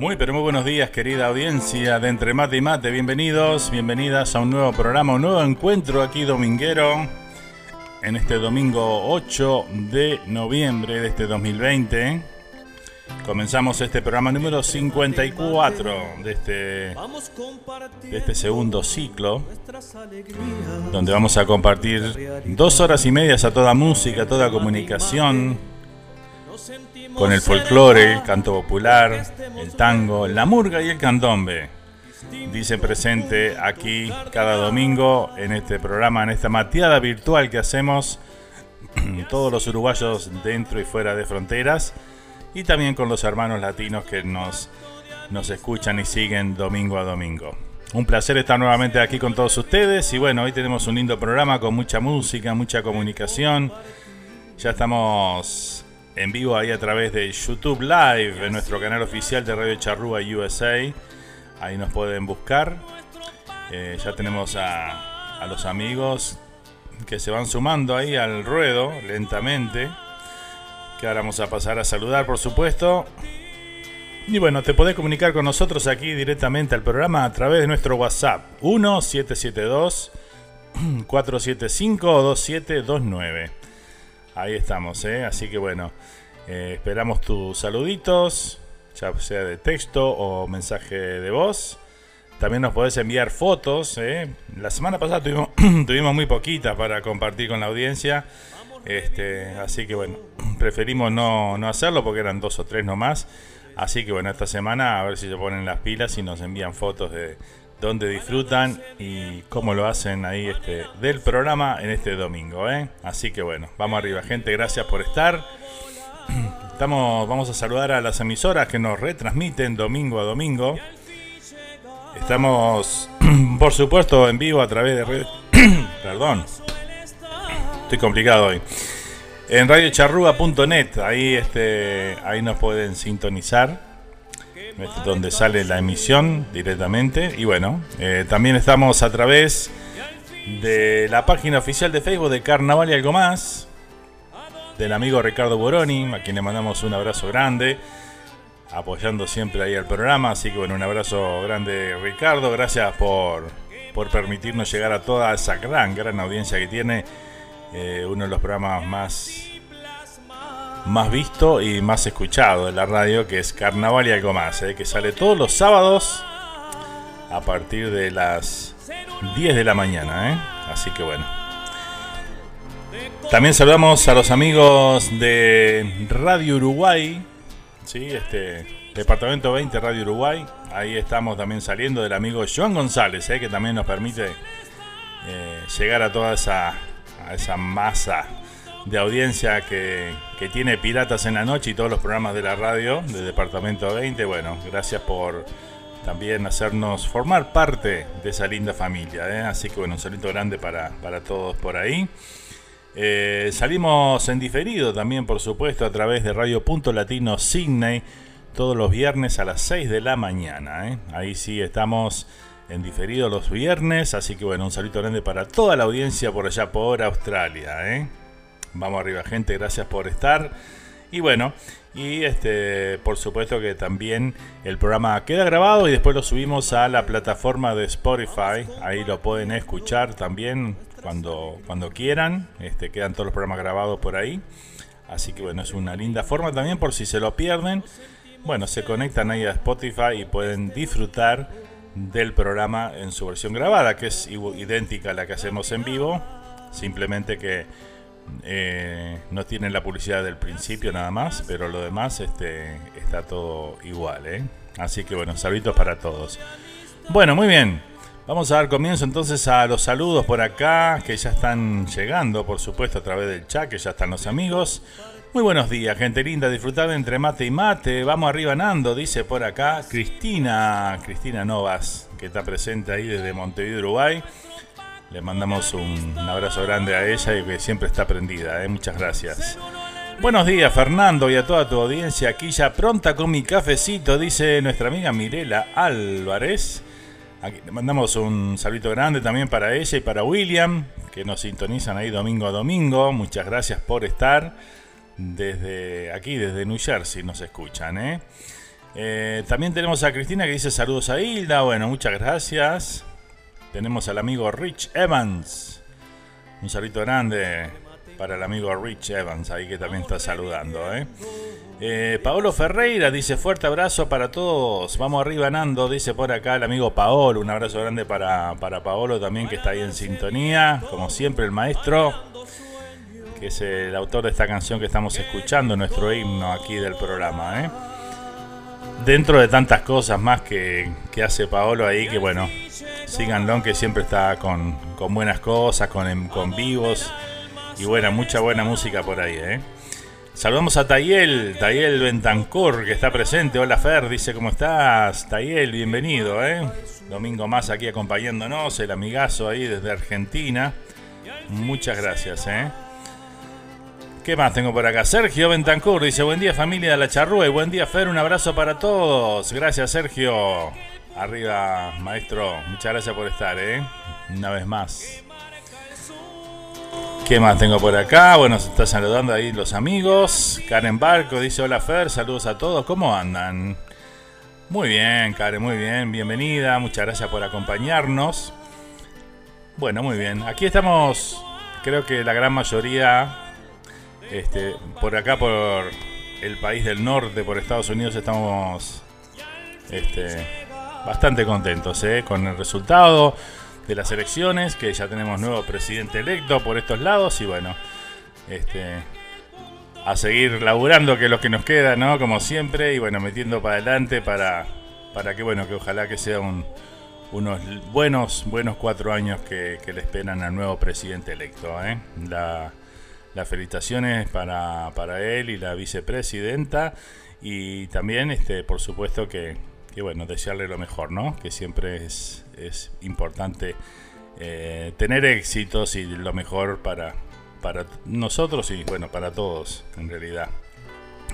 Muy pero muy buenos días querida audiencia de Entre Mate y Mate, bienvenidos, bienvenidas a un nuevo programa, un nuevo encuentro aquí dominguero en este domingo 8 de noviembre de este 2020. Comenzamos este programa número 54 de este, de este segundo ciclo, donde vamos a compartir dos horas y medias a toda música, a toda comunicación, con el folclore, el canto popular, el tango, la murga y el candombe. dicen presente aquí cada domingo en este programa, en esta mateada virtual que hacemos todos los uruguayos dentro y fuera de fronteras y también con los hermanos latinos que nos, nos escuchan y siguen domingo a domingo. Un placer estar nuevamente aquí con todos ustedes y bueno, hoy tenemos un lindo programa con mucha música, mucha comunicación. Ya estamos en vivo ahí a través de YouTube Live, en nuestro canal oficial de Radio Charrúa USA. Ahí nos pueden buscar. Eh, ya tenemos a, los amigos que se van sumando ahí al ruedo lentamente. Que ahora vamos a pasar a saludar, por supuesto. Y bueno, te podés comunicar con nosotros aquí directamente al programa a través de nuestro WhatsApp 1772 475 2729. Ahí estamos, ¿eh? Así que bueno, eh, esperamos tus saluditos, ya sea de texto o mensaje de voz. También nos podés enviar fotos. ¿eh? La semana pasada tuvimos, muy poquitas para compartir con la audiencia. Este, así que bueno, preferimos no, no hacerlo porque eran dos o tres nomás. Así que bueno, esta semana a ver si se ponen las pilas y nos envían fotos de dónde disfrutan y cómo lo hacen ahí este, del programa en este domingo. ¿eh? Así que bueno, vamos arriba gente, gracias por estar. Estamos, vamos a saludar a las emisoras que nos retransmiten domingo a domingo. Estamos, por supuesto, en vivo a través de... Red... Perdón, estoy complicado hoy en radiocharruga.net, ahí, este, ahí nos pueden sintonizar, donde sale la emisión directamente. Y bueno, eh, también estamos a través de la página oficial de Facebook de Carnaval y algo más, del amigo Ricardo Boroni, a quien le mandamos un abrazo grande, apoyando siempre ahí al programa. Así que bueno, un abrazo grande Ricardo, gracias por, por permitirnos llegar a toda esa gran, gran audiencia que tiene eh, uno de los programas más, más visto y más escuchado de la radio, que es Carnaval y algo más, eh, que sale todos los sábados a partir de las 10 de la mañana. Eh. Así que bueno. También saludamos a los amigos de Radio Uruguay, ¿sí? este, Departamento 20 Radio Uruguay. Ahí estamos también saliendo del amigo Joan González, que también nos permite llegar a toda esa a esa masa de audiencia que, tiene Piratas en la Noche y todos los programas de la radio del Departamento 20. Bueno, gracias por también hacernos formar parte de esa linda familia. ¿eh? Así que bueno, un saludo grande para, todos por ahí. Eh, salimos en diferido también, por supuesto, a través de Radio Punto Latino Sydney todos los viernes a las 6 de la mañana. ¿eh? Ahí sí estamos en diferido los viernes. Así que bueno, un saludo grande para toda la audiencia por allá por Australia. Vamos arriba, gente, gracias por estar. Y bueno, y este, por supuesto que también el programa queda grabado y después lo subimos a la plataforma de Spotify. Ahí lo pueden escuchar también cuando, cuando quieran. Este, quedan todos los programas grabados por ahí. Así que bueno, es una linda forma también por si se lo pierden. Bueno, se conectan ahí a Spotify y pueden disfrutar del programa en su versión grabada, que es idéntica a la que hacemos en vivo, simplemente que eh, no tienen la publicidad del principio nada más, pero lo demás este, está todo igual. ¿eh? Así que bueno, saluditos para todos. Bueno, muy bien. Vamos a dar comienzo entonces a los saludos por acá, que ya están llegando, por supuesto, a través del chat, que ya están los amigos. Muy buenos días, gente linda, disfrutar entre mate y mate. Vamos arriba, Nando, dice por acá Cristina, Cristina Novas, que está presente ahí desde Montevideo, Uruguay. Le mandamos un, abrazo grande a ella y que siempre está prendida. ¿eh? Muchas gracias. Buenos días, Fernando, y a toda tu audiencia. Aquí ya pronta con mi cafecito, dice nuestra amiga Mirela Álvarez. Aquí le mandamos un saludo grande también para ella y para William, que nos sintonizan ahí domingo a domingo. Muchas gracias por estar desde aquí, desde New Jersey, nos escuchan. ¿eh? ¿eh? también tenemos a Cristina que dice saludos a Hilda. Bueno, muchas gracias. Tenemos al amigo Rich Evans. Un saludo grande para el amigo Rich Evans, ahí que también está saludando. ¿eh? Eh, Paolo Ferreira dice fuerte abrazo para todos. Vamos arriba, Nando, dice por acá el amigo Paolo. Un abrazo grande para, para Paolo también que está ahí en sintonía. Como siempre, el maestro que es el autor de esta canción que estamos escuchando, nuestro himno aquí del programa. ¿eh? dentro de tantas cosas más que, hace Paolo ahí, que bueno, síganlo, que siempre está con, buenas cosas, con, con vivos y buena, mucha buena música por ahí, ¿eh? Saludamos a Tayel, Tayel Bentancur, que está presente. Hola Fer, dice, ¿cómo estás? Tayel, bienvenido, ¿eh? Domingo más aquí acompañándonos, el amigazo ahí desde Argentina. Muchas gracias, ¿eh? ¿Qué más tengo por acá? Sergio Bentancur dice, buen día familia de la Charrúa y buen día Fer, un abrazo para todos. Gracias Sergio. Arriba, maestro, muchas gracias por estar, ¿eh? Una vez más. ¿Qué más tengo por acá? Bueno, se está saludando ahí los amigos. Karen Barco dice: Hola Fer, saludos a todos. ¿Cómo andan? Muy bien, Karen, muy bien. Bienvenida. Muchas gracias por acompañarnos. Bueno, muy bien. Aquí estamos, creo que la gran mayoría, este, por acá, por el país del norte, por Estados Unidos, estamos este, bastante contentos ¿eh? con el resultado de las elecciones, que ya tenemos nuevo presidente electo por estos lados y bueno, este, a seguir laburando que es lo que nos queda, ¿no? Como siempre y bueno, metiendo para adelante para, para que bueno, que ojalá que sea un, unos buenos, buenos cuatro años que, le esperan al nuevo presidente electo, ¿eh? La, las felicitaciones para, para él y la vicepresidenta y también, este, por supuesto que, que bueno, desearle lo mejor, ¿no? Que siempre es es importante eh, tener éxitos y lo mejor para, para nosotros y bueno, para todos en realidad.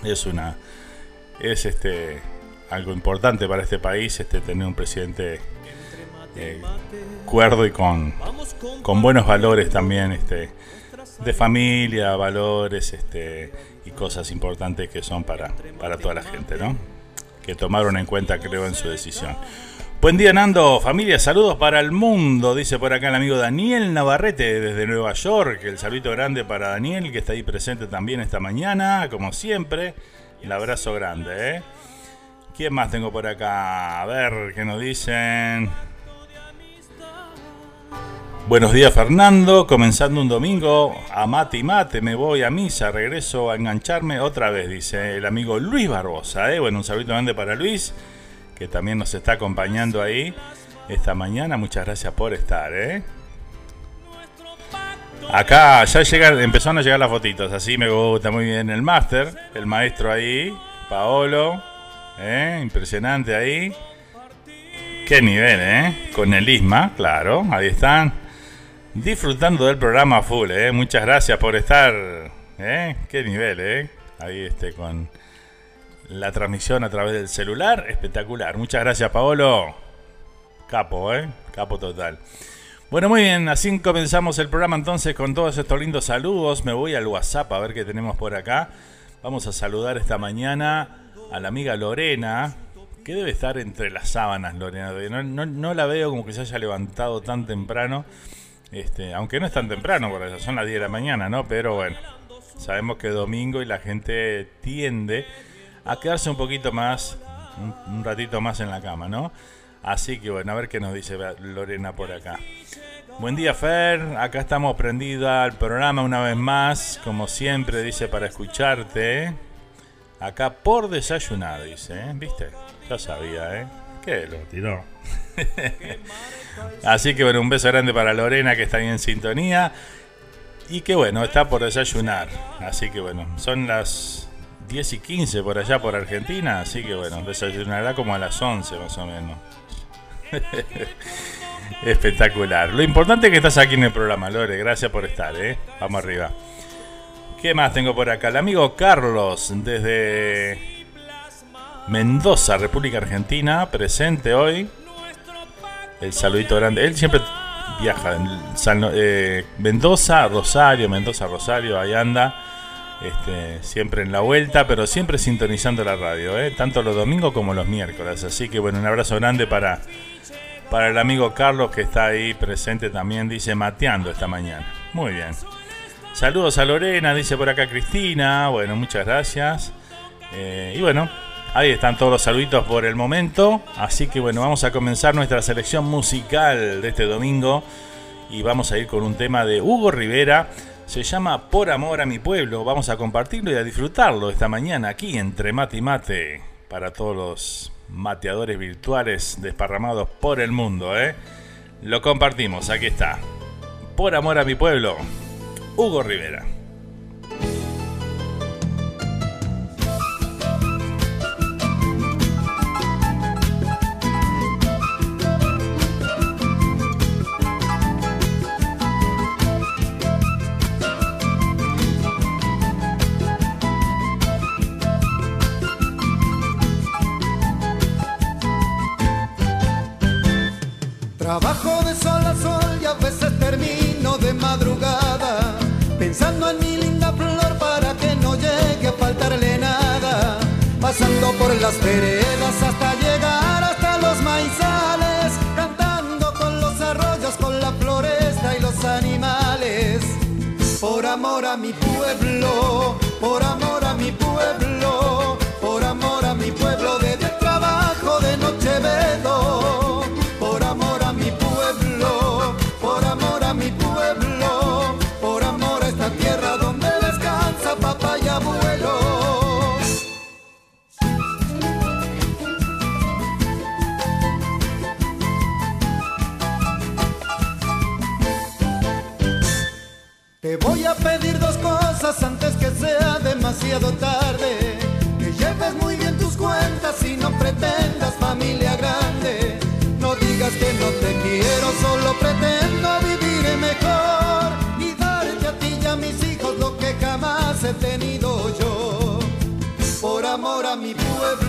Es una es este algo importante para este país este tener un presidente eh, cuerdo y con, con buenos valores también este de familia, valores este y cosas importantes que son para, para toda la gente, ¿no? Que tomaron en cuenta creo en su decisión. Buen día Nando, familia, saludos para el mundo, dice por acá el amigo Daniel Navarrete desde Nueva York. El saludito grande para Daniel que está ahí presente también esta mañana, como siempre. El abrazo grande, ¿eh? ¿Quién más tengo por acá? A ver, ¿qué nos dicen? Buenos días Fernando, comenzando un domingo a mate y mate, me voy a misa, regreso a engancharme otra vez, dice el amigo Luis Barbosa. ¿eh? Bueno, un saludito grande para Luis que también nos está acompañando ahí esta mañana. Muchas gracias por estar, ¿eh? Acá ya llegan, empezaron a llegar las fotitos, así me gusta muy bien el máster, el maestro ahí, Paolo, ¿eh? impresionante ahí. Qué nivel, ¿eh? Con el ISMA, claro, ahí están. Disfrutando del programa full, ¿eh? Muchas gracias por estar, ¿eh? Qué nivel, ¿eh? Ahí este con la transmisión a través del celular. Espectacular. Muchas gracias, Paolo. Capo, ¿eh? Capo total. Bueno, muy bien, así comenzamos el programa entonces con todos estos lindos saludos. Me voy al WhatsApp a ver qué tenemos por acá. Vamos a saludar esta mañana a la amiga Lorena, que debe estar entre las sábanas, Lorena. No, la veo como que se haya levantado tan temprano. Este, aunque no es tan temprano, porque son las 10 de la mañana, ¿no? Pero bueno, sabemos que es domingo y la gente tiende a quedarse un poquito más, un, ratito más en la cama, ¿no? Así que bueno, a ver qué nos dice Lorena por acá. Buen día Fer, acá estamos prendida al programa una vez más, como siempre dice para escucharte. Acá por desayunar, dice, ¿eh? ¿viste? Ya sabía, ¿eh? ¿Qué lo tiró? Así que bueno, un beso grande para Lorena que está ahí en sintonía. Y que bueno, está por desayunar. Así que bueno, son las 10 y 15 por allá por Argentina, así que bueno, desayunará como a las 11 más o menos. Espectacular. Lo importante es que estás aquí en el programa, Lore. Gracias por estar, ¿eh? Vamos arriba. ¿Qué más tengo por acá? El amigo Carlos, desde Mendoza, República Argentina, presente hoy. El saludito grande. Él siempre viaja. En eh, Mendoza, Rosario, Mendoza, Rosario, ahí anda este, siempre en la vuelta, pero siempre sintonizando la radio, ¿eh? tanto los domingos como los miércoles. Así que bueno, un abrazo grande para, para el amigo Carlos que está ahí presente también, dice mateando esta mañana. Muy bien. Saludos a Lorena, dice por acá Cristina. Bueno, muchas gracias. Eh, y bueno, ahí están todos los saluditos por el momento. Así que bueno, vamos a comenzar nuestra selección musical de este domingo. Y vamos a ir con un tema de Hugo Rivera se llama Por amor a mi pueblo. Vamos a compartirlo y a disfrutarlo esta mañana aquí entre Mate y Mate para todos los mateadores virtuales desparramados por el mundo, ¿eh? Lo compartimos, aquí está. Por amor a mi pueblo, Hugo Rivera. Las veredas hasta llegar hasta los maizales, cantando con los arroyos, con la floresta y los animales, por amor a mi pueblo, por amor a mi pueblo, solo pretendo vivir mejor y darte a ti y a mis hijos lo que jamás he tenido yo. Por amor a mi pueblo,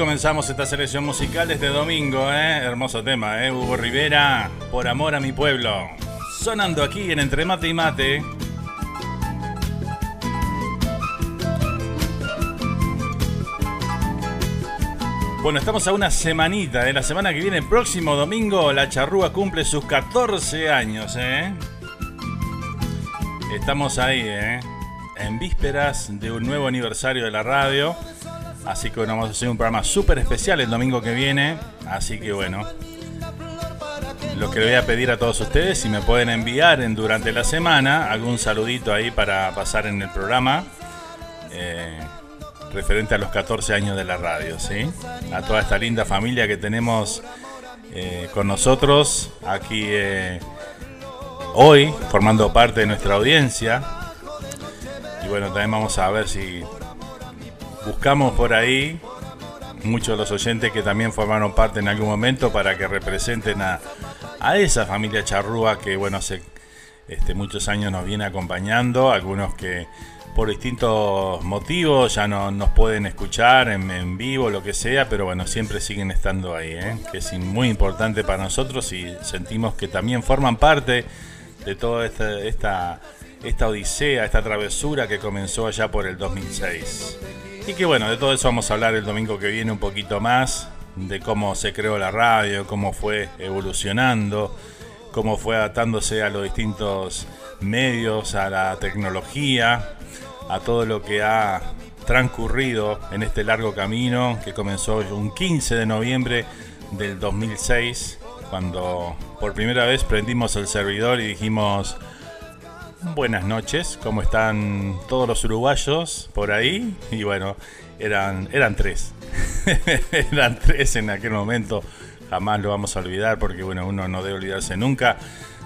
comenzamos esta selección musical de este domingo, ¿eh? Hermoso tema, ¿eh? Hugo Rivera, Por Amor a mi Pueblo. Sonando aquí en Entre Mate y Mate. Bueno, estamos a una semanita, de ¿eh? la semana que viene, próximo domingo, la charrúa cumple sus 14 años, ¿eh? Estamos ahí, ¿eh? En vísperas de un nuevo aniversario de la radio. Así que vamos a hacer un programa súper especial el domingo que viene. Así que bueno, lo que le voy a pedir a todos ustedes, si me pueden enviar en, durante la semana algún saludito ahí para pasar en el programa. Eh, referente a los 14 años de la radio, ¿sí? A toda esta linda familia que tenemos eh, con nosotros aquí eh, hoy, formando parte de nuestra audiencia. Y bueno, también vamos a ver si buscamos por ahí muchos de los oyentes que también formaron parte en algún momento para que representen a, esa familia charrúa que bueno hace este, muchos años nos viene acompañando, algunos que por distintos motivos ya no nos pueden escuchar en, vivo, lo que sea, pero bueno, siempre siguen estando ahí, ¿eh? que es muy importante para nosotros y sentimos que también forman parte de toda esta, esta, esta odisea, esta travesura que comenzó allá por el 2006. Y que bueno, de todo eso vamos a hablar el domingo que viene un poquito más, de cómo se creó la radio, cómo fue evolucionando, cómo fue adaptándose a los distintos medios, a la tecnología, a todo lo que ha transcurrido en este largo camino que comenzó un 15 de noviembre del 2006, cuando por primera vez prendimos el servidor y dijimos, buenas noches, ¿cómo están todos los uruguayos por ahí? Y bueno, eran, eran tres. eran tres en aquel momento, jamás lo vamos a olvidar porque bueno, uno no debe olvidarse nunca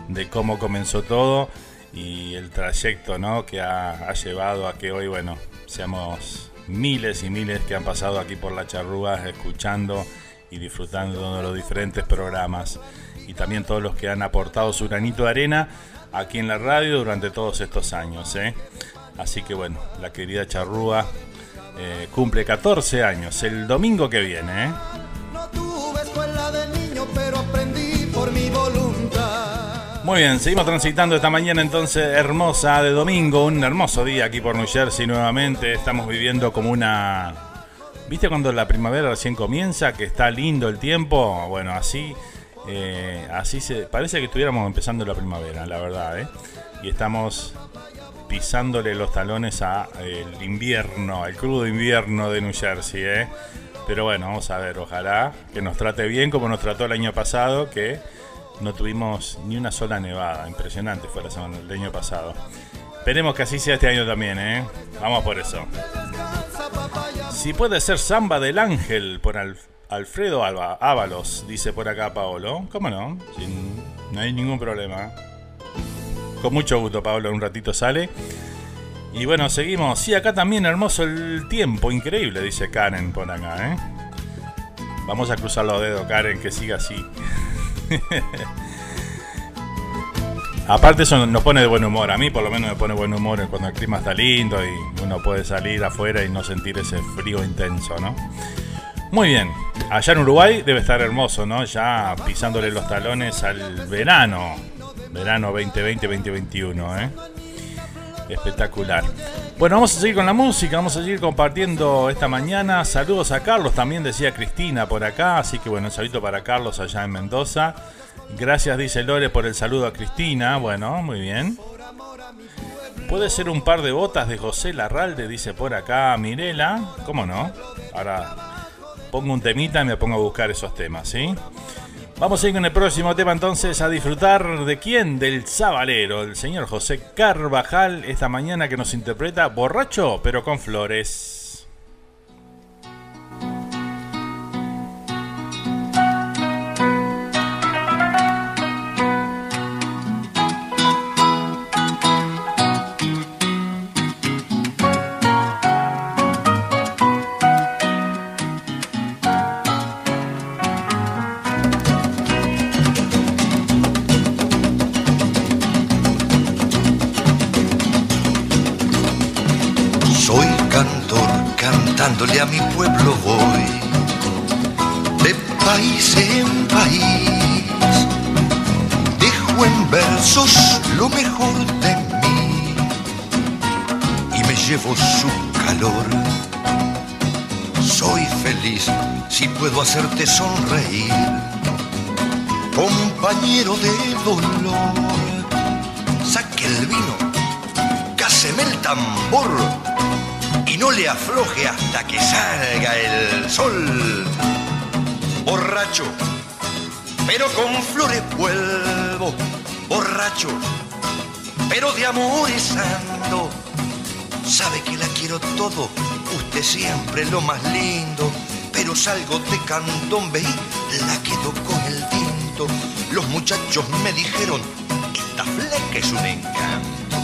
de cómo comenzó todo y el trayecto ¿no? que ha, llevado a que hoy, bueno, seamos miles y miles que han pasado aquí por la charrúa escuchando y disfrutando de los diferentes programas y también todos los que han aportado su granito de arena aquí en la radio durante todos estos años. ¿eh? Así que bueno, la querida charrúa eh, cumple 14 años el domingo que viene. ¿eh? No tuve escuela de niño, pero aprendí por mi voluntad. Muy bien, seguimos transitando esta mañana entonces hermosa de domingo, un hermoso día aquí por New Jersey nuevamente. Estamos viviendo como una... ¿Viste cuando la primavera recién comienza? Que está lindo el tiempo. Bueno, así, eh, así se parece que estuviéramos empezando la primavera, la verdad. ¿eh? Y estamos pisándole los talones a el invierno, el crudo invierno de New Jersey. ¿eh? Pero bueno, vamos a ver, ojalá que nos trate bien como nos trató el año pasado, que no tuvimos ni una sola nevada. Impresionante fue la semana del año pasado. Esperemos que así sea este año también, ¿eh? Vamos por eso. Si puede ser Samba del Ángel por Alfredo Alba, Ábalos, dice por acá Paolo. ¿Cómo no? no hay ningún problema. Con mucho gusto, Paolo, un ratito sale. Y bueno, seguimos. Sí, acá también hermoso el tiempo, increíble, dice Karen por acá, ¿eh? Vamos a cruzar los dedos, Karen, que siga así. Aparte eso nos pone de buen humor, a mí por lo menos me pone buen humor cuando el clima está lindo y uno puede salir afuera y no sentir ese frío intenso, ¿no? Muy bien, allá en Uruguay debe estar hermoso, ¿no? Ya pisándole los talones al verano, verano 2020-2021, ¿eh? Espectacular. Bueno, vamos a seguir con la música, vamos a seguir compartiendo esta mañana. Saludos a Carlos, también decía Cristina por acá, así que bueno, un saludo para Carlos allá en Mendoza. Gracias, dice Lore, por el saludo a Cristina. Bueno, muy bien. Puede ser un par de botas de José Larralde, dice por acá Mirela. ¿Cómo no? Ahora pongo un temita y me pongo a buscar esos temas, ¿sí? Vamos a ir con el próximo tema entonces a disfrutar de quién, del sabalero, el señor José Carvajal, esta mañana que nos interpreta borracho pero con flores. Sonreír, compañero de dolor. Saque el vino, cáseme el tambor y no le afloje hasta que salga el sol. Borracho, pero con flores vuelvo, borracho, pero de amores ando. Sabe que la quiero todo, usted siempre lo más lindo, pero salgo de candombe y la quedo con el tinto. Los muchachos me dijeron, esta fleca es un encanto.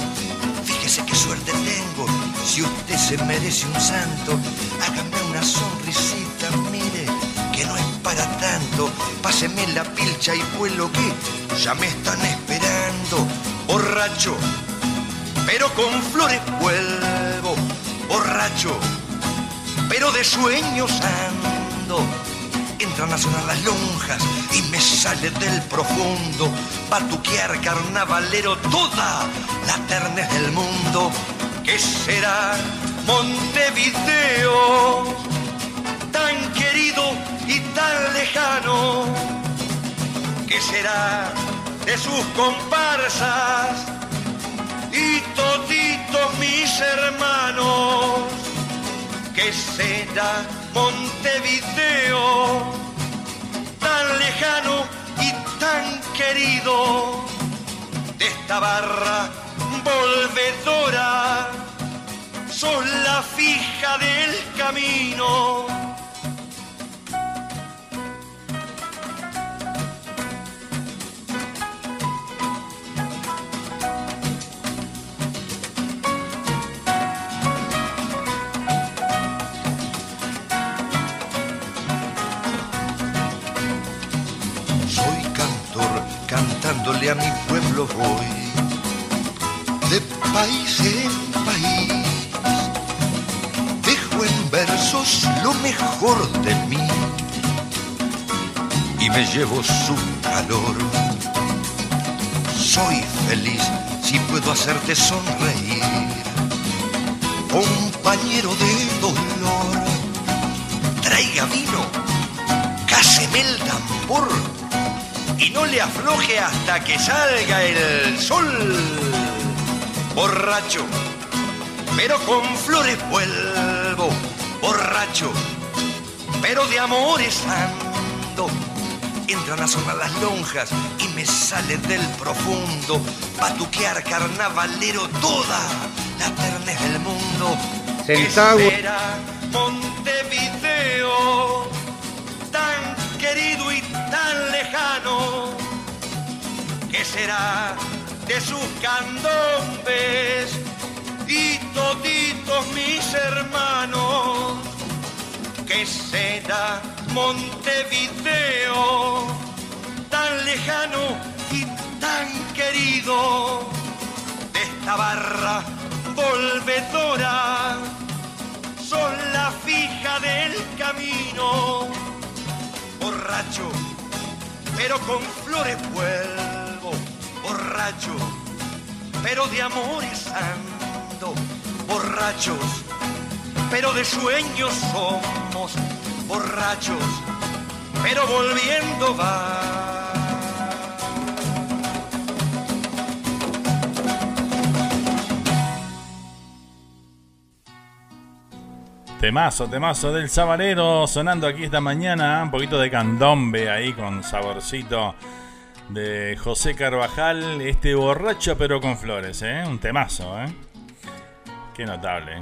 Fíjese qué suerte tengo si usted se merece un santo, hágame una sonrisita, mire, que no es para tanto. Páseme la pilcha y vuelo que ya me están esperando. Borracho, pero con flores vuelvo. Borracho, pero de sueños ando. Entran a sonar las lonjas y me sale del profundo batuquear carnavalero toda la ternez del mundo ¿Qué será Montevideo? Tan querido y tan lejano. ¿Qué será de sus comparsas y toditos mis hermanos? ¿Qué será Montevideo tan lejano y tan querido de esta barra volvedora? Sos la fija del camino a mi pueblo voy, de país en país, dejo en versos lo mejor de mí y me llevo su calor. Soy feliz si puedo hacerte sonreír, compañero de dolor. Traiga vino, cáseme el tambor y no le afloje hasta que salga el sol. Borracho, pero con flores vuelvo, borracho, pero de amores ando. Entran a sonar las lonjas y me sale del profundo patuquear carnavalero toda la ternez del mundo. será Montevideo, tan querido y tan lejano, ¿qué será de sus candombes y toditos mis hermanos? ¿Qué será Montevideo, tan lejano y tan querido de esta barra volvedora? Son la fija del camino, borracho pero con flores vuelvo, borracho, pero de amores ando, borrachos, pero de sueños somos, borrachos, pero volviendo va. Temazo, temazo del sabanero sonando aquí esta mañana. Un poquito de candombe ahí con saborcito de José Carvajal. Este borracho pero con flores, ¿eh? Un temazo, ¿eh? Qué notable. ¿eh?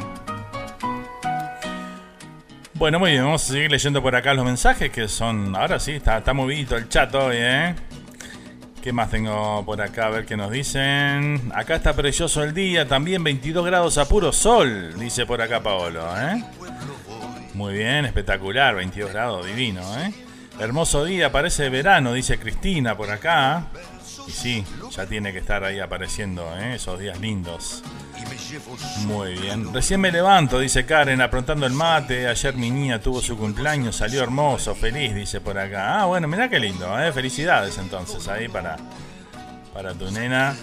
Bueno, muy bien, vamos a seguir leyendo por acá los mensajes que son. Ahora sí, está, está movido el chat hoy, ¿eh? ¿Qué más tengo por acá? A ver qué nos dicen. Acá está precioso el día, también 22 grados a puro sol, dice por acá Paolo, ¿eh? Muy bien, espectacular, 22 grados, divino, ¿eh? Hermoso día, parece verano, dice Cristina por acá. Y sí, ya tiene que estar ahí apareciendo, ¿eh? esos días lindos. Muy bien. Recién me levanto, dice Karen, aprontando el mate. Ayer mi niña tuvo su cumpleaños, salió hermoso, feliz, dice por acá. Ah, bueno, mirá qué lindo, ¿eh? Felicidades entonces ahí para, para tu nena.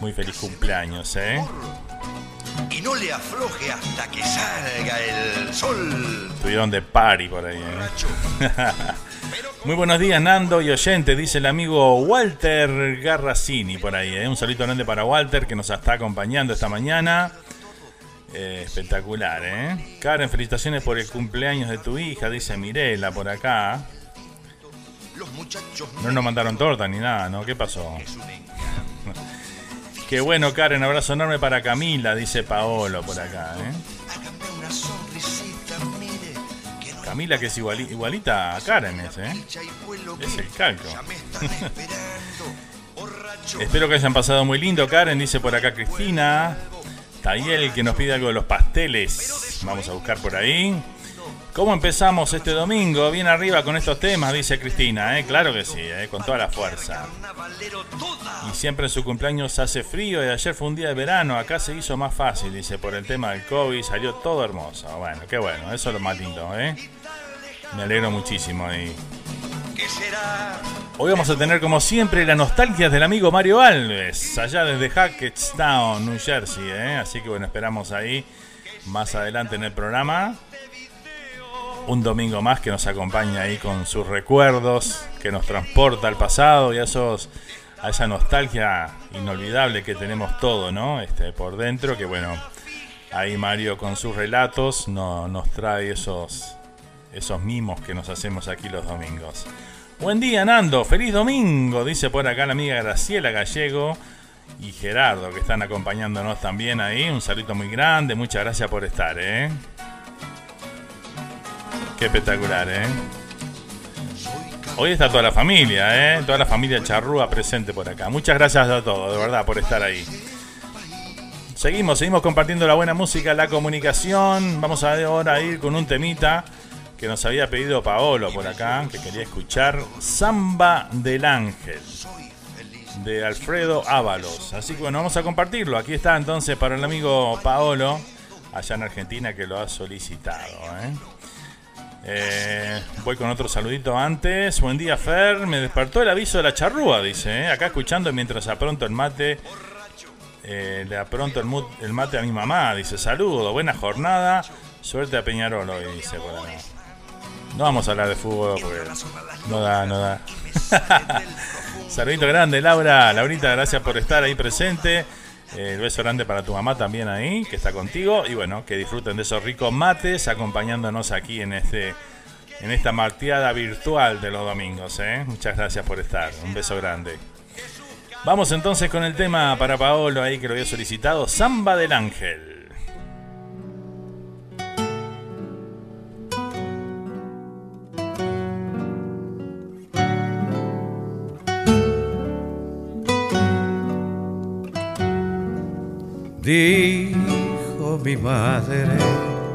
Muy feliz cumpleaños, ¿eh? y no le afloje hasta que salga el sol. Tuvieron de party por ahí. ¿eh? Muy buenos días, Nando y oyente, dice el amigo Walter Garracini por ahí. ¿eh? Un saludo grande para Walter que nos está acompañando esta mañana. Eh, espectacular, ¿eh? Karen, felicitaciones por el cumpleaños de tu hija, dice Mirela por acá. No nos mandaron torta ni nada, ¿no? ¿Qué pasó? Qué bueno, Karen. Abrazo enorme para Camila, dice Paolo por acá. ¿eh? Camila, que es igualita a Karen, ¿eh? Es el calco. Espero que hayan pasado muy lindo, Karen, dice por acá Cristina. Tayel, que nos pide algo de los pasteles. Vamos a buscar por ahí. ¿Cómo empezamos este domingo? Bien arriba con estos temas, dice Cristina, ¿eh? Claro que sí, ¿eh? con toda la fuerza. Y siempre en su cumpleaños hace frío y ayer fue un día de verano, acá se hizo más fácil, dice, por el tema del COVID, salió todo hermoso. Bueno, qué bueno, eso es lo más lindo, ¿eh? Me alegro muchísimo ahí. Hoy vamos a tener como siempre la nostalgia del amigo Mario Alves, allá desde Hackettstown, New Jersey, ¿eh? Así que bueno, esperamos ahí más adelante en el programa un domingo más que nos acompaña ahí con sus recuerdos, que nos transporta al pasado y a esos a esa nostalgia inolvidable que tenemos todo, ¿no? Este por dentro que bueno, ahí Mario con sus relatos no, nos trae esos esos mimos que nos hacemos aquí los domingos. Buen día, Nando. Feliz domingo, dice por acá la amiga Graciela Gallego y Gerardo que están acompañándonos también ahí. Un saludo muy grande, muchas gracias por estar, ¿eh? Qué espectacular, ¿eh? Hoy está toda la familia, ¿eh? Toda la familia charrúa presente por acá. Muchas gracias a todos, de verdad, por estar ahí. Seguimos, seguimos compartiendo la buena música, la comunicación. Vamos a ahora ir con un temita que nos había pedido Paolo por acá, que quería escuchar Samba del Ángel de Alfredo Ábalos. Así que bueno, vamos a compartirlo. Aquí está entonces para el amigo Paolo, allá en Argentina, que lo ha solicitado. ¿eh? Eh, voy con otro saludito antes. Buen día, Fer. Me despertó el aviso de la charrúa, dice. ¿eh? Acá escuchando mientras apronto el mate. le apronto el, mate a mi mamá. Dice, saludo, buena jornada. Suerte a Peñarol hoy, dice No vamos a hablar de fútbol porque no da, no da. Saludito grande, Laura. Laurita, gracias por estar ahí presente. Eh, el beso grande para tu mamá también ahí, que está contigo. Y bueno, que disfruten de esos ricos mates acompañándonos aquí en este en esta marteada virtual de los domingos. ¿eh? Muchas gracias por estar. Un beso grande. Vamos entonces con el tema para Paolo ahí que lo había solicitado, Samba del Ángel. Dijo mi madre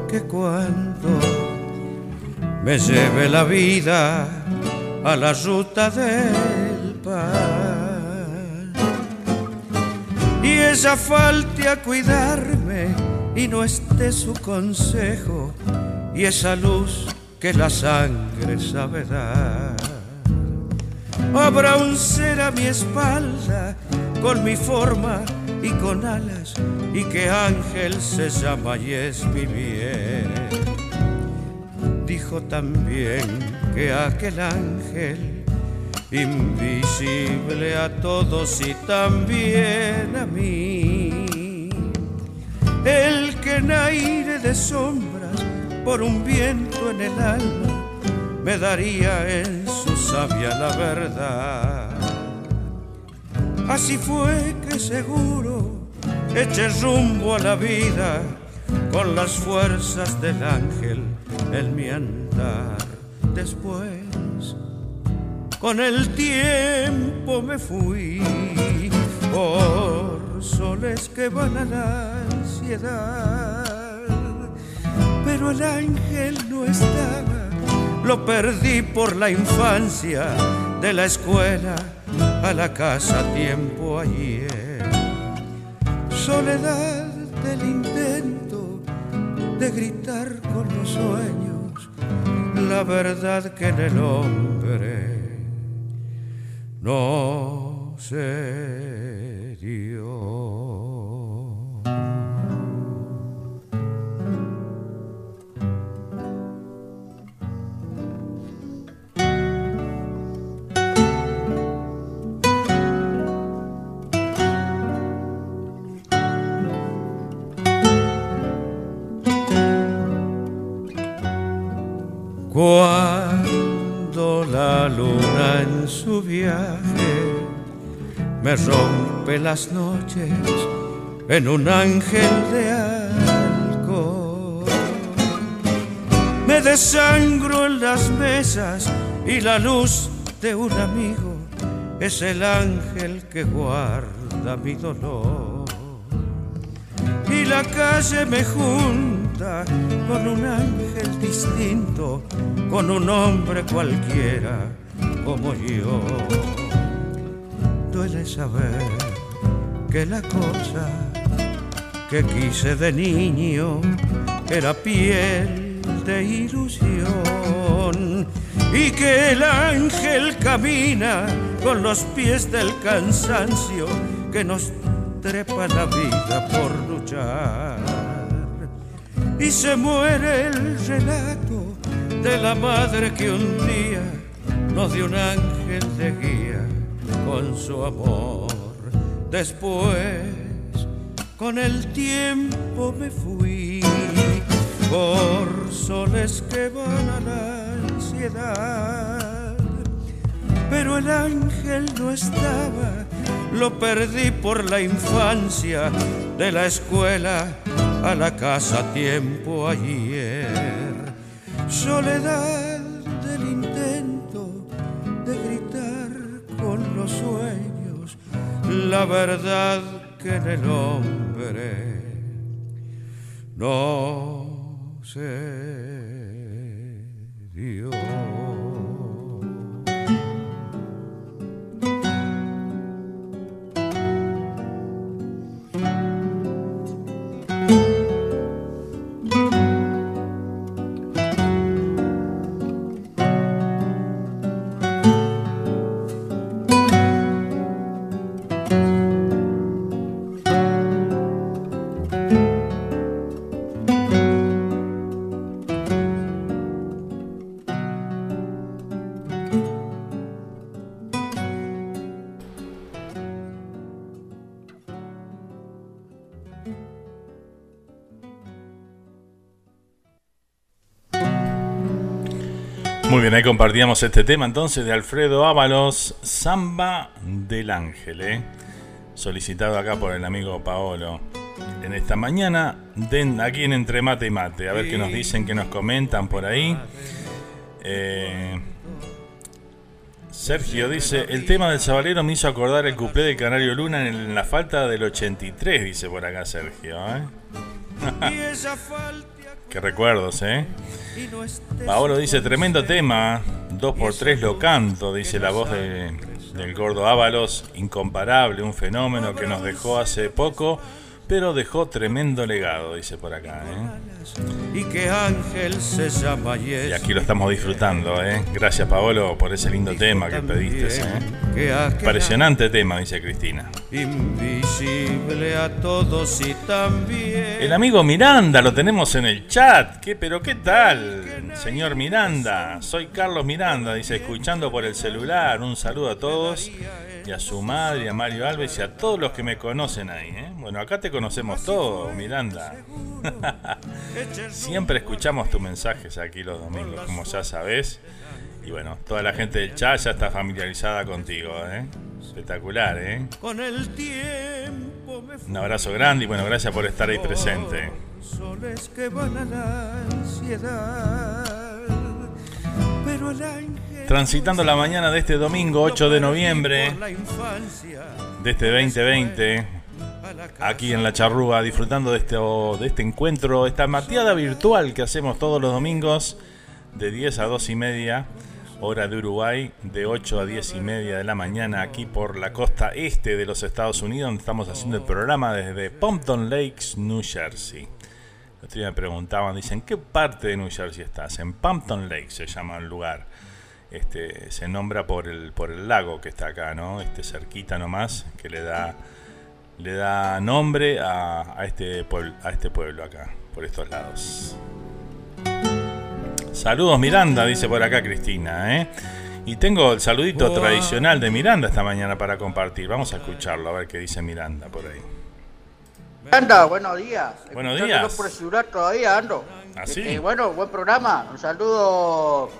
que cuando me lleve la vida a la ruta del pan y ella falte a cuidarme y no esté su consejo y esa luz que la sangre sabe dar. Habrá un ser a mi espalda con mi forma y con alas y que ángel se llama y es mi bien. Dijo también que aquel ángel invisible a todos y también a mí, el que en aire de sombras por un viento en el alma me daría en su sabia la verdad Así fue que seguro eché rumbo a la vida con las fuerzas del ángel en mi andar. Después, con el tiempo me fui por soles que van a la ansiedad. Pero el ángel no estaba, lo perdí por la infancia de la escuela a la casa tiempo ayer. Soledad del intento de gritar con los sueños la verdad que en el hombre no se dio. Me rompe las noches en un ángel de alcohol. Me desangro en las mesas y la luz de un amigo es el ángel que guarda mi dolor. Y la calle me junta con un ángel distinto con un hombre cualquiera como yo. Duele saber que la cosa que quise de niño era piel de ilusión y que el ángel camina con los pies del cansancio que nos trepa la vida por luchar. Y se muere el relato de la madre que un día nos dio un ángel de guía con su amor. Después, con el tiempo me fui por soles que van a la ansiedad. Pero el ángel no estaba, lo perdí por la infancia, de la escuela a la casa tiempo ayer. Soledad los sueños la verdad que en el hombre no se dio. Ahí compartíamos este tema entonces de Alfredo Ábalos, Samba del Ángel, ¿eh? solicitado acá por el amigo Paolo. En esta mañana, aquí en Entre Mate y Mate, a ver qué nos dicen, qué nos comentan por ahí. Eh, Sergio dice, el tema del sabalero me hizo acordar el cuplé de Canario Luna en la falta del 83, dice por acá Sergio. ¿eh? Qué recuerdos, ¿eh? Paolo dice, tremendo tema, 2x3 lo canto, dice la voz de, del gordo Ábalos, incomparable, un fenómeno que nos dejó hace poco pero dejó tremendo legado, dice por acá. ¿eh? Y que Ángel se llama Y aquí lo estamos disfrutando, ¿eh? Gracias, Paolo, por ese lindo tema que pediste. ¿eh? Impresionante tema, dice Cristina. Invisible a todos y también. El amigo Miranda lo tenemos en el chat. ¿Qué, pero qué tal, señor Miranda? Soy Carlos Miranda, dice, escuchando por el celular. Un saludo a todos y a su madre, a Mario Alves y a todos los que me conocen ahí. ¿eh? Bueno, acá te conocemos todos, Miranda. Siempre escuchamos tus mensajes aquí los domingos, como ya sabes. Y bueno, toda la gente del chat ya está familiarizada contigo. ¿eh? Espectacular, ¿eh? Con el tiempo Un abrazo grande y bueno, gracias por estar ahí presente. que van a la ansiedad, pero el Transitando la mañana de este domingo 8 de noviembre de este 2020, aquí en La Charrúa, disfrutando de este, de este encuentro, esta mateada virtual que hacemos todos los domingos de 10 a 2 y media, hora de Uruguay, de 8 a 10 y media de la mañana, aquí por la costa este de los Estados Unidos, donde estamos haciendo el programa desde Pompton Lakes, New Jersey. Los me preguntaban, dicen, ¿qué parte de New Jersey estás? En Pompton Lake se llama el lugar. Este, se nombra por el, por el lago que está acá, ¿no? Este cerquita nomás, que le da, le da nombre a, este pueblo, a este pueblo acá, por estos lados. Saludos Miranda, dice por acá Cristina, ¿eh? Y tengo el saludito tradicional de Miranda esta mañana para compartir. Vamos a escucharlo, a ver qué dice Miranda por ahí. Miranda, buenos días. Buenos días. por el todavía ando. ¿Así? ¿Ah, este, bueno, buen programa. Un saludo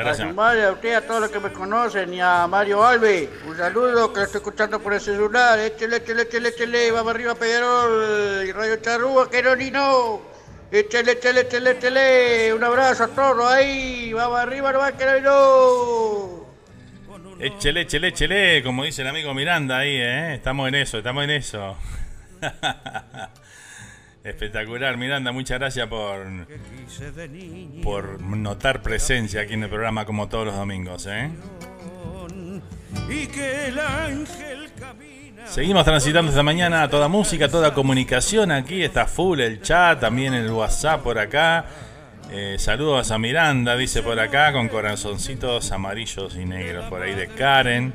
a su madre, a usted, a todos los que me conocen y a Mario Alves. Un saludo que lo estoy escuchando por el celular. Échale, échale, échale, échale. Vamos arriba, Pedro y Radio Charrúa, que no ni no. Échale, échale, échale, échale. Un abrazo a todos ahí. Vamos arriba, no va que no. Échele, échele, échele, como dice el amigo Miranda ahí, ¿eh? Estamos en eso, estamos en eso. Espectacular, Miranda, muchas gracias por, por notar presencia aquí en el programa como todos los domingos. ¿eh? Seguimos transitando esta mañana toda música, toda comunicación. Aquí está full el chat, también el WhatsApp por acá. Eh, saludos a Miranda, dice por acá, con corazoncitos amarillos y negros por ahí de Karen.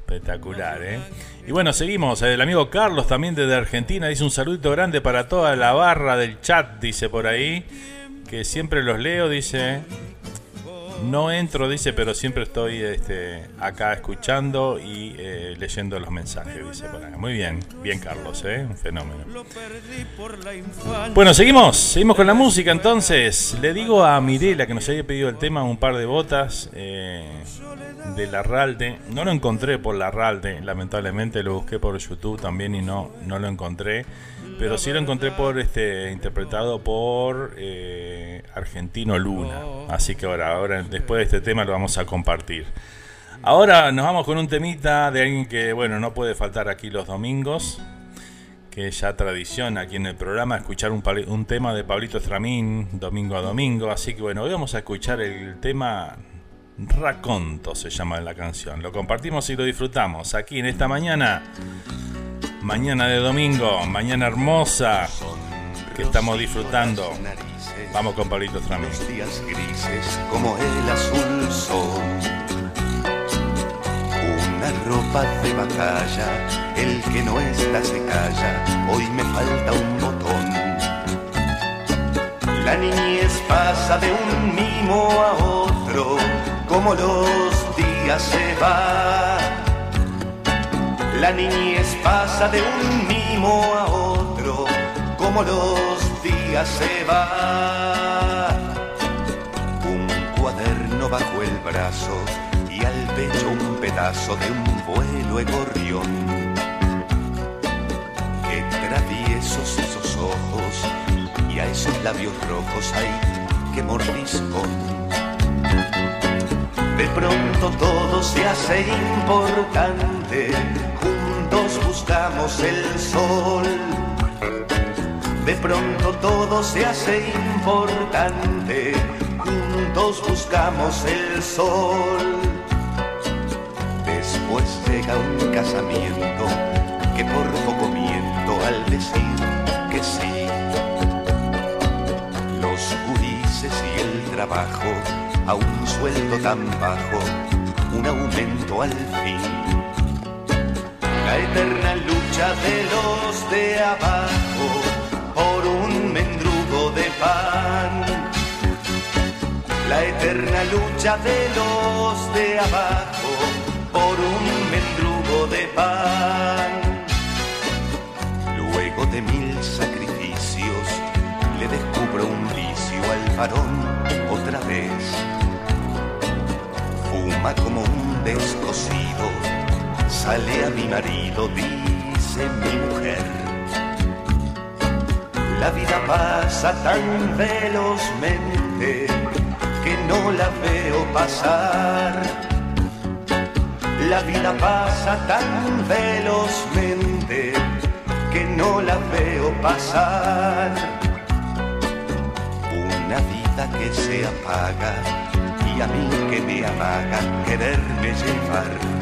Espectacular, ¿eh? Y bueno, seguimos. El amigo Carlos también desde Argentina dice un saludito grande para toda la barra del chat, dice por ahí. que siempre los leo, dice. No entro, dice, pero siempre estoy este, acá escuchando y eh, leyendo los mensajes, dice Muy bien, bien Carlos, ¿eh? un fenómeno. Bueno, seguimos, seguimos con la música entonces. Le digo a Mirela que nos había pedido el tema un par de botas eh, de la Ralde. No lo encontré por la Ralde, lamentablemente lo busqué por YouTube también y no, no lo encontré. Pero sí lo encontré por este interpretado por eh, Argentino Luna. Así que ahora, ahora, después de este tema lo vamos a compartir. Ahora nos vamos con un temita de alguien que, bueno, no puede faltar aquí los domingos. Que ya tradición aquí en el programa escuchar un, un tema de Pablito Estramín domingo a domingo. Así que bueno, hoy vamos a escuchar el tema Raconto, se llama la canción. Lo compartimos y lo disfrutamos aquí en esta mañana mañana de domingo, mañana hermosa que estamos disfrutando. Vamos con Pablito Tramín. días grises como el azul son. Una ropa de batalla, el que no está se calla, hoy me falta un botón. La niñez pasa de un mimo a otro, como los días se van la niñez pasa de un mimo a otro, como los días se van. Un cuaderno bajo el brazo y al pecho un pedazo de un vuelo de gorrión. Qué traviesos esos ojos y a esos labios rojos hay que mordiscón. De pronto todo se hace importante juntos buscamos el sol. De pronto todo se hace importante, juntos buscamos el sol. Después llega un casamiento que por poco miento al decir que sí. Los judices y el trabajo a un sueldo tan bajo, un aumento al fin la eterna lucha de los de abajo por un mendrugo de pan. La eterna lucha de los de abajo por un mendrugo de pan. Luego de mil sacrificios le descubro un vicio al varón otra vez. Fuma como un descosido Sale a mi marido, dice mi mujer. La vida pasa tan velozmente que no la veo pasar. La vida pasa tan velozmente que no la veo pasar. Una vida que se apaga y a mí que me amaga quererme llevar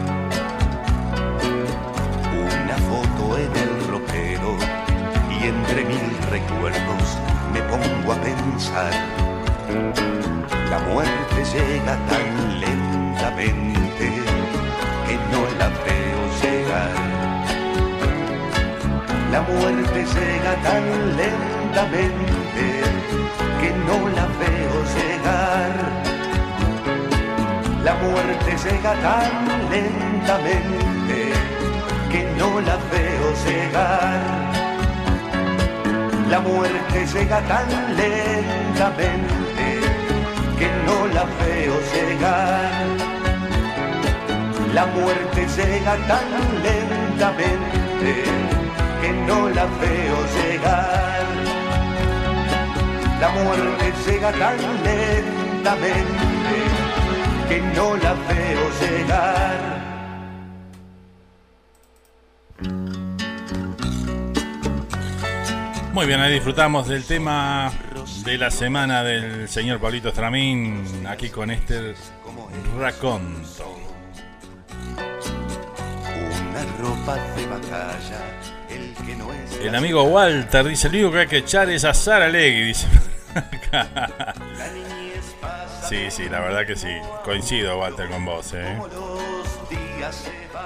recuerdos me pongo a pensar. La muerte llega tan lentamente que no la veo llegar. La muerte llega tan lentamente que no la veo llegar. La muerte llega tan lentamente que no la veo llegar. La muerte llega tan lentamente que no la veo llegar. La muerte llega tan lentamente que no la veo llegar. La muerte llega tan lentamente que no la veo llegar. Muy bien, ahí disfrutamos del tema de la semana del señor Pablito Stramín, aquí con este raconto. el amigo Walter dice, el único que hay que echar es a Sara Legui, dice. sí, sí, la verdad que sí. Coincido, Walter, con vos. ¿eh?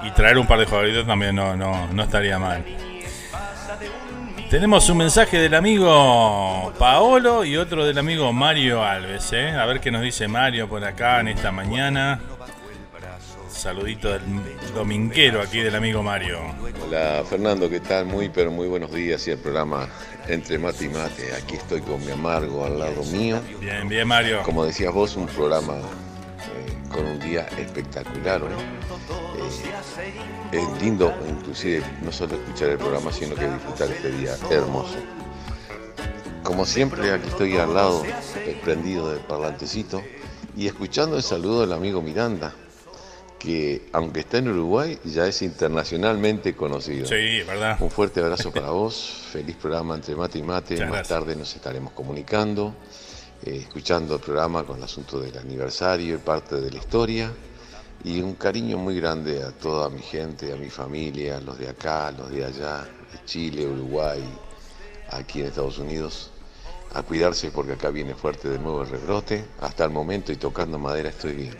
Y traer un par de jugadores también no, no, no estaría mal. Tenemos un mensaje del amigo Paolo y otro del amigo Mario Alves. ¿eh? A ver qué nos dice Mario por acá en esta mañana. Saludito del dominguero aquí del amigo Mario. Hola Fernando, ¿qué tal? Muy pero muy buenos días y el programa Entre Mate y Mate. Aquí estoy con mi amargo al lado mío. Bien, bien Mario. Como decías vos, un programa con un día espectacular. ¿eh? es lindo inclusive no solo escuchar el programa, sino que disfrutar este día hermoso. Como siempre, aquí estoy al lado, prendido del parlantecito, y escuchando el saludo del amigo Miranda, que aunque está en Uruguay, ya es internacionalmente conocido. Sí, verdad. Un fuerte abrazo para vos, feliz programa entre mate y mate, más tarde nos estaremos comunicando, eh, escuchando el programa con el asunto del aniversario y parte de la historia y un cariño muy grande a toda mi gente, a mi familia, los de acá, los de allá, de Chile, Uruguay, aquí en Estados Unidos. A cuidarse porque acá viene fuerte de nuevo el rebrote. Hasta el momento y tocando madera estoy bien.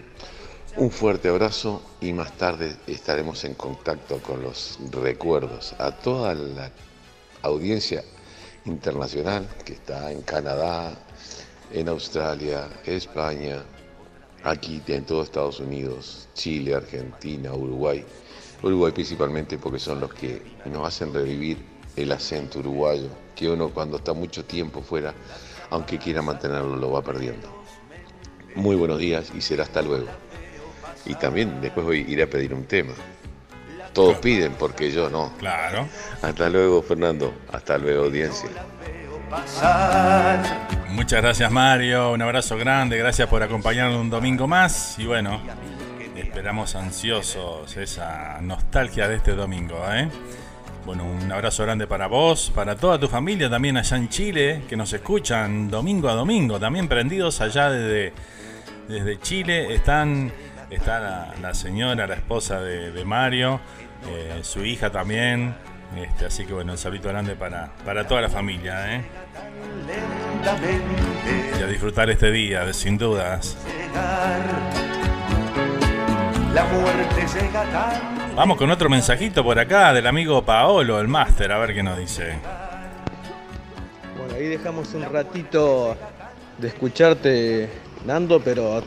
Un fuerte abrazo y más tarde estaremos en contacto con los recuerdos a toda la audiencia internacional que está en Canadá, en Australia, España, aquí en todo Estados Unidos, Chile, Argentina, Uruguay. Uruguay principalmente porque son los que nos hacen revivir el acento uruguayo, que uno cuando está mucho tiempo fuera, aunque quiera mantenerlo, lo va perdiendo. Muy buenos días y será hasta luego. Y también después voy a ir a pedir un tema. Todos piden porque yo no. Claro. Hasta luego, Fernando. Hasta luego, audiencia. Muchas gracias Mario, un abrazo grande, gracias por acompañarnos un domingo más y bueno, esperamos ansiosos esa nostalgia de este domingo. ¿eh? Bueno, un abrazo grande para vos, para toda tu familia también allá en Chile, que nos escuchan domingo a domingo, también prendidos allá desde, desde Chile. Están, está la, señora, la esposa de, Mario, eh, su hija también. Este, así que bueno, un saludo grande para, para toda la familia. ¿eh? Y a disfrutar este día, sin dudas. Vamos con otro mensajito por acá del amigo Paolo, el máster, a ver qué nos dice. Bueno, ahí dejamos un ratito de escucharte, Nando, pero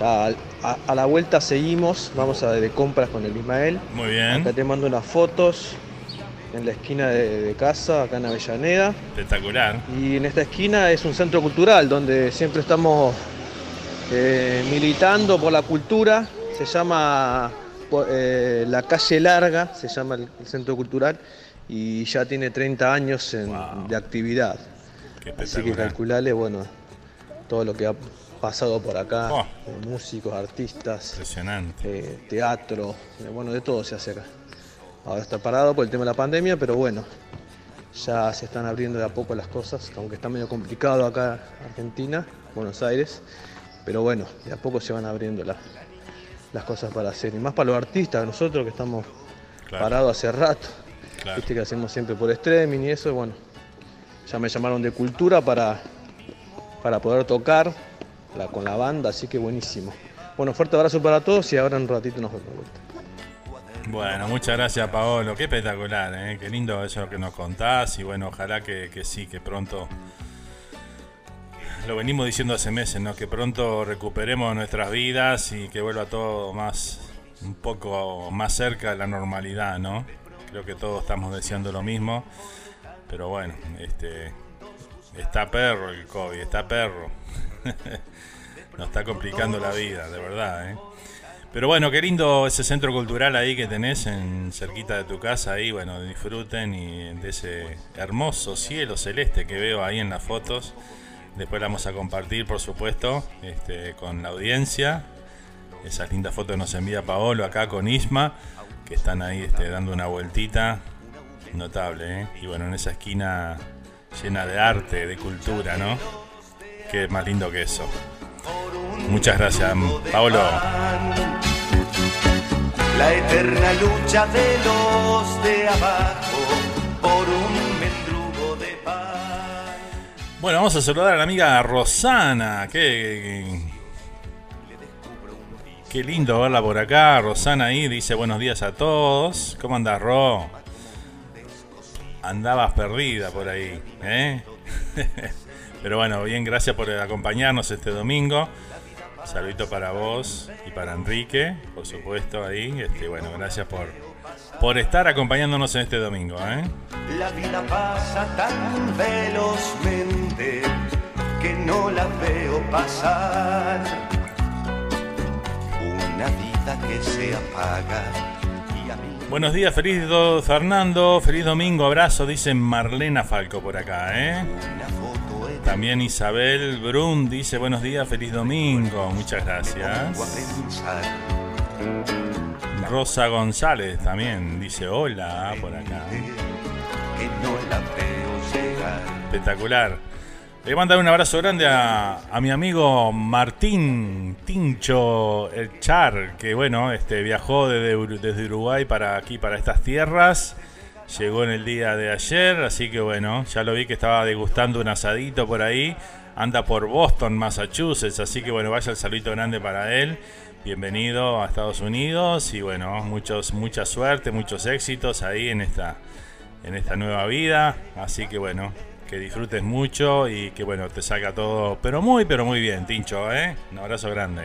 a, la vuelta seguimos. Vamos a de compras con el Ismael. Muy bien. Acá te mando unas fotos en la esquina de, casa, acá en Avellaneda. Espectacular. Y en esta esquina es un centro cultural donde siempre estamos eh, militando por la cultura. Se llama eh, La Calle Larga, se llama el, centro cultural, y ya tiene 30 años de actividad. Así que calculale, bueno, todo lo que ha pasado por acá, oh. músicos, artistas, Impresionante. teatro, bueno, de todo se hace acá. Ahora está parado por el tema de la pandemia, pero bueno, ya se están abriendo de a poco las cosas, aunque está medio complicado acá en Argentina, Buenos Aires, pero bueno, de a poco se van abriendo las cosas para hacer, y más para los artistas, nosotros que estamos parados hace rato, viste que hacemos siempre por streaming y eso, bueno, ya me llamaron de cultura para, para poder tocar con la banda, así que buenísimo. Bueno, fuerte abrazo para todos y ahora en un ratito nos vemos. Bueno, muchas gracias Paolo, qué espectacular, ¿eh? qué lindo eso que nos contás y bueno, ojalá que, sí, que pronto, lo venimos diciendo hace meses, ¿no? que pronto recuperemos nuestras vidas y que vuelva todo más, un poco más cerca de la normalidad, ¿no? Creo que todos estamos deseando lo mismo, pero bueno, este, está perro el COVID, está perro, nos está complicando la vida, de verdad, ¿eh? Pero bueno, qué lindo ese centro cultural ahí que tenés en cerquita de tu casa ahí, bueno, disfruten y de ese hermoso cielo celeste que veo ahí en las fotos. Después la vamos a compartir, por supuesto, este, con la audiencia. Esas lindas fotos nos envía Paolo acá con Isma, que están ahí este, dando una vueltita. Notable, ¿eh? Y bueno, en esa esquina llena de arte, de cultura, ¿no? Qué más lindo que eso. Muchas gracias, Paolo. La eterna lucha de los de abajo por un mendrugo de paz. Bueno, vamos a saludar a la amiga Rosana. Qué, qué lindo verla por acá. Rosana ahí dice buenos días a todos. ¿Cómo andas, Ro? andabas perdida por ahí. ¿eh? Pero bueno, bien, gracias por acompañarnos este domingo. Saludito para vos y para Enrique, por supuesto, ahí. Este, bueno, gracias por, por estar acompañándonos en este domingo. ¿eh? La vida pasa tan velozmente que no la veo pasar. Una vida que se apaga. Buenos días, feliz do Fernando, feliz domingo, abrazo, dice Marlena Falco por acá, ¿eh? También Isabel Brun dice buenos días, feliz domingo, muchas gracias. Rosa González también dice hola por acá. Espectacular. Le mandar un abrazo grande a, mi amigo Martín Tincho El Char, que bueno, este, viajó desde, desde Uruguay para aquí, para estas tierras. Llegó en el día de ayer, así que bueno, ya lo vi que estaba degustando un asadito por ahí. Anda por Boston, Massachusetts, así que bueno, vaya el saludito grande para él. Bienvenido a Estados Unidos y bueno, muchos, mucha suerte, muchos éxitos ahí en esta, en esta nueva vida. Así que bueno, que disfrutes mucho y que bueno, te salga todo, pero muy, pero muy bien, Tincho, ¿eh? Un abrazo grande.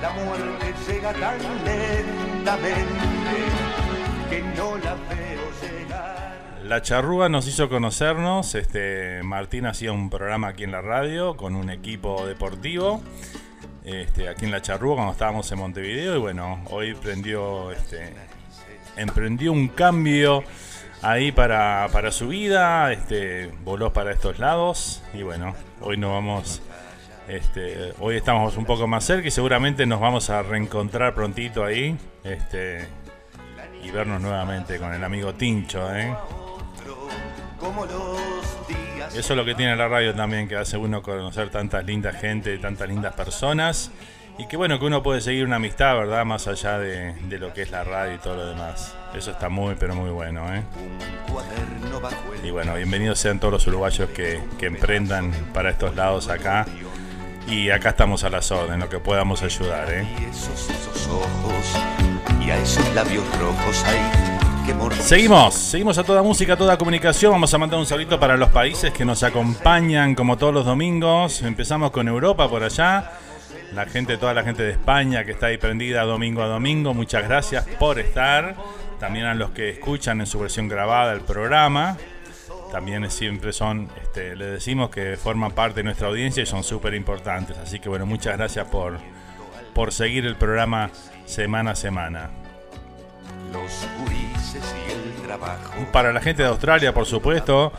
La muerte llega tan lentamente que no la veo la charrúa nos hizo conocernos. Este, Martín hacía un programa aquí en la radio con un equipo deportivo. Este, aquí en la charrúa cuando estábamos en Montevideo. Y bueno, hoy prendió, este, emprendió un cambio ahí para, para su vida. Este, voló para estos lados. Y bueno, hoy nos vamos. Este, hoy estamos un poco más cerca y seguramente nos vamos a reencontrar prontito ahí. Este, y vernos nuevamente con el amigo Tincho, ¿eh? Eso es lo que tiene la radio también, que hace uno conocer tantas lindas gente, tantas lindas personas. Y que bueno, que uno puede seguir una amistad, ¿verdad? Más allá de, lo que es la radio y todo lo demás. Eso está muy, pero muy bueno, ¿eh? Y bueno, bienvenidos sean todos los uruguayos que, que emprendan para estos lados acá. Y acá estamos a las órdenes, lo que podamos ayudar, ¿eh? Seguimos, seguimos a toda música, a toda comunicación. Vamos a mandar un saludito para los países que nos acompañan como todos los domingos. Empezamos con Europa por allá. La gente, toda la gente de España que está ahí prendida domingo a domingo. Muchas gracias por estar. También a los que escuchan en su versión grabada el programa. También siempre son, este, les decimos que forman parte de nuestra audiencia y son súper importantes. Así que bueno, muchas gracias por, por seguir el programa semana a semana. Los para la gente de Australia, por supuesto,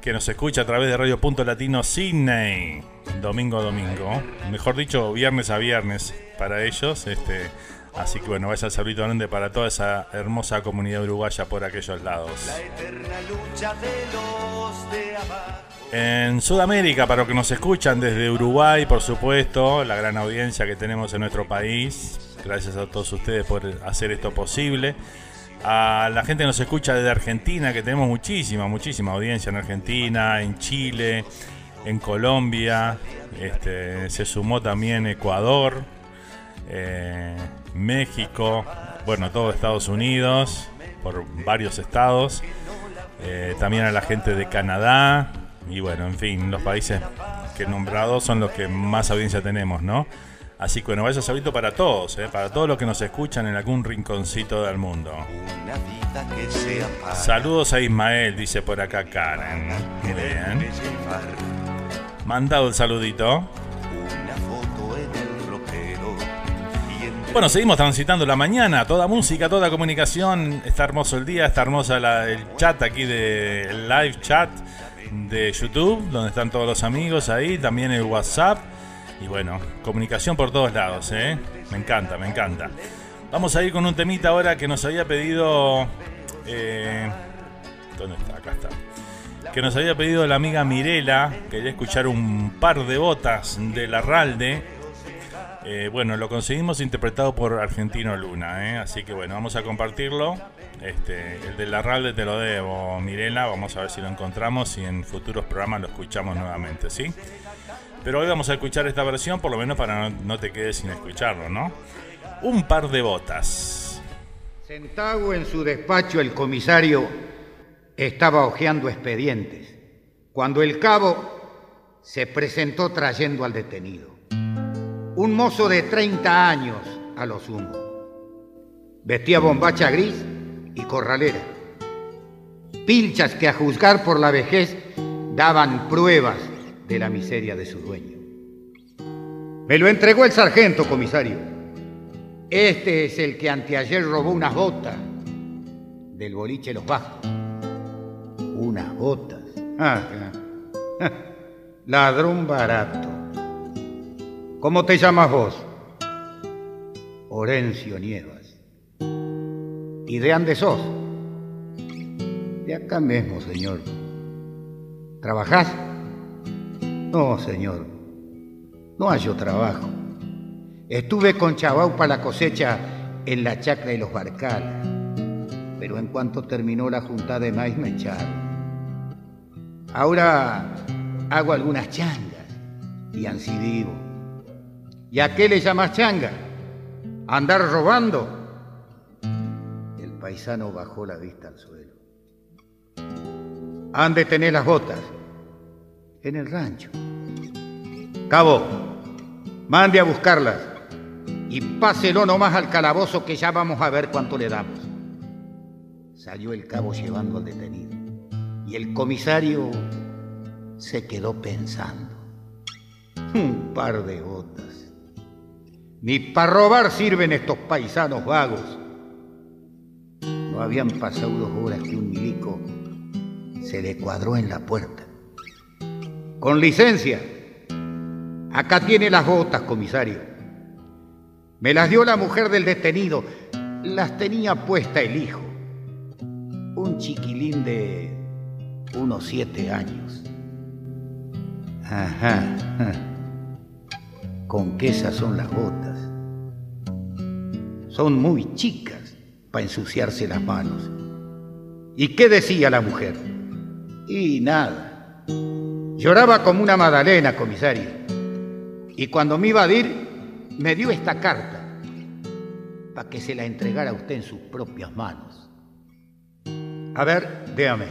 que nos escucha a través de Radio Punto Latino Sydney, domingo a domingo. Mejor dicho, viernes a viernes para ellos. Este, así que bueno, vaya saludito grande para toda esa hermosa comunidad uruguaya por aquellos lados. En Sudamérica, para los que nos escuchan desde Uruguay, por supuesto, la gran audiencia que tenemos en nuestro país. Gracias a todos ustedes por hacer esto posible a la gente que nos escucha desde Argentina, que tenemos muchísima, muchísima audiencia en Argentina, en Chile, en Colombia, este, se sumó también Ecuador, eh, México, bueno, todo Estados Unidos, por varios estados, eh, también a la gente de Canadá, y bueno, en fin, los países que he nombrado son los que más audiencia tenemos, ¿no? Así que bueno, vaya saludito para todos, ¿eh? para todos los que nos escuchan en algún rinconcito del mundo. Saludos a Ismael, dice por acá Karen. Bien. Mandado el saludito. Bueno, seguimos transitando la mañana, toda música, toda comunicación. Está hermoso el día, está hermosa el chat aquí de el live chat de YouTube, donde están todos los amigos ahí, también el WhatsApp. Y bueno, comunicación por todos lados, ¿eh? Me encanta, me encanta. Vamos a ir con un temita ahora que nos había pedido... Eh, ¿Dónde está? Acá está. Que nos había pedido la amiga Mirela. Quería escuchar un par de botas de la Ralde. Eh, bueno, lo conseguimos interpretado por Argentino Luna, ¿eh? así que bueno, vamos a compartirlo. Este, el de la Ralde te lo debo, Mirela. Vamos a ver si lo encontramos y en futuros programas lo escuchamos nuevamente, ¿sí? Pero hoy vamos a escuchar esta versión, por lo menos para no, te quedes sin escucharlo, ¿no? Un par de botas. Sentado en su despacho el comisario estaba hojeando expedientes cuando el cabo se presentó trayendo al detenido. Un mozo de 30 años a lo sumo. Vestía bombacha gris y corralera. Pilchas que a juzgar por la vejez daban pruebas de la miseria de su dueño. Me lo entregó el sargento, comisario. Este es el que anteayer robó unas botas del boliche Los Bajos. Unas botas. Ah, Ladrón barato. ¿Cómo te llamas vos? Orencio Nievas. ¿Y de dónde sos? De acá mismo, señor. ¿Trabajás? No, señor. No hallo trabajo. Estuve con Chabau para la cosecha en la chacra de los Barcales, pero en cuanto terminó la junta de maíz me echaron. Ahora hago algunas changas y ansí vivo. ¿Y a qué le llamas changa? ¿Andar robando? El paisano bajó la vista al suelo. ¿Han de tener las botas? En el rancho. Cabo, mande a buscarlas y páselo nomás al calabozo que ya vamos a ver cuánto le damos. Salió el cabo llevando al detenido y el comisario se quedó pensando. Un par de botas. Ni para robar sirven estos paisanos vagos. No habían pasado dos horas que un milico se le cuadró en la puerta. Con licencia. Acá tiene las botas, comisario. Me las dio la mujer del detenido. Las tenía puesta el hijo. Un chiquilín de unos siete años. Ajá. ¿Con qué esas son las botas? Son muy chicas para ensuciarse las manos. ¿Y qué decía la mujer? Y nada. Lloraba como una madalena, comisario. Y cuando me iba a ir, me dio esta carta para que se la entregara a usted en sus propias manos. A ver, déame.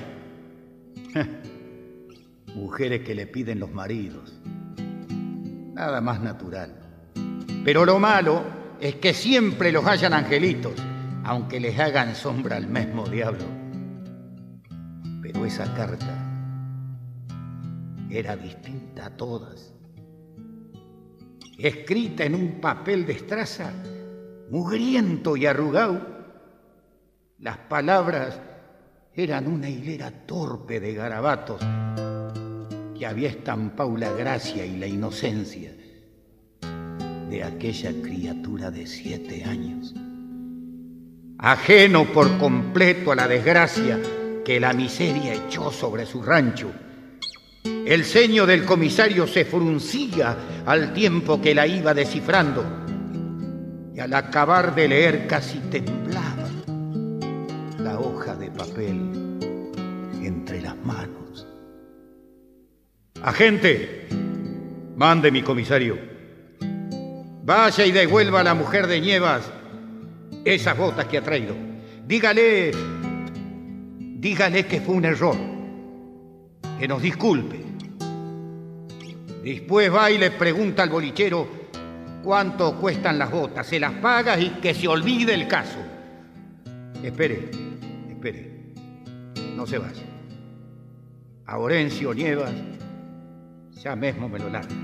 Mujeres que le piden los maridos. Nada más natural. Pero lo malo es que siempre los hayan angelitos, aunque les hagan sombra al mismo diablo. Pero esa carta era distinta a todas escrita en un papel de estraza, mugriento y arrugado. Las palabras eran una hilera torpe de garabatos que había estampado la gracia y la inocencia de aquella criatura de siete años. Ajeno por completo a la desgracia que la miseria echó sobre su rancho, el ceño del comisario se fruncía al tiempo que la iba descifrando y al acabar de leer casi temblaba la hoja de papel entre las manos. Agente, mande mi comisario. Vaya y devuelva a la mujer de Nievas esas botas que ha traído. Dígale, dígale que fue un error que nos disculpe. Después va y le pregunta al bolichero cuánto cuestan las botas, se las paga y que se olvide el caso. Espere, espere, no se vaya. A Orencio Nievas ya mismo me lo larga.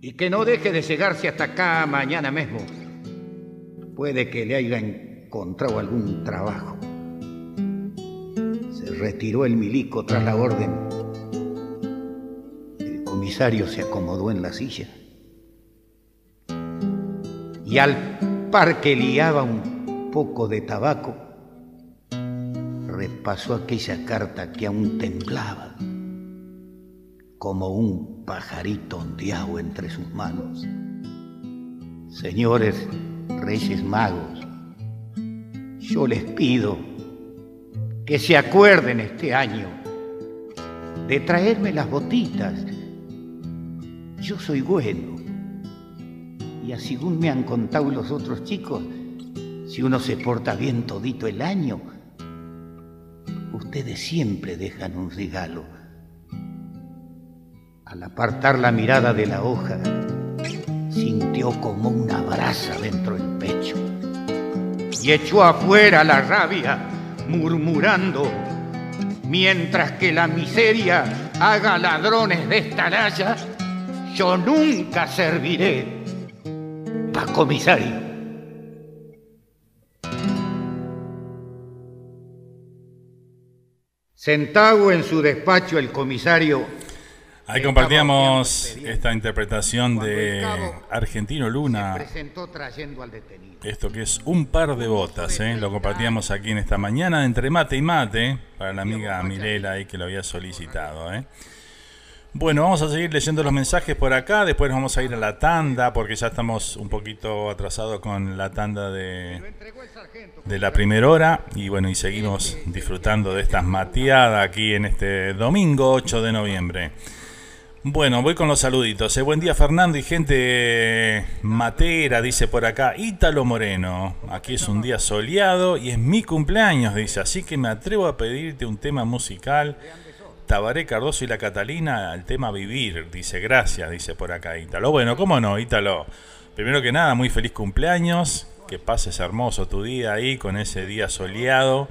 Y que no deje de llegarse hasta acá mañana mismo. Puede que le haya encontrado algún trabajo retiró el milico tras la orden. El comisario se acomodó en la silla. Y al par que liaba un poco de tabaco, repasó aquella carta que aún temblaba, como un pajarito ondeado entre sus manos. Señores reyes magos, yo les pido que se acuerden este año de traerme las botitas. Yo soy bueno. Y así según me han contado los otros chicos, si uno se porta bien todito el año, ustedes siempre dejan un regalo. Al apartar la mirada de la hoja, sintió como una brasa dentro del pecho y echó afuera la rabia, murmurando, mientras que la miseria haga ladrones de esta laya, yo nunca serviré pa' comisario. Sentado en su despacho el comisario Ahí compartíamos esta interpretación de Argentino Luna. Esto que es un par de botas, ¿eh? lo compartíamos aquí en esta mañana entre mate y mate para la amiga Mirela ahí que lo había solicitado. ¿eh? Bueno, vamos a seguir leyendo los mensajes por acá, después vamos a ir a la tanda porque ya estamos un poquito atrasados con la tanda de, de la primera hora y bueno, y seguimos disfrutando de estas mateadas aquí en este domingo 8 de noviembre. Bueno, voy con los saluditos. Eh. Buen día Fernando y gente matera, dice por acá. Ítalo Moreno. Aquí es un día soleado y es mi cumpleaños, dice. Así que me atrevo a pedirte un tema musical. Tabaré Cardoso y la Catalina, el tema Vivir. Dice, gracias, dice por acá Ítalo. Bueno, ¿cómo no, Ítalo? Primero que nada, muy feliz cumpleaños. Que pases hermoso tu día ahí con ese día soleado.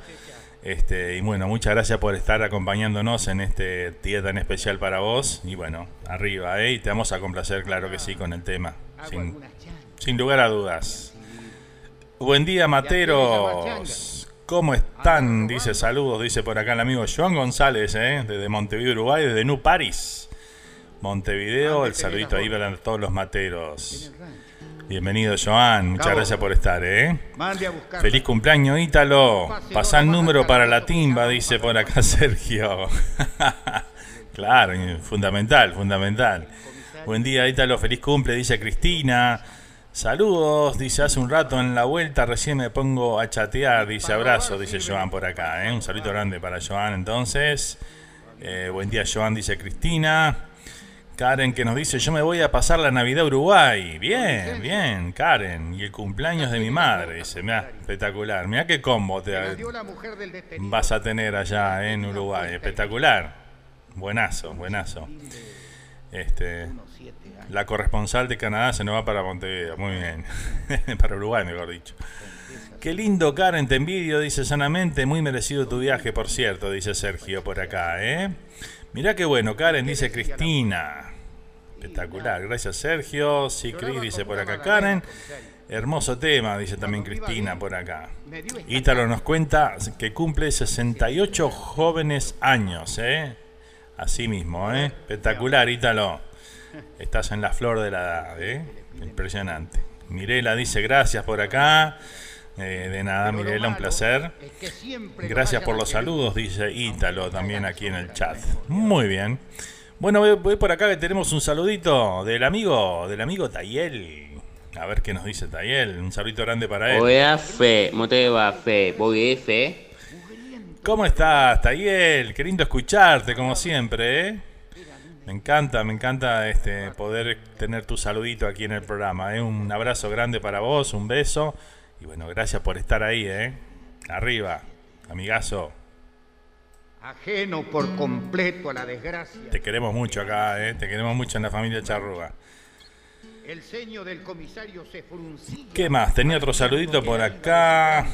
Este, y bueno, muchas gracias por estar acompañándonos en este día tan especial para vos. Y bueno, arriba, ¿eh? Y te vamos a complacer, claro que sí, con el tema. Sin, sin lugar a dudas. Buen día, Materos. ¿Cómo están? Dice saludos, dice por acá el amigo Joan González, ¿eh? desde Montevideo, Uruguay, desde New Paris. Montevideo, el saludito ahí para todos los materos. Bienvenido, Joan. Muchas gracias por estar, ¿eh? Feliz cumpleaños, Ítalo. Pasá el número para la timba, dice por acá Sergio. claro, fundamental, fundamental. Buen día, Ítalo. Feliz cumple, dice Cristina. Saludos, dice hace un rato en la vuelta, recién me pongo a chatear, dice abrazo, dice Joan por acá. ¿eh? Un saludo grande para Joan entonces. Eh, buen día, Joan, dice Cristina. Karen que nos dice, yo me voy a pasar la Navidad a Uruguay. Bien, bien, Karen. Y el cumpleaños de mi madre. Dice, mira, espectacular. Mira qué combo te vas a tener allá en Uruguay. Espectacular. Buenazo, buenazo. Este, la corresponsal de Canadá se nos va para Montevideo. Muy bien. para Uruguay, mejor dicho. Qué lindo, Karen, te envidio, dice sanamente. Muy merecido tu viaje, por cierto, dice Sergio por acá, ¿eh? Mirá qué bueno, Karen, dice Cristina. Espectacular, gracias Sergio. Sí, Cris dice por acá Karen. Hermoso tema, dice también Cristina por acá. Ítalo nos cuenta que cumple 68 jóvenes años, ¿eh? Así mismo, ¿eh? Espectacular, Ítalo. Estás en la flor de la edad, ¿eh? Impresionante. Mirela dice gracias por acá. Eh, de nada, Mirela, un placer. Gracias por los saludos, dice Ítalo también aquí en el chat. Muy bien. Bueno, voy, por acá que tenemos un saludito del amigo, del amigo Tayel. A ver qué nos dice Tayel. Un saludito grande para él. fe, fe, fe. ¿Cómo estás, Tayel? Qué lindo escucharte, como siempre, ¿eh? Me encanta, me encanta este poder tener tu saludito aquí en el programa. ¿eh? Un abrazo grande para vos, un beso. Y bueno, gracias por estar ahí, ¿eh? Arriba, amigazo. Ajeno por completo a la desgracia. Te queremos mucho acá, ¿eh? Te queremos mucho en la familia Charruga. El ceño del comisario se ¿Qué más? Tenía otro saludito por acá.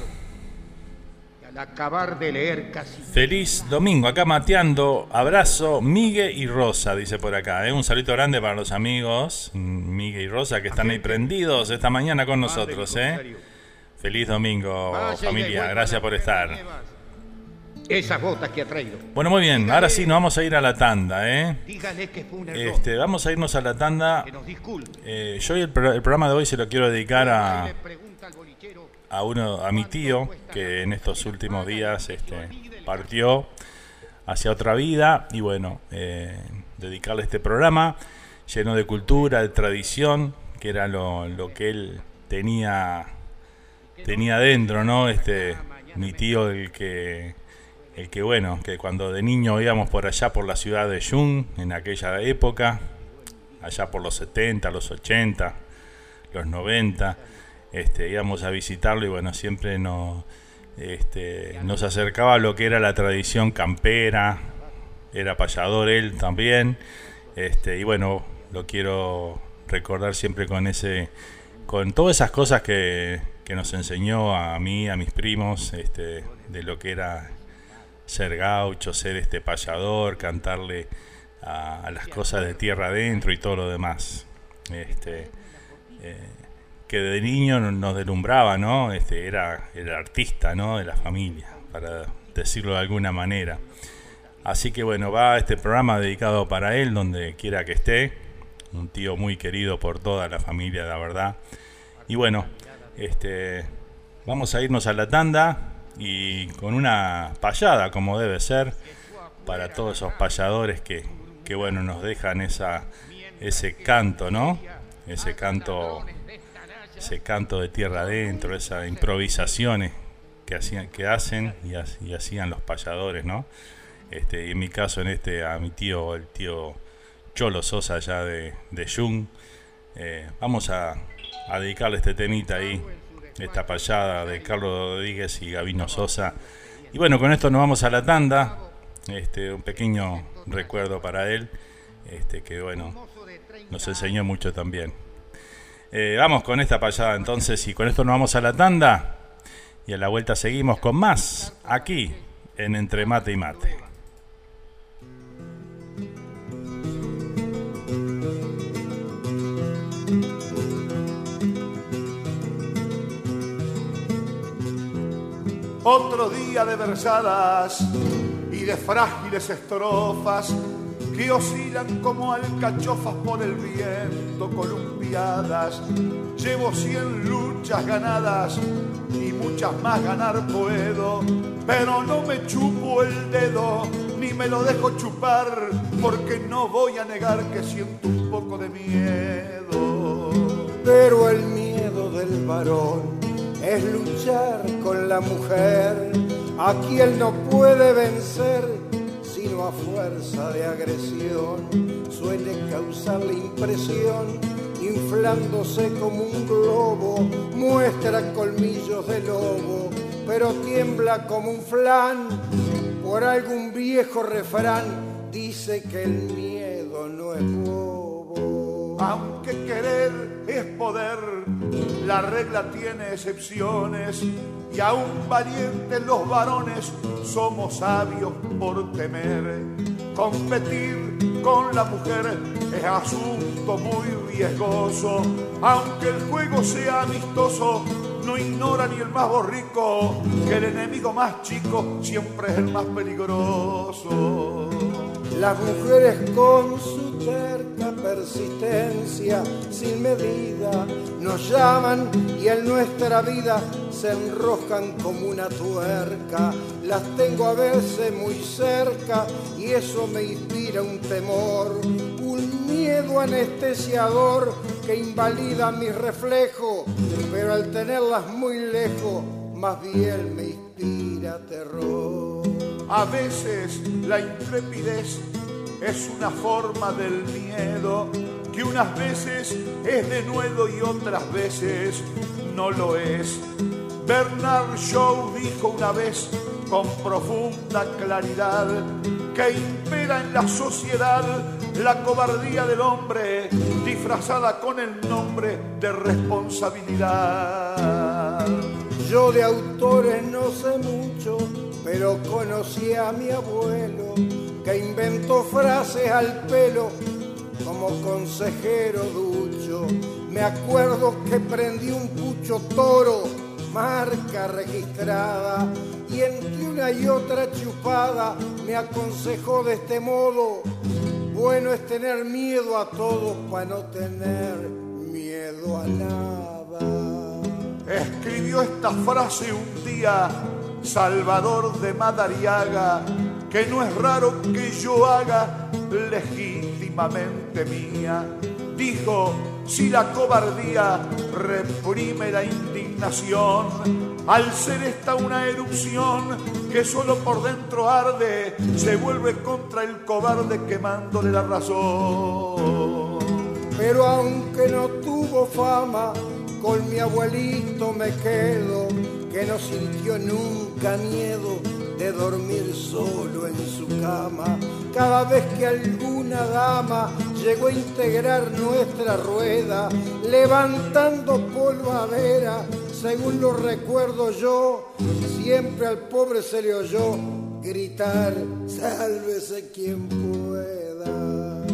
Al acabar de leer casi. Feliz domingo, acá mateando. Abrazo, Miguel y Rosa, dice por acá. ¿eh? Un saludito grande para los amigos, Miguel y Rosa, que están ahí prendidos esta mañana con nosotros. ¿eh? Feliz domingo, familia. Gracias por estar. Esas botas que ha traído. Bueno, muy bien. Ahora sí, nos vamos a ir a la tanda, ¿eh? Este, vamos a irnos a la tanda. Eh, yo el, programa de hoy se lo quiero dedicar a, a uno, a mi tío, que en estos últimos días este, partió hacia otra vida. Y bueno, eh, dedicarle este programa lleno de cultura, de tradición, que era lo, lo que él tenía tenía dentro, ¿no? Este, mi tío, el que, el que, bueno, que cuando de niño íbamos por allá por la ciudad de Jung, en aquella época, allá por los 70, los 80, los 90, este, íbamos a visitarlo y bueno, siempre nos, este, nos acercaba a lo que era la tradición campera, era payador él también, este, y bueno, lo quiero recordar siempre con ese, con todas esas cosas que, que nos enseñó a mí, a mis primos, este, de lo que era ser gaucho, ser este payador, cantarle a, las cosas de tierra adentro y todo lo demás. Este, eh, que de niño nos deslumbraba, ¿no? Este, era el artista, ¿no? De la familia, para decirlo de alguna manera. Así que bueno, va este programa dedicado para él, donde quiera que esté. Un tío muy querido por toda la familia, la verdad. Y bueno, este, vamos a irnos a la tanda y con una payada, como debe ser, para todos esos payadores que, que bueno, nos dejan esa, ese canto, ¿no? Ese canto ese canto de tierra adentro, esas improvisaciones que, hacían, que hacen y, hacían los payadores, ¿no? Este, y en mi caso, en este, a mi tío, el tío Cholo Sosa allá de, de Jung, eh, vamos a, dedicarle este temita ahí, esta payada de Carlos Rodríguez y Gabino Sosa. Y bueno, con esto nos vamos a la tanda, este, un pequeño recuerdo para él, este, que bueno, nos enseñó mucho también. Eh, vamos con esta payada entonces y con esto nos vamos a la tanda y a la vuelta seguimos con más aquí en Entre Mate y Mate. Otro día de versadas y de frágiles estrofas que oscilan como alcachofas por el viento columpiadas. Llevo cien luchas ganadas y muchas más ganar puedo, pero no me chupo el dedo ni me lo dejo chupar porque no voy a negar que siento un poco de miedo. Pero el miedo del varón es luchar con la mujer. A quien no puede vencer sino a fuerza de agresión, suele causar la impresión, inflándose como un globo, muestra colmillos de lobo, pero tiembla como un flan, por algún viejo refrán, dice que el miedo no es bobo. Aunque querer es poder, la regla tiene excepciones y aún valientes los varones somos sabios por temer. Competir con la mujer es asunto muy riesgoso, aunque el juego sea amistoso. No ignora ni el más borrico que el enemigo más chico siempre es el más peligroso. Las mujeres con su terca persistencia sin medida nos llaman y en nuestra vida se enroscan como una tuerca. Las tengo a veces muy cerca y eso me inspira un temor, un miedo anestesiador que invalida mi reflejo, pero al tenerlas muy lejos, más bien me inspira terror. A veces la intrepidez es una forma del miedo que unas veces es de nuevo y otras veces no lo es. Bernard Shaw dijo una vez con profunda claridad que impera en la sociedad la cobardía del hombre disfrazada con el nombre de responsabilidad. Yo de autores no sé mucho pero conocí a mi abuelo que inventó frases al pelo como consejero ducho. Me acuerdo que prendí un pucho toro, marca registrada, y entre una y otra chupada me aconsejó de este modo, bueno es tener miedo a todos para no tener miedo a nada. Escribió esta frase un día Salvador de Madariaga, que no es raro que yo haga legítimamente mía. Dijo, si la cobardía reprime la indignación, al ser esta una erupción que solo por dentro arde, se vuelve contra el cobarde quemándole la razón. Pero aunque no tuvo fama, con mi abuelito me quedo que no sintió nunca miedo de dormir solo en su cama. Cada vez que alguna dama llegó a integrar nuestra rueda, levantando polvadera, según lo recuerdo yo, siempre al pobre se le oyó gritar, sálvese quien pueda.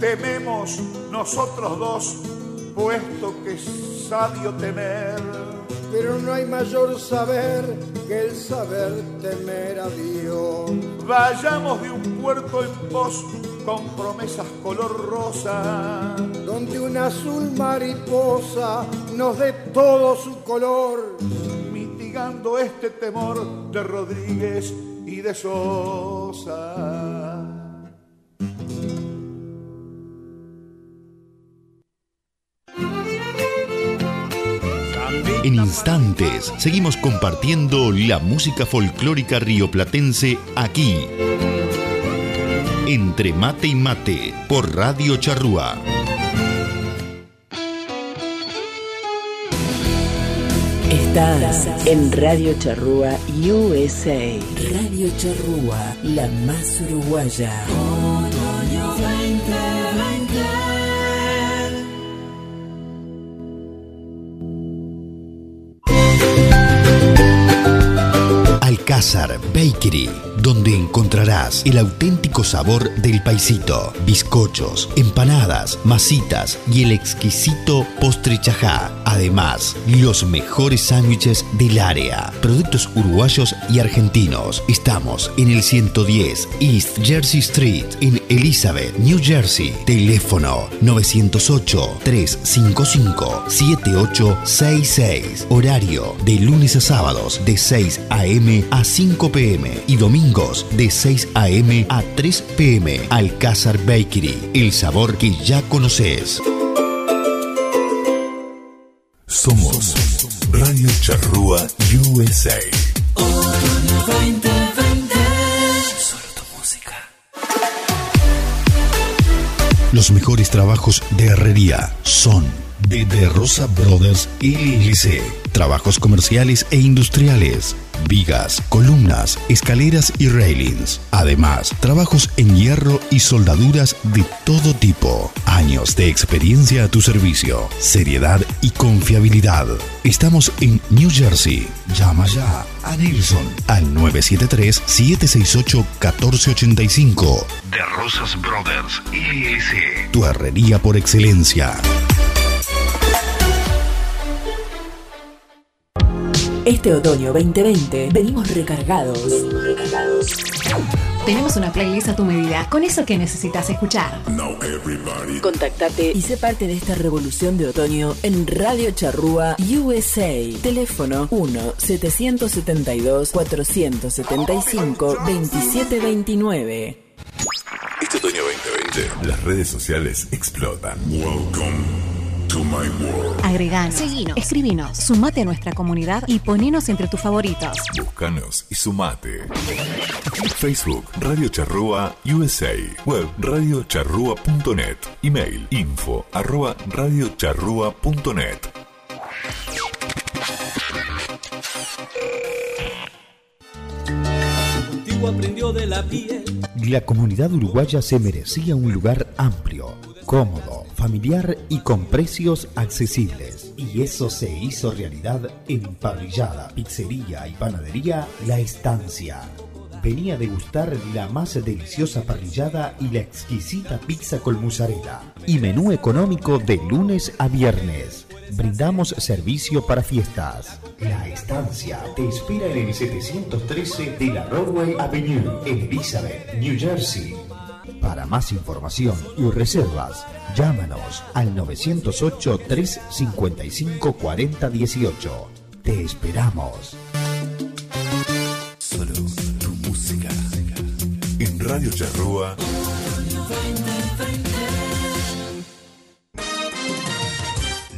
Tememos nosotros dos, puesto que sabio temer pero no hay mayor saber que el saber temer a Dios. Vayamos de un puerto en pos con promesas color rosa, donde un azul mariposa nos dé todo su color, mitigando este temor de Rodríguez y de Sosa. En instantes seguimos compartiendo la música folclórica rioplatense aquí. Entre mate y mate por Radio Charrúa. Estás en Radio Charrúa USA. Radio Charrúa, la más uruguaya. Alcázar Bakery, donde encontrarás el auténtico sabor del paisito, bizcochos, empanadas, masitas y el exquisito postre chajá. Además, los mejores sándwiches del área, productos uruguayos y argentinos. Estamos en el 110 East Jersey Street, en Elizabeth, New Jersey. Teléfono 908-355-7866. Horario de lunes a sábados de 6 a.m. a 5 p.m. y de 6 a.m. a 3 p.m. Alcázar Bakery, el sabor que ya conoces. Somos Radio Charrúa USA. Los mejores trabajos de herrería son de De Rosa Brothers LLC. Trabajos comerciales e industriales. Vigas, columnas, escaleras y railings. Además, trabajos en hierro y soldaduras de todo tipo. Años de experiencia a tu servicio. Seriedad y confiabilidad. Estamos en New Jersey. Llama ya a Nelson al 973-768-1485. De Rosas Brothers LLC. Tu herrería por excelencia. Este otoño 2020 venimos recargados. Tenemos una playlist a tu medida, con eso que necesitas escuchar. Contactate y sé parte de esta revolución de otoño en Radio Charrúa USA. Teléfono 1-772-475-2729. Este otoño 2020, las redes sociales explotan. Welcome. Agreganos, seguinos, escribinos, sumate a nuestra comunidad y ponenos entre tus favoritos. Búscanos y sumate. Facebook Radio Charrúa USA. Web radiocharrúa.net. Email info arroba radiocharrúa.net. Contigo aprendió de la piel. La comunidad uruguaya se merecía un lugar amplio, cómodo, familiar y con precios accesibles. Y eso se hizo realidad en Parrillada, Pizzería y Panadería La Estancia. Venía a degustar la más deliciosa parrillada y la exquisita pizza con mozzarella. Y menú económico de lunes a viernes. Brindamos servicio para fiestas. La Estancia te espera en el 713 de la Broadway Avenue, en Elizabeth, New Jersey. Para más información y reservas, llámanos al 908-355-4018. Te esperamos. Solo tu música. En Radio Charrúa.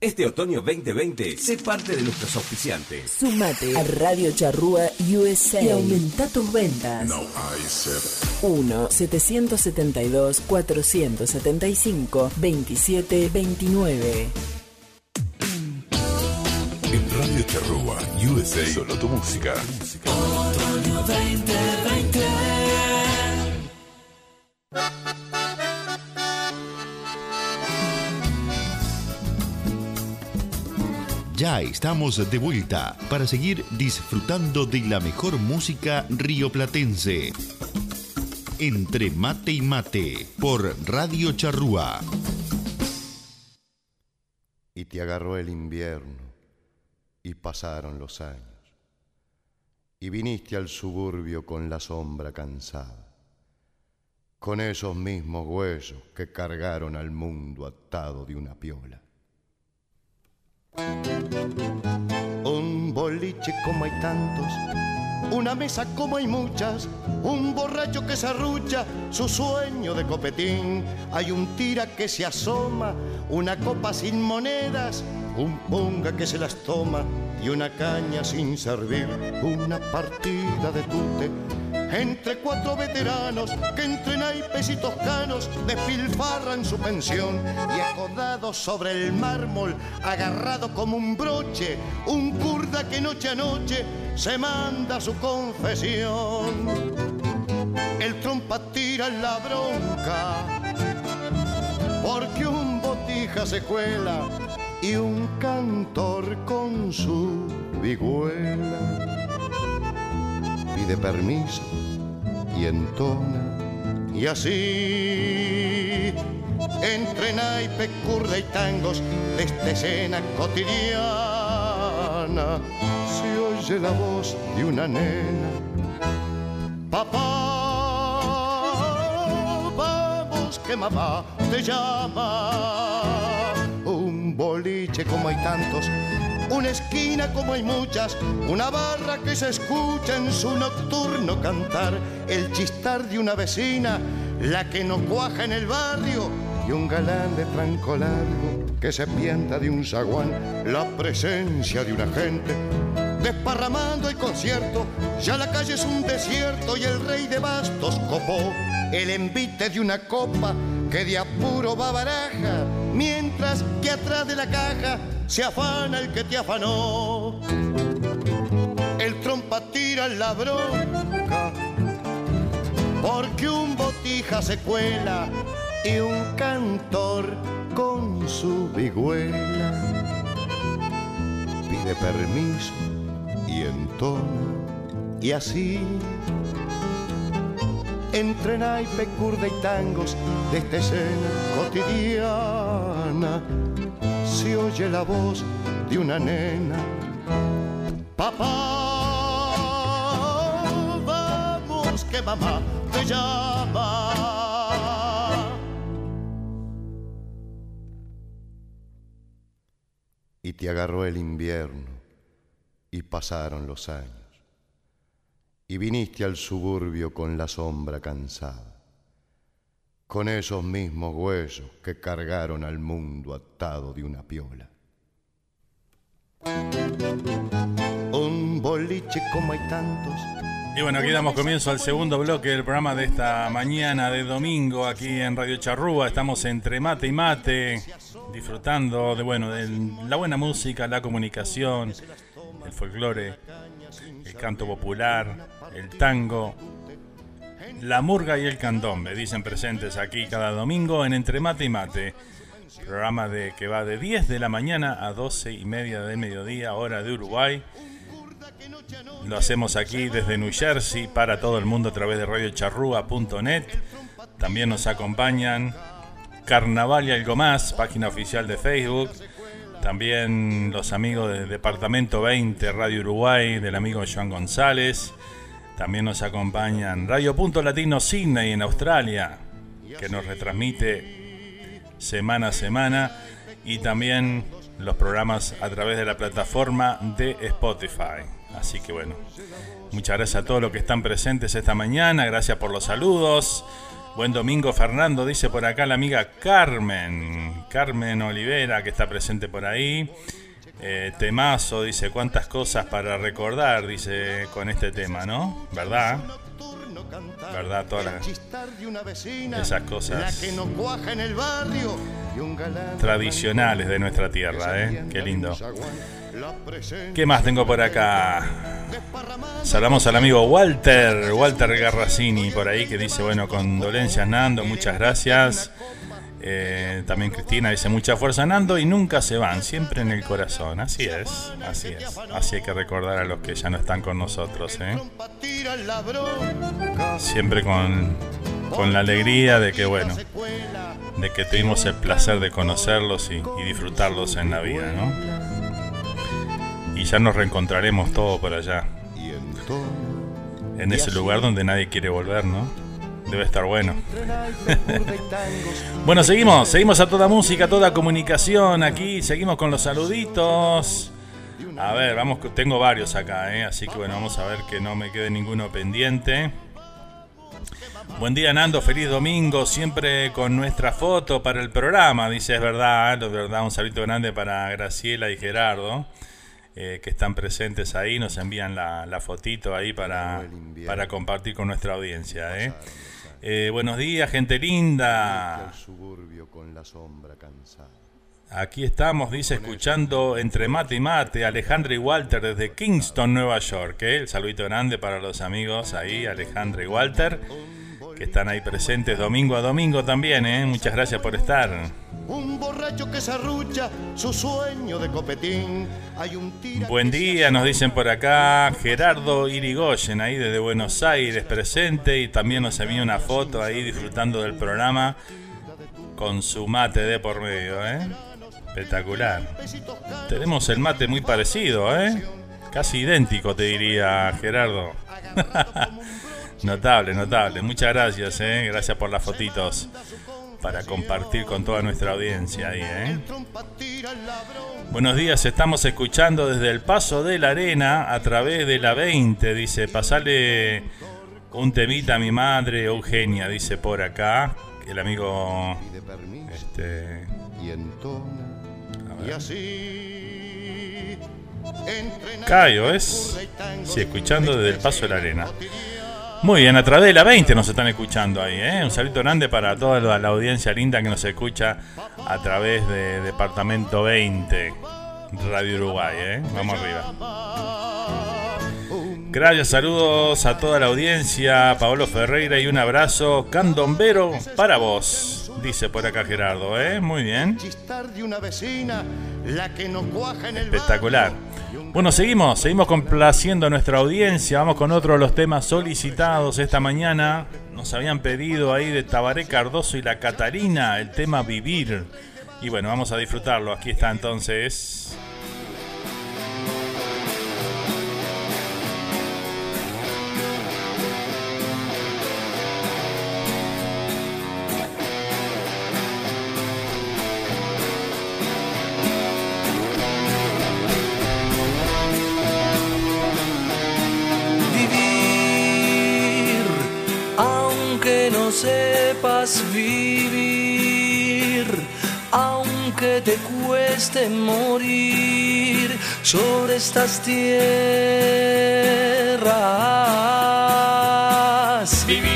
Este otoño 2020, sé parte de nuestros auspiciantes. Sumate a Radio Charrúa USA y aumenta tus ventas. 1-772-475-2729. En Radio Charrúa USA, solo tu música. Otoño 2020. Ya estamos de vuelta para seguir disfrutando de la mejor música rioplatense. Entre mate y mate por Radio Charrúa. Y te agarró el invierno y pasaron los años. Y viniste al suburbio con la sombra cansada, con esos mismos huesos que cargaron al mundo atado de una piola. Un boliche como hay tantos, una mesa como hay muchas, un borracho que se arrucha, su sueño de copetín. Hay un tira que se asoma, una copa sin monedas, un punga que se las toma y una caña sin servir, una partida de tute entre cuatro veteranos que entre naipes y toscanos despilfarran su pensión y acodado sobre el mármol, agarrado como un broche, un kurda que noche a noche se manda su confesión. El trompa tira la bronca porque un botija se cuela y un cantor con su vihuela pide permiso y entona. Y así entre naipe, curda y tangos de esta escena cotidiana se oye la voz de una nena. Papá vamos que mamá te llama. Un boliche como hay tantos una esquina como hay muchas, una barra que se escucha en su nocturno cantar, el chistar de una vecina, la que no cuaja en el barrio, y un galán de tranco largo que se pienta de un zaguán, la presencia de una gente. Desparramando el concierto, ya la calle es un desierto y el rey de bastos copó el envite de una copa que de apuro va baraja, mientras que atrás de la caja se afana el que te afanó. El trompa tira la bronca, porque un botija se cuela y un cantor con su vihuela pide permiso y entona y así entre naipe, curda y tangos de esta escena cotidiana se oye la voz de una nena. Papá, vamos que mamá te llama. Y te agarró el invierno y pasaron los años. Y viniste al suburbio con la sombra cansada con esos mismos huesos que cargaron al mundo atado de una piola. Un boliche como hay tantos. Y bueno, aquí damos comienzo al segundo bloque del programa de esta mañana de domingo aquí en Radio Charrúa. Estamos entre mate y mate, disfrutando de bueno, de la buena música, la comunicación, el folclore, el canto popular, el tango, la Murga y el Candombe, dicen presentes aquí cada domingo en Entre Mate y Mate. Programa de, que va de 10 de la mañana a 12 y media del mediodía, hora de Uruguay. Lo hacemos aquí desde New Jersey para todo el mundo a través de radiocharrúa.net. También nos acompañan Carnaval y algo más, página oficial de Facebook. También los amigos del Departamento 20 Radio Uruguay, del amigo Joan González. También nos acompañan Radio Punto Latino Sydney en Australia, que nos retransmite semana a semana. Y también los programas a través de la plataforma de Spotify. Así que bueno, muchas gracias a todos los que están presentes esta mañana. Gracias por los saludos. Buen domingo, Fernando, dice por acá la amiga Carmen. Carmen Olivera, que está presente por ahí. Eh, temazo, dice, cuántas cosas para recordar, dice, con este tema, ¿no? ¿Verdad? ¿Verdad? Todas esas cosas tradicionales de nuestra tierra, ¿eh? Qué lindo. ¿Qué más tengo por acá? Saludamos al amigo Walter, Walter Garracini, por ahí, que dice, bueno, condolencias Nando, muchas gracias. Eh, también Cristina dice mucha fuerza Nando y nunca se van, siempre en el corazón. Así es, así es. Así hay que recordar a los que ya no están con nosotros. ¿eh? Siempre con, con, la alegría de que, bueno, de que tuvimos el placer de conocerlos y, y disfrutarlos en la vida, ¿no? Y ya nos reencontraremos todos por allá. En ese lugar donde nadie quiere volver, ¿no? Debe estar bueno. bueno, seguimos, seguimos a toda música, toda comunicación aquí, seguimos con los saluditos. A ver, vamos, tengo varios acá, ¿eh? así que bueno, vamos a ver que no me quede ninguno pendiente. Buen día Nando, feliz domingo, siempre con nuestra foto para el programa, dice, es verdad, es verdad, un saludo grande para Graciela y Gerardo. Eh, que están presentes ahí, nos envían la, la fotito ahí para, para compartir con nuestra audiencia. ¿eh? Eh, buenos días, gente linda. Aquí estamos, dice, escuchando entre mate y mate, Alejandra y Walter desde Kingston, Nueva York. ¿eh? El saludito grande para los amigos ahí, Alejandra y Walter, que están ahí presentes domingo a domingo también. ¿eh? Muchas gracias por estar. Un borracho que se arrucha su sueño de copetín. Hay un Buen día, nos dicen por acá Gerardo Irigoyen, ahí desde Buenos Aires, presente. Y también nos envía una foto ahí disfrutando del programa con su mate de por medio, ¿eh? Espectacular. Tenemos el mate muy parecido, ¿eh? Casi idéntico, te diría Gerardo. Notable, notable. Muchas gracias, ¿eh? Gracias por las fotitos para compartir con toda nuestra audiencia ahí, ¿eh? Buenos días, estamos escuchando desde el Paso de la Arena a través de la 20, dice, pasale un temita a mi madre Eugenia, dice por acá, el amigo este Cayo es sí, escuchando desde el Paso de la Arena. Muy bien, a través de la 20 nos están escuchando ahí, ¿eh? Un saludo grande para toda la audiencia linda que nos escucha a través de Departamento 20, Radio Uruguay, ¿eh? Vamos arriba. Gracias, saludos a toda la audiencia, Pablo Ferreira y un abrazo candombero para vos, dice por acá Gerardo, ¿eh? Muy bien. Espectacular. Bueno, seguimos, seguimos complaciendo a nuestra audiencia. Vamos con otro de los temas solicitados esta mañana. Nos habían pedido ahí de Tabaré Cardoso y la Catarina el tema Vivir. Y bueno, vamos a disfrutarlo. Aquí está entonces. Sepas vivir, aunque te cueste morir sobre estas tierras. Vivir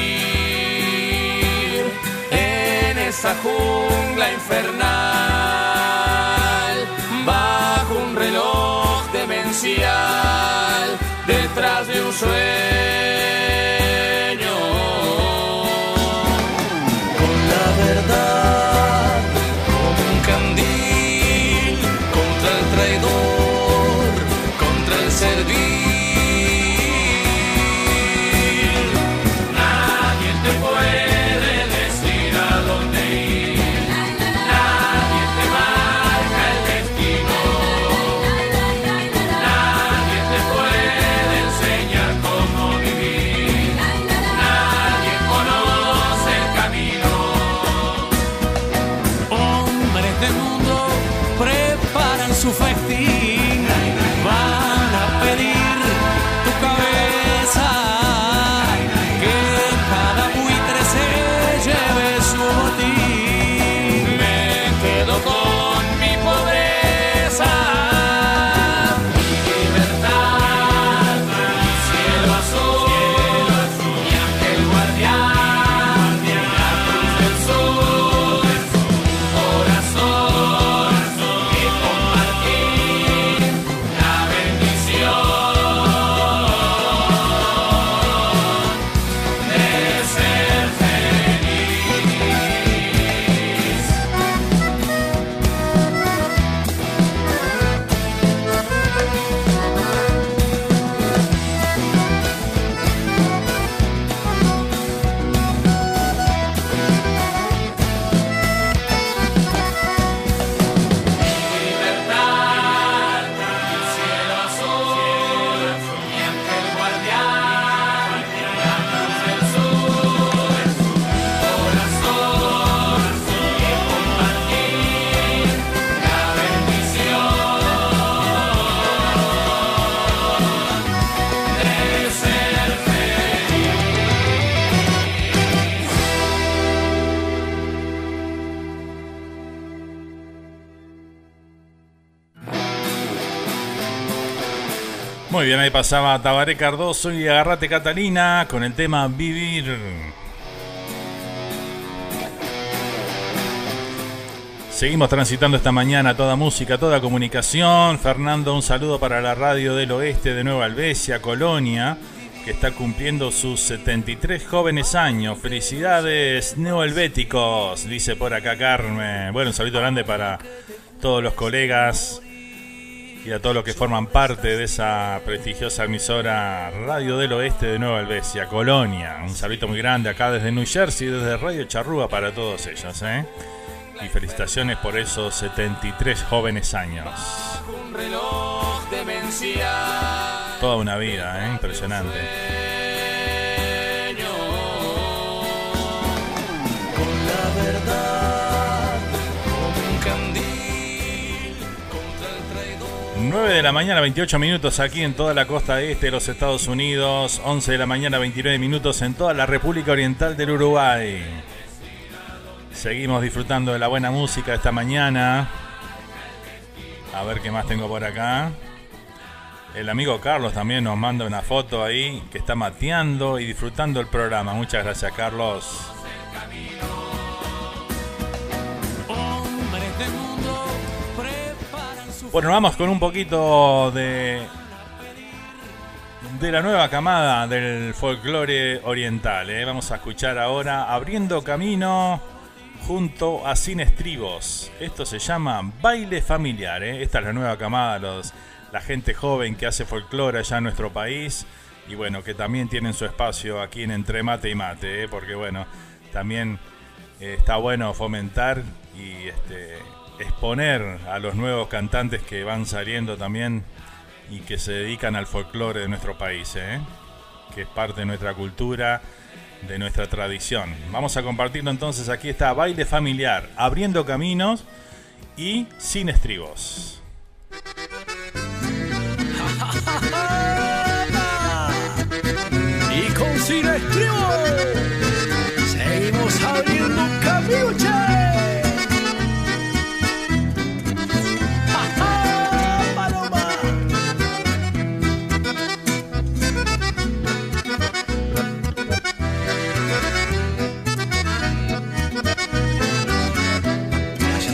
en esa jungla infernal, bajo un reloj demencial, detrás de un sueño Muy bien, ahí pasaba Tabaré Cardoso y Agarrate Catalina con el tema Vivir. Seguimos transitando esta mañana toda música, toda comunicación. Fernando, un saludo para la radio del oeste de Nueva Albesia, Colonia, que está cumpliendo sus 73 jóvenes años. Felicidades, neohelvéticos, dice por acá Carmen. Bueno, un saludo grande para todos los colegas y a todos los que forman parte de esa prestigiosa emisora Radio del Oeste de Nueva Albesia, Colonia. Un saludo muy grande acá desde New Jersey, desde Radio Charrúa para todos ellos. ¿eh? Y felicitaciones por esos 73 jóvenes años. Toda una vida, ¿eh? impresionante. 9 de la mañana, 28 minutos aquí en toda la costa este de los Estados Unidos. 11 de la mañana, 29 minutos en toda la República Oriental del Uruguay. Seguimos disfrutando de la buena música esta mañana. A ver qué más tengo por acá. El amigo Carlos también nos manda una foto ahí que está mateando y disfrutando el programa. Muchas gracias, Carlos. Bueno, vamos con un poquito de de la nueva camada del folclore oriental. ¿eh? Vamos a escuchar ahora Abriendo Camino junto a Sin Estribos. Esto se llama Baile Familiar. ¿eh? Esta es la nueva camada, los, la gente joven que hace folclore allá en nuestro país. Y bueno, que también tienen su espacio aquí en Entre Mate y Mate. ¿eh? Porque bueno, también está bueno fomentar y este, exponer a los nuevos cantantes que van saliendo también y que se dedican al folclore de nuestro país, ¿eh? que es parte de nuestra cultura, de nuestra tradición. Vamos a compartirlo entonces, aquí está Baile Familiar, abriendo caminos y sin estribos. y con sin estribos seguimos abriendo caminos.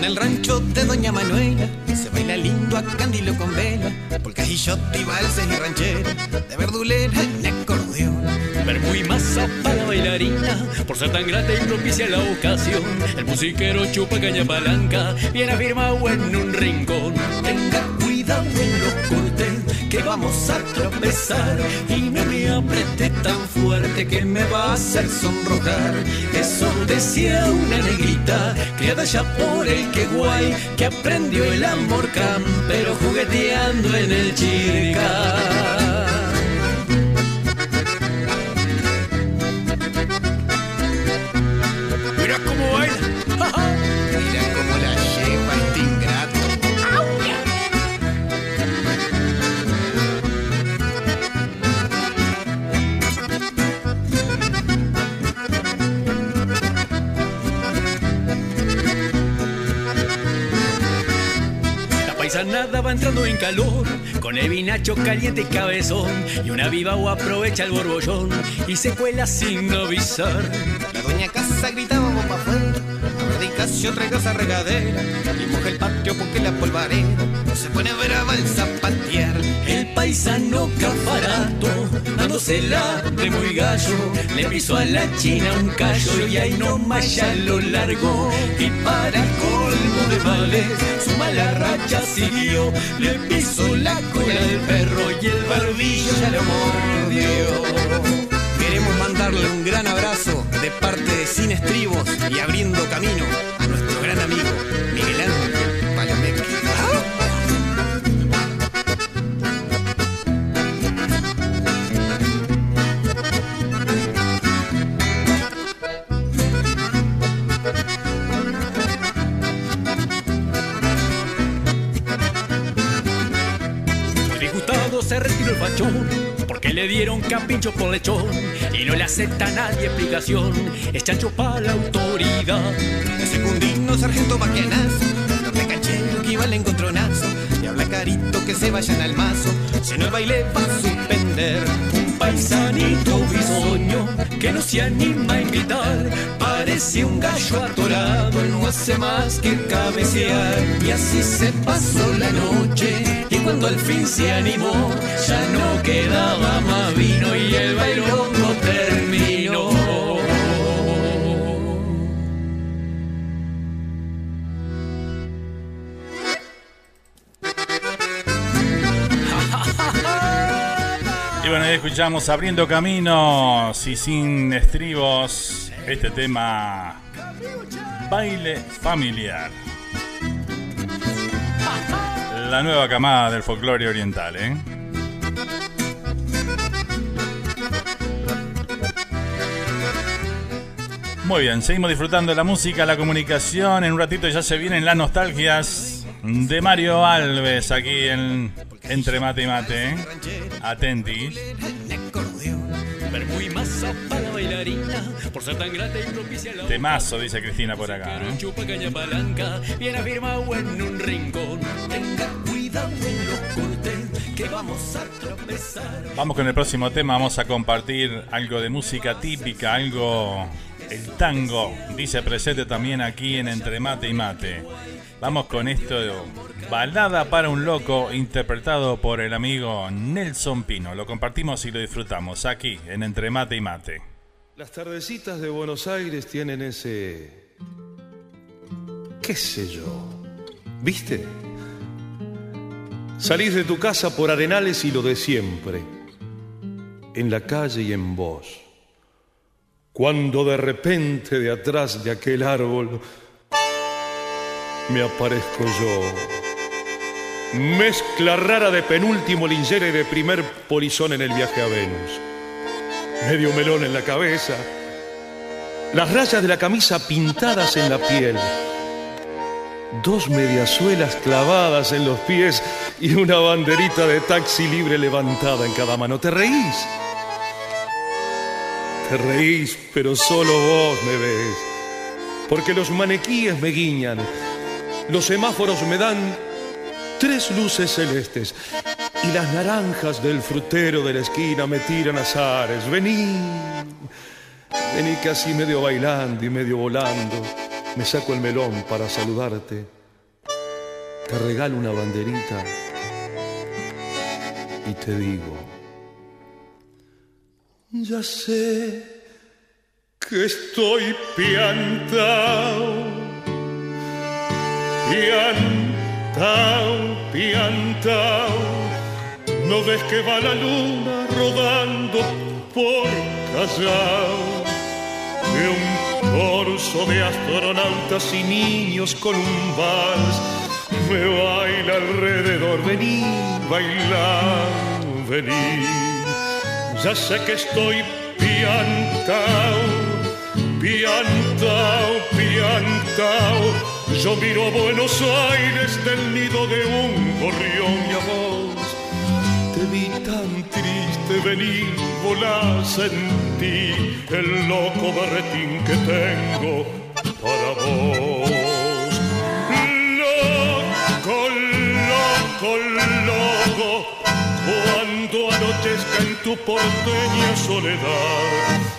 De Doña Manuela se baila lindo a candilo con vela, polcajillote y valses y ranchera, de verdulera en acordeón. Ver muy masa para bailarina, por ser tan grande y propicia la ocasión. El musiquero chupa caña palanca, bien afirmado en un rincón. Tenga cuidado que vamos a tropezar y no me apriete tan fuerte que me va a hacer sonrojar. Eso decía una negrita criada ya por el que guay que aprendió el amor campero jugueteando en el chirca. Nada va entrando en calor, con el vinacho caliente y cabezón, y una viva o aprovecha el borbollón y se cuela sin avisar. La doña casa gritaba casi otra casa regadera, y moja el patio porque la polvareda se pone brava el zapatear. El paisano cafarato, dándosela de muy gallo, le pisó a la china un callo y ahí nomás ya lo largó, y para colmo de males, su mala racha siguió, le pisó la cola del perro y el barbillo ya lo mordió. Queremos mandarle un gran abrazo de parte de Sin Estribos y abriendo camino a gran amigo Miguel Ángel Palamec. se retiró el fachón porque le dieron capincho por lechón y no le acepta nadie explicación. Es chancho para la autoridad. Secundino sargento maquianazo, los de canchero que iba al encontronazo habla carito que se vayan al mazo, si no el baile va a suspender. Paisanito bisoño que no se anima a invitar, parece un gallo atorado, no hace más que cabecear. Y así se pasó la noche, y cuando al fin se animó, ya no quedaba más vino y el bailongo bueno, ahí escuchamos Abriendo Caminos y sin estribos este tema Baile Familiar. La nueva camada del folclore oriental, ¿eh? Muy bien, seguimos disfrutando de la música, la comunicación. En un ratito ya se vienen las nostalgias de Mario Alves aquí en Entre Mate y Mate. ¿eh? Atenti. Temazo, dice Cristina por acá. tropezar. Vamos con el próximo tema, vamos a compartir algo de música típica, algo el tango, dice presente también aquí en Entre Mate y Mate. Vamos con esto, Balada para un Loco, interpretado por el amigo Nelson Pino. Lo compartimos y lo disfrutamos aquí en Entre Mate y Mate. Las tardecitas de Buenos Aires tienen ese... qué sé yo. ¿Viste? Salís de tu casa por arenales y lo de siempre. En la calle y en vos cuando de repente de atrás de aquel árbol me aparezco yo. Mezcla rara de penúltimo lingere y de primer polizón en el viaje a Venus. Medio melón en la cabeza, las rayas de la camisa pintadas en la piel, dos mediasuelas clavadas en los pies y una banderita de taxi libre levantada en cada mano. ¿Te reís? Te reís, pero solo vos me ves. Porque los manequíes me guiñan, los semáforos me dan tres luces celestes y las naranjas del frutero de la esquina me tiran azares. Vení, vení casi medio bailando y medio volando. Me saco el melón para saludarte. Te regalo una banderita y te digo. Ya sé que estoy piantao, piantao, piantao. No ves que va la luna rodando por Callao. De un corso de astronautas y niños con un vals me baila alrededor. Vení, bailar, vení. Ya sé que estoy piantao, piantao, piantao. Yo miro a Buenos Aires del nido de un gorrión y a vos. Te vi tan triste venir, volá, sentí el loco berretín que tengo para vos. Loco, loco, loco cuando anochezca en tu porteña soledad.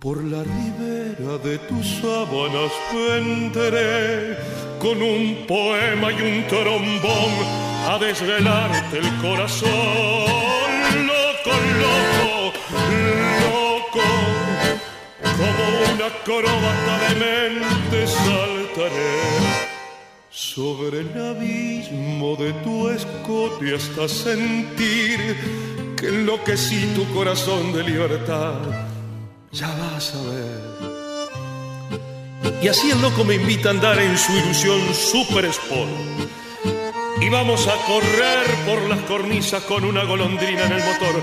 Por la ribera de tus sábanas vendré con un poema y un trombón a desvelarte el corazón. Loco, loco, loco, como una acróbata de mente saltaré sobre el abismo de tu escote hasta sentir que enloquecí tu corazón de libertad. Ya vas a ver. Y así el loco me invita a andar en su ilusión super sport. Y vamos a correr por las cornisas con una golondrina en el motor.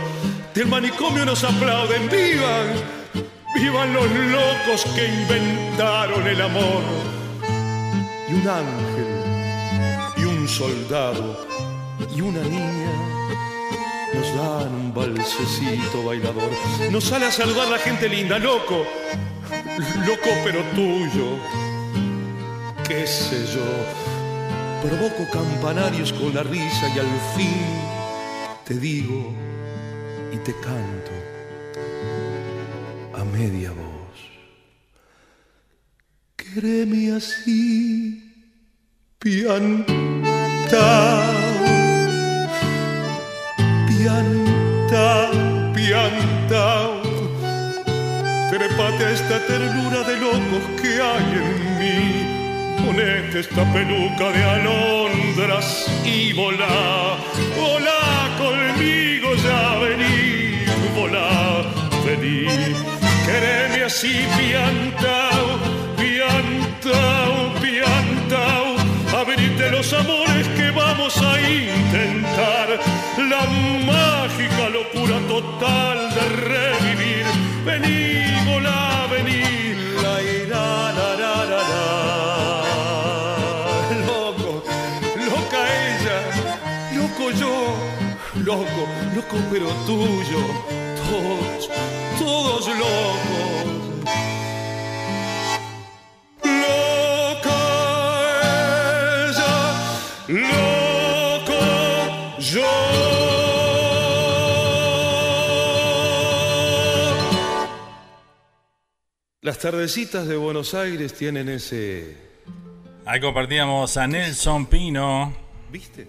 Del manicomio nos aplauden, vivan, vivan los locos que inventaron el amor. Y un ángel un soldado y una niña nos dan un balsecito bailador. Nos sale a saludar la gente linda, loco, loco pero tuyo. Qué sé yo, provoco campanarios con la risa y al fin te digo y te canto a media voz. Quereme así, pianta, pianta, pianta. Trepate a esta ternura de locos que hay en mí Ponete esta peluca de alondras y volá, volá conmigo ya vení, volá, vení. Quereme así piantao, piantao, piantao, abrirte los amores que vamos a intentar, la mágica locura total de revivir. Vení, volá, vení, la ira, la, la, la, la. yo, loco, loco pero tuyo, todos, todos locos. Las tardecitas de Buenos Aires tienen ese... Ahí compartíamos a Nelson Pino. ¿Viste?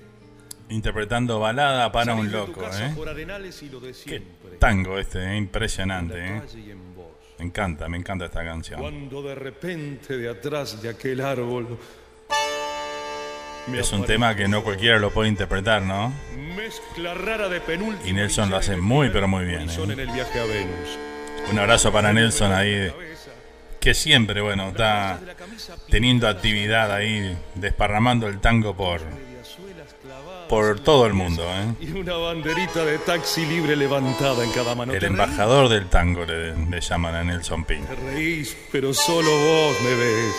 Interpretando balada para un loco, ¿eh? Qué tango este, ¿eh? impresionante, ¿eh? Me encanta, me encanta esta canción. Cuando de repente de atrás de aquel árbol es un tema que no cualquiera lo puede interpretar, ¿no? Mezcla rara de y Nelson lo hace muy, pero muy bien. ¿eh? En el viaje a Venus. Un abrazo para Nelson ahí, que siempre, bueno, está teniendo actividad ahí, desparramando el tango por, por todo el mundo. ¿eh? Y una banderita de taxi libre levantada en cada mano. El embajador del tango le, llaman a Nelson Pin. Reís, pero solo vos me ves.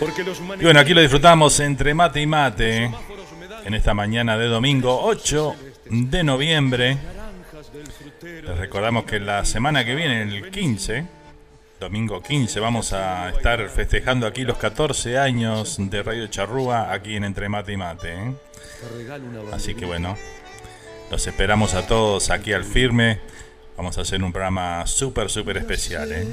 Porque los y bueno, aquí lo disfrutamos entre mate y mate en esta mañana de domingo 8 de noviembre. Les recordamos que la semana que viene, el 15, domingo 15, vamos a estar festejando aquí los 14 años de Radio Charrúa aquí en Entre Mate y Mate. ¿eh? Así que bueno, los esperamos a todos aquí al firme. Vamos a hacer un programa súper, súper especial. ¿eh?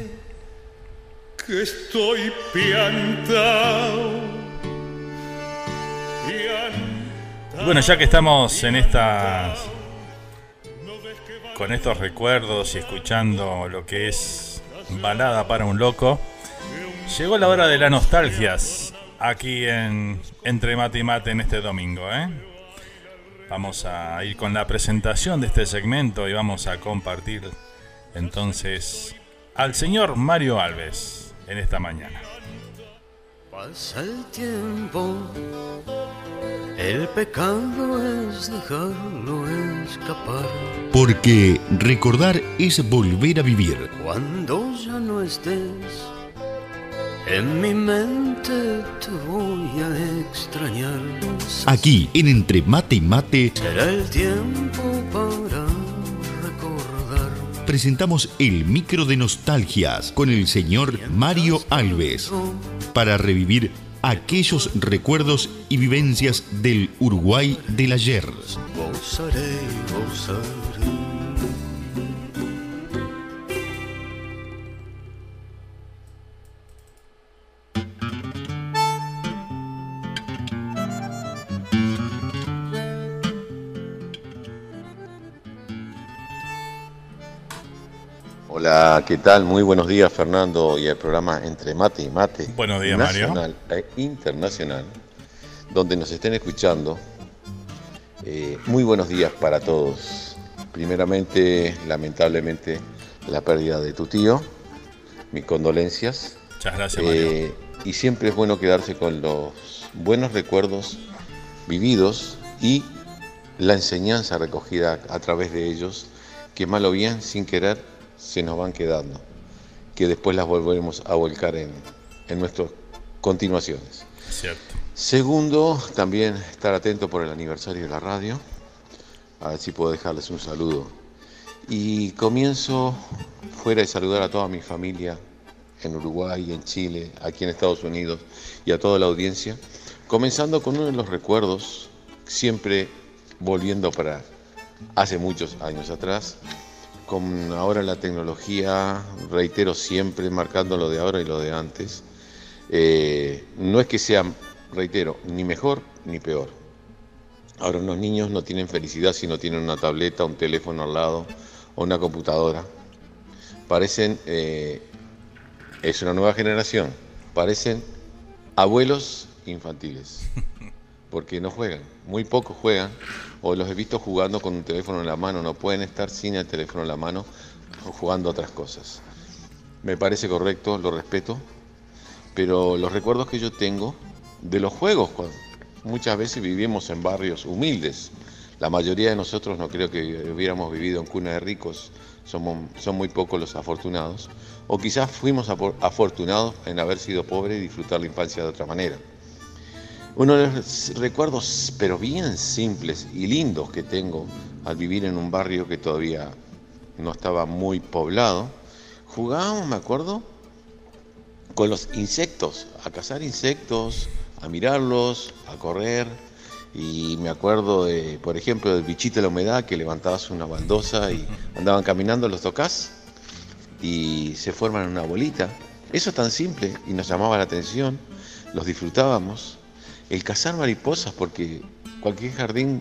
Que estoy piantao, Y bueno, ya que estamos en estas. con estos recuerdos y escuchando lo que es balada para un loco, llegó la hora de las nostalgias aquí en Entre Mate y Mate en este domingo. ¿eh? Vamos a ir con la presentación de este segmento y vamos a compartir entonces al señor Mario Alves en esta mañana. Pasa el tiempo, el pecado es dejarlo escapar. Porque recordar es volver a vivir. Cuando ya no estés en mi mente te voy a extrañar. Aquí, en Entre Mate y Mate, será el tiempo para. Presentamos el micro de nostalgias con el señor Mario Alves para revivir aquellos recuerdos y vivencias del Uruguay del ayer. Hola, ¿qué tal? Muy buenos días, Fernando, y el programa Entre Mate y Mate. Buenos días, nacional E internacional, donde nos estén escuchando. Eh, muy buenos días para todos. Primeramente, lamentablemente, la pérdida de tu tío. Mis condolencias. Muchas gracias, Mario. Eh, y siempre es bueno quedarse con los buenos recuerdos vividos y la enseñanza recogida a través de ellos, que mal o bien, sin querer, se nos van quedando, que después las volveremos a volcar en, en nuestras continuaciones. Cierto. Segundo, también estar atento por el aniversario de la radio, a ver si puedo dejarles un saludo. Y comienzo fuera de saludar a toda mi familia en Uruguay, en Chile, aquí en Estados Unidos y a toda la audiencia, Comenzando con uno de los recuerdos, siempre volviendo para hace muchos años atrás, con ahora la tecnología, reitero siempre, marcando lo de ahora y lo de antes, eh, no es que sea, reitero, ni mejor ni peor. Ahora los niños no tienen felicidad si no tienen una tableta, un teléfono al lado o una computadora. Parecen, eh, es una nueva generación, parecen abuelos infantiles, porque no juegan, muy pocos juegan, o los he visto jugando con un teléfono en la mano, no pueden estar sin el teléfono en la mano o jugando otras cosas. Me parece correcto, lo respeto, pero los recuerdos que yo tengo de los juegos, muchas veces vivimos en barrios humildes, la mayoría de nosotros no creo que hubiéramos vivido en cuna de ricos, son muy pocos los afortunados, o quizás fuimos afortunados en haber sido pobres y disfrutar la infancia de otra manera. Uno de los recuerdos, pero bien simples y lindos que tengo al vivir en un barrio que todavía no estaba muy poblado, jugábamos, me acuerdo, con los insectos, a cazar insectos, a mirarlos, a correr. Y me acuerdo, de, por ejemplo, del bichito de la humedad que levantabas una baldosa y andaban caminando, los tocas y se forman una bolita. Eso es tan simple y nos llamaba la atención, los disfrutábamos el cazar mariposas, porque cualquier jardín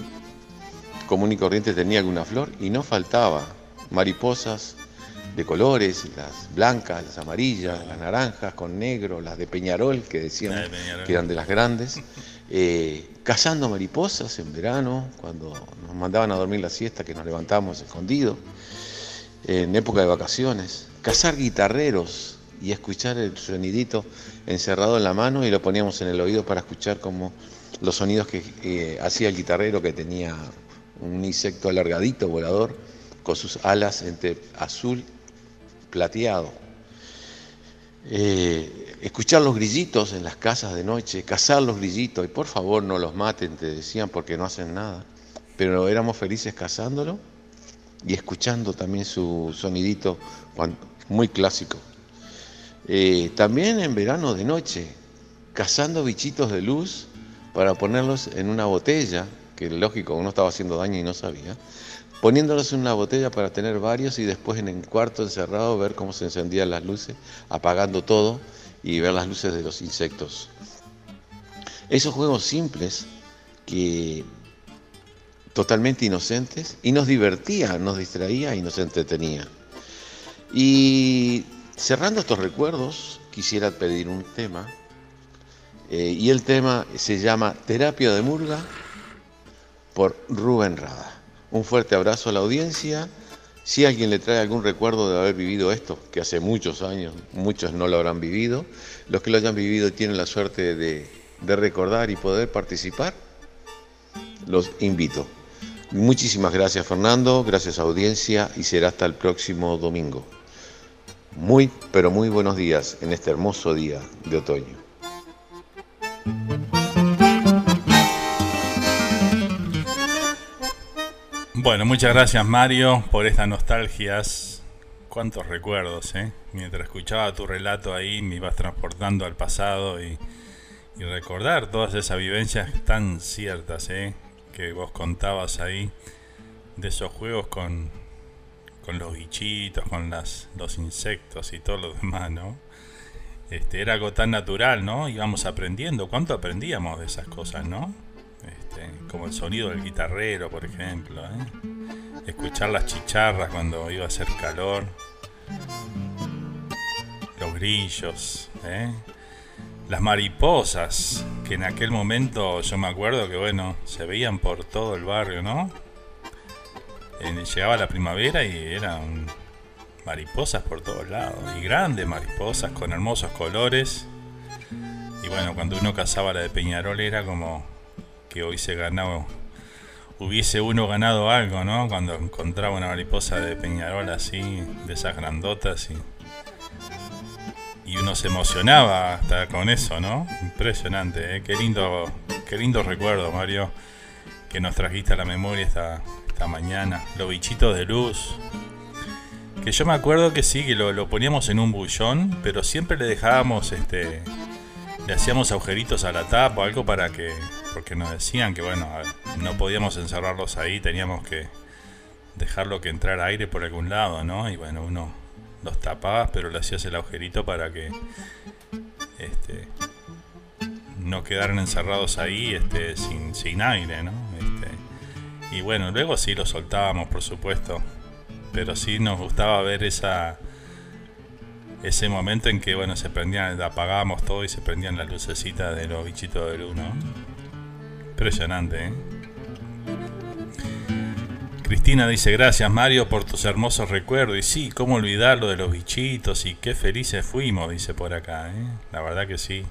común y corriente tenía alguna flor y no faltaba mariposas de colores, las blancas, las amarillas, las naranjas con negro, las de Peñarol, que decían que eran de las grandes, eh, cazando mariposas en verano, cuando nos mandaban a dormir la siesta, que nos levantábamos escondidos, en época de vacaciones, cazar guitarreros, y escuchar el sonidito encerrado en la mano y lo poníamos en el oído para escuchar como los sonidos que hacía el guitarrero que tenía un insecto alargadito, volador, con sus alas entre azul plateado. Eh, escuchar los grillitos en las casas de noche, cazar los grillitos, y por favor no los maten, te decían, porque no hacen nada. Pero éramos felices cazándolo y escuchando también su sonidito muy clásico. Eh, también en verano de noche, cazando bichitos de luz para ponerlos en una botella, que lógico, uno estaba haciendo daño y no sabía, poniéndolos en una botella para tener varios y después en el cuarto encerrado ver cómo se encendían las luces, apagando todo y ver las luces de los insectos. Esos juegos simples que totalmente inocentes y nos divertía, nos distraía y nos entretenía. Y Cerrando estos recuerdos, quisiera pedir un tema. Eh, y el tema se llama Terapia de Murga por Rubén Rada. Un fuerte abrazo a la audiencia. Si alguien le trae algún recuerdo de haber vivido esto, que hace muchos años, muchos no lo habrán vivido, los que lo hayan vivido tienen la suerte de, de recordar y poder participar, los invito. Muchísimas gracias Fernando, gracias audiencia y será hasta el próximo domingo. Muy, pero muy buenos días en este hermoso día de otoño. Bueno, muchas gracias Mario por estas nostalgias. Cuántos recuerdos, ¿eh? Mientras escuchaba tu relato ahí me ibas transportando al pasado y, y recordar todas esas vivencias tan ciertas, ¿eh? Que vos contabas ahí de esos juegos con, con los bichitos, con las, los insectos y todo lo demás, ¿no? Este, era algo tan natural, ¿no? Íbamos aprendiendo. ¿Cuánto aprendíamos de esas cosas, no? Este, como el sonido del guitarrero, por ejemplo. ¿eh? Escuchar las chicharras cuando iba a hacer calor. Los grillos, ¿eh? Las mariposas, que en aquel momento yo me acuerdo que, bueno, se veían por todo el barrio, ¿no? Llegaba la primavera y eran mariposas por todos lados. Y grandes mariposas con hermosos colores. Y bueno, cuando uno cazaba la de Peñarol era como que hoy se ganaba, hubiese uno ganado algo, ¿no? Cuando encontraba una mariposa de Peñarol así, de esas grandotas y, y uno se emocionaba hasta con eso, ¿no? Impresionante, ¿eh? Qué lindo, qué lindo recuerdo, Mario, que nos trajiste a la memoria esta, esta mañana. Los bichitos de luz. Que yo me acuerdo que sí, que lo, poníamos en un bullón, pero siempre le dejábamos este le hacíamos agujeritos a la tapa o algo para que, porque nos decían que bueno, no podíamos encerrarlos ahí, teníamos que dejarlo que entrara aire por algún lado, ¿no? Y bueno, uno los tapaba, pero le hacías el agujerito para que este, no quedaran encerrados ahí este, sin, sin aire, ¿no? Y bueno, luego sí los soltábamos, por supuesto, pero sí nos gustaba ver esa ese momento en que bueno se prendían, apagábamos todo y se prendían las lucecitas de los bichitos de luz, ¿no? Impresionante, ¿eh? Cristina dice, gracias Mario por tus hermosos recuerdos. Y sí, cómo olvidar lo de los bichitos y qué felices fuimos, dice por acá. ¿eh? La verdad que sí.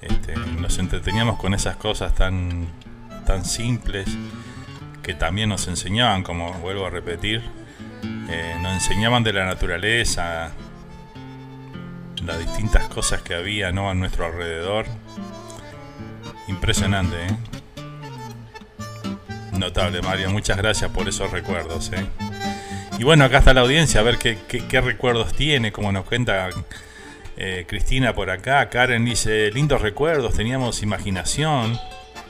Este, nos entreteníamos con esas cosas tan, tan simples que también nos enseñaban, como vuelvo a repetir, eh, nos enseñaban de la naturaleza, las distintas cosas que había ¿no? a nuestro alrededor. Impresionante, ¿eh? Notable, Mario. Muchas gracias por esos recuerdos. ¿eh? Y bueno, acá está la audiencia, a ver qué, qué, recuerdos tiene, como nos cuenta eh, Cristina por acá. Karen dice, lindos recuerdos, teníamos imaginación.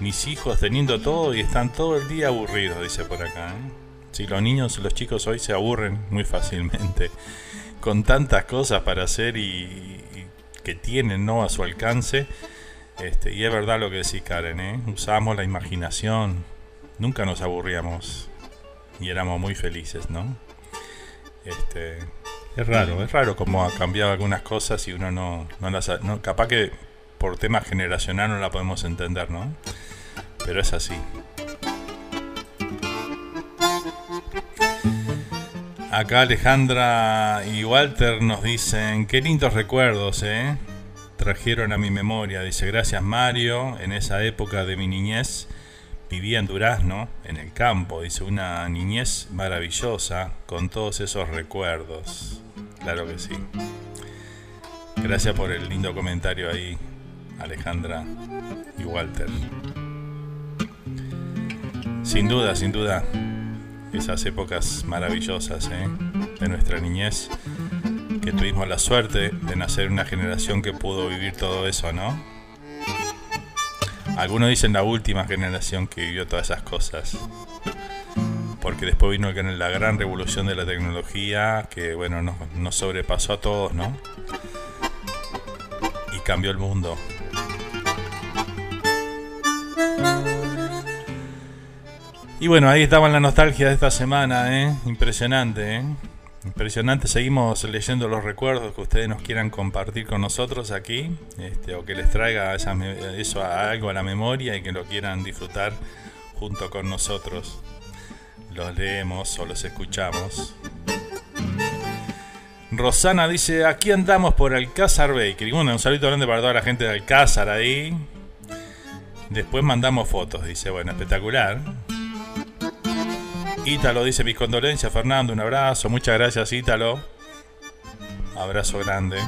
Mis hijos teniendo todo y están todo el día aburridos, dice por acá. ¿eh? Si los niños, los chicos hoy se aburren muy fácilmente con tantas cosas para hacer y, que tienen ¿no? a su alcance. Este, y es verdad lo que decís, Karen, ¿eh? usamos la imaginación, nunca nos aburríamos y éramos muy felices, ¿no? Este, es raro, es raro cómo ha cambiado algunas cosas y uno no, no las... No, capaz que por tema generacional no la podemos entender, ¿no? Pero es así. Acá Alejandra y Walter nos dicen, qué lindos recuerdos, ¿eh? Trajeron a mi memoria. Dice, gracias Mario, en esa época de mi niñez vivía en Durazno, en el campo. Dice, una niñez maravillosa con todos esos recuerdos. Claro que sí. Gracias por el lindo comentario ahí, Alejandra y Walter. Sin duda, sin duda esas épocas maravillosas ¿eh? de nuestra niñez, que tuvimos la suerte de nacer una generación que pudo vivir todo eso, ¿no? Algunos dicen la última generación que vivió todas esas cosas, porque después vino la gran revolución de la tecnología que, bueno, nos, nos sobrepasó a todos, ¿no? Y cambió el mundo. Y bueno, ahí estaba la nostalgia de esta semana, ¿eh? Impresionante, ¿eh? Impresionante, seguimos leyendo los recuerdos que ustedes nos quieran compartir con nosotros aquí, este, o que les traiga eso a algo a la memoria y que lo quieran disfrutar junto con nosotros. Los leemos o los escuchamos. Rosana dice, aquí andamos por Alcázar Baker. Y bueno, un saludo grande para toda la gente de Alcázar ahí. Después mandamos fotos, dice, bueno, espectacular. Ítalo dice mis condolencias, Fernando, un abrazo. Muchas gracias, Ítalo. Abrazo grande.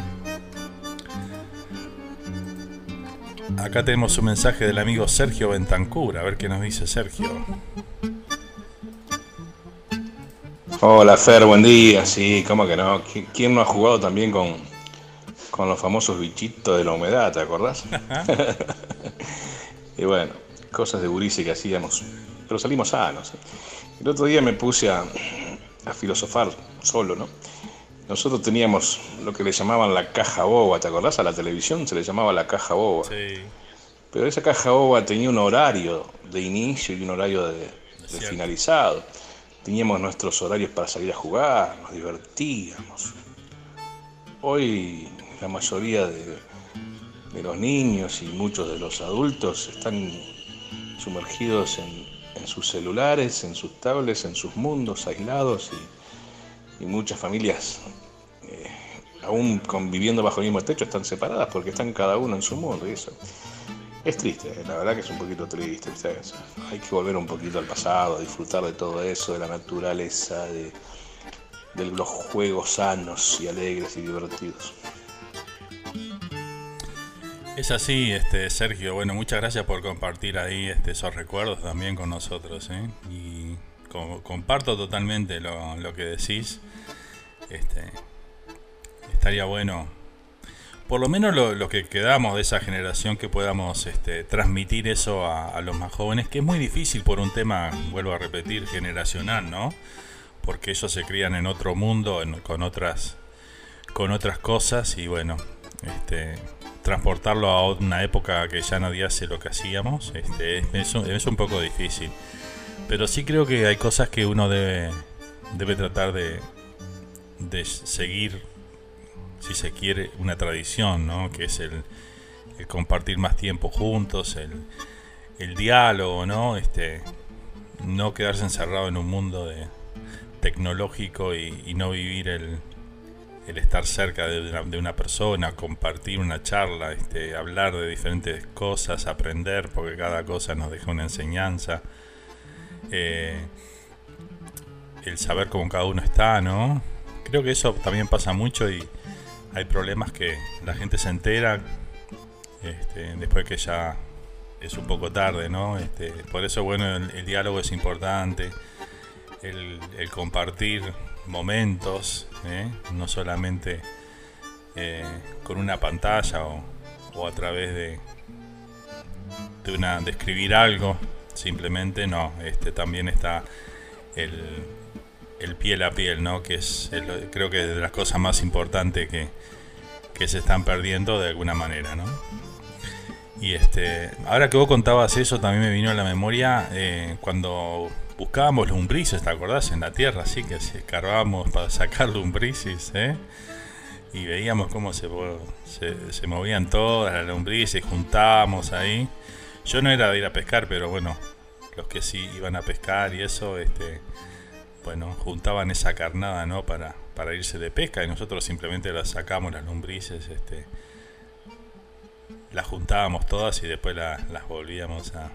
Acá tenemos un mensaje del amigo Sergio Bentancur. A ver qué nos dice Sergio. Hola Fer, buen día. Sí, cómo que no. ¿Quién no ha jugado también con, con los famosos bichitos de la humedad, te acordás? y bueno, cosas de gurice que hacíamos. Pero salimos sanos. El otro día me puse a, filosofar solo, ¿no? Nosotros teníamos lo que le llamaban la caja boba, ¿te acordás? A la televisión se le llamaba la caja boba. Sí. Pero esa caja boba tenía un horario de inicio y un horario de, finalizado. Teníamos nuestros horarios para salir a jugar, nos divertíamos. Hoy la mayoría de, de los niños y muchos de los adultos están sumergidos en, en sus celulares, en sus tablets, en sus mundos aislados y, muchas familias, eh, aún conviviendo bajo el mismo techo, están separadas porque están cada uno en su mundo y eso. Es triste, eh, la verdad que es un poquito triste. Hay que volver un poquito al pasado, disfrutar de todo eso, de la naturaleza, de, de los juegos sanos y alegres y divertidos. Es así, este Sergio. Bueno, muchas gracias por compartir ahí este, esos recuerdos también con nosotros. ¿eh? Y comparto totalmente lo, que decís. Este, estaría bueno por lo menos lo, que quedamos de esa generación que podamos este, transmitir eso a, los más jóvenes, que es muy difícil por un tema, vuelvo a repetir, generacional, ¿no? Porque ellos se crían en otro mundo, con otras con otras cosas y bueno, este, transportarlo a una época que ya nadie hace lo que hacíamos, este, es, es un poco difícil. Pero sí creo que hay cosas que uno debe, debe tratar de, de seguir, si se quiere, una tradición, ¿no? Que es el, compartir más tiempo juntos, el, el diálogo, ¿no? Este, no quedarse encerrado en un mundo de, tecnológico y, no vivir el, el estar cerca de una, de una, persona, compartir una charla, este, hablar de diferentes cosas, aprender, porque cada cosa nos deja una enseñanza. Eh, el saber cómo cada uno está, ¿no? Creo que eso también pasa mucho y hay problemas que la gente se entera este, después que ya es un poco tarde, ¿no? Este, por eso, bueno, el, diálogo es importante, el, compartir momentos, ¿eh? no solamente eh, con una pantalla o, a través de, de, una, de algo, simplemente no, este, también está el, el piel a piel, ¿no? Que es, creo que de las cosas más importantes que, que se están perdiendo de alguna manera, ¿no? Y este, ahora que vos contabas eso, también me vino a la memoria eh, cuando buscábamos lombrices, ¿te acordás? En la tierra, así que escarbábamos para sacar lombrices, ¿eh? Y veíamos cómo se, se, se movían todas las lombrices, juntábamos ahí. Yo no era de ir a pescar, pero bueno, los que sí iban a pescar y eso, este, bueno, juntaban esa carnada, ¿no? Para, para irse de pesca y nosotros simplemente las sacamos, las lombrices, este, las juntábamos todas y después las volvíamos a,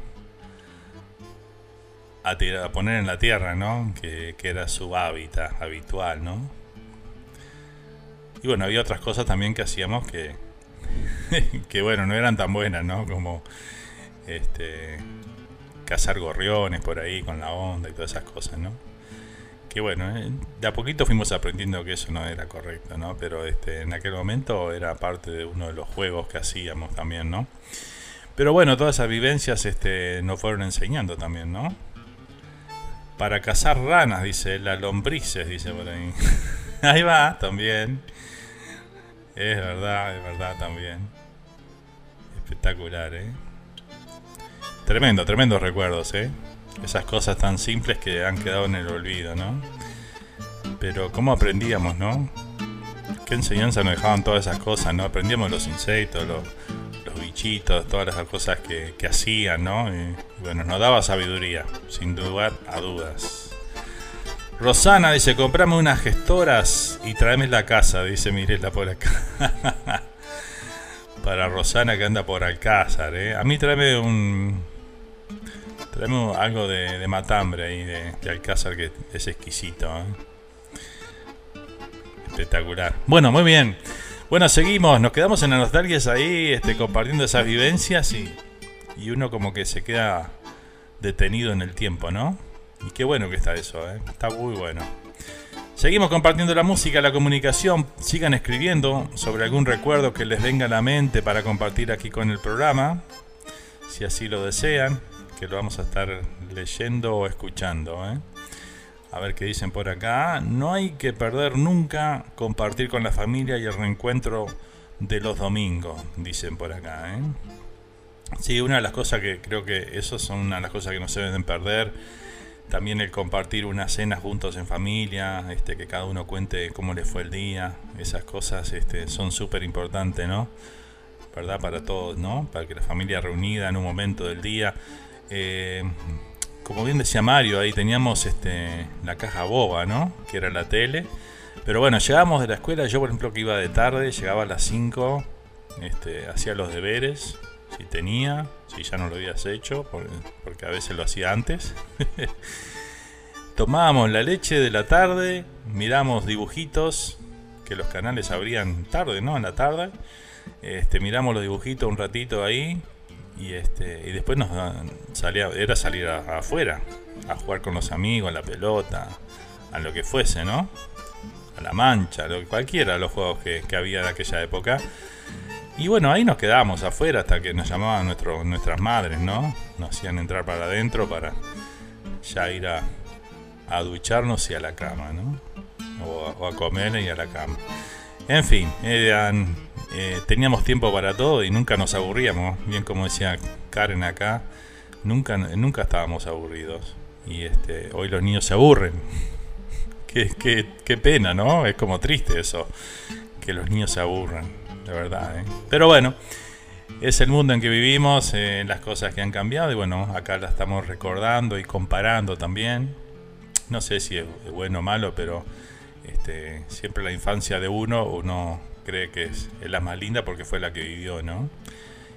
a, poner en la tierra, ¿no? Que, era su hábitat habitual, ¿no? Y bueno, había otras cosas también que hacíamos que, que bueno, no eran tan buenas, ¿no? Como este cazar gorriones por ahí con la onda y todas esas cosas, ¿no? Que bueno, eh, de a poquito fuimos aprendiendo que eso no era correcto, ¿no? Pero este, en aquel momento era parte de uno de los juegos que hacíamos también, ¿no? Pero bueno, todas esas vivencias este, nos fueron enseñando también, ¿no? Para cazar ranas, dice, las lombrices, dice por ahí. ahí va, también. Es verdad, es verdad también. Espectacular, ¿eh? Tremendo, tremendos recuerdos, ¿eh? Esas cosas tan simples que han quedado en el olvido, ¿no? Pero cómo aprendíamos, ¿no? Qué enseñanza nos dejaban todas esas cosas, ¿no? Aprendíamos los insectos, los, bichitos, todas las cosas que, hacían, ¿no? Y, bueno, nos daba sabiduría, sin dudar a dudas. Rosana dice, comprame unas gestoras y tráeme la casa, dice Mirela por acá. Para Rosana que anda por Alcázar, ¿eh? A mí tráeme un, tenemos algo de, matambre ahí, de, Alcázar, que es exquisito. ¿eh? Espectacular. Bueno, muy bien. Bueno, seguimos. Nos quedamos en las nostalgias ahí, este, compartiendo esas vivencias y, y uno como que se queda detenido en el tiempo, ¿no? Y qué bueno que está eso, ¿eh? Está muy bueno. Seguimos compartiendo la música, la comunicación. Sigan escribiendo sobre algún recuerdo que les venga a la mente para compartir aquí con el programa, si así lo desean que lo vamos a estar leyendo o escuchando. ¿eh? A ver qué dicen por acá. No hay que perder nunca compartir con la familia y el reencuentro de los domingos, dicen por acá. ¿eh? Sí, una de las cosas que creo que eso son una de las cosas que no se deben perder. También el compartir una cena juntos en familia, este, que cada uno cuente cómo le fue el día. Esas cosas este, son súper importantes, ¿no? ¿Verdad? Para todos, ¿no? Para que la familia reunida en un momento del día eh, como bien decía Mario, ahí teníamos este, la caja boba, ¿no? Que era la tele. Pero bueno, llegábamos de la escuela, yo por ejemplo que iba de tarde, llegaba a las 5, este, hacía los deberes, si tenía, si ya no lo habías hecho, porque a veces lo hacía antes. Tomábamos la leche de la tarde, miramos dibujitos, que los canales abrían tarde, ¿no? En la tarde. Este, miramos los dibujitos un ratito ahí, y este y después nos salía era salir afuera a jugar con los amigos a la pelota a lo que fuese no a la mancha lo cualquiera de los juegos que, había de aquella época Y bueno, ahí nos quedábamos afuera hasta que nos llamaban nuestro, nuestras madres, ¿no? Nos hacían entrar para adentro para ya ir a, a ducharnos y a la cama, ¿no? O, a comer y a la cama. En fin, eran, eh, teníamos tiempo para todo y nunca nos aburríamos. Bien como decía Karen acá, nunca, nunca estábamos aburridos. Y este, hoy los niños se aburren. qué, qué, qué pena, ¿no? Es como triste eso, que los niños se aburran de verdad. ¿eh? Pero bueno, es el mundo en que vivimos, eh, las cosas que han cambiado y bueno, acá la estamos recordando y comparando también. No sé si es bueno o malo, pero este, siempre la infancia de uno, uno cree que es, la más linda porque fue la que vivió, ¿no?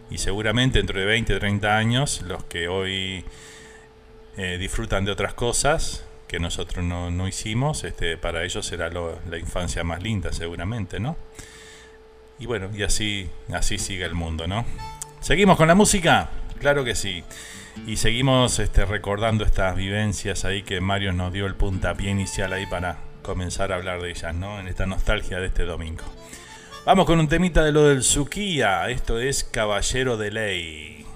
Y seguramente dentro de 20, 30 años, los que hoy eh, disfrutan de otras cosas que nosotros no, hicimos, este, para ellos será la infancia más linda, seguramente, ¿no? Y bueno, y así, así sigue el mundo, ¿no? ¿Seguimos con la música? Claro que sí. Y seguimos este, recordando estas vivencias ahí que Mario nos dio el puntapié inicial ahí para comenzar a hablar de ellas, ¿no? En esta nostalgia de este domingo. Vamos con un temita de lo del Suquía. Esto es Caballero de Ley.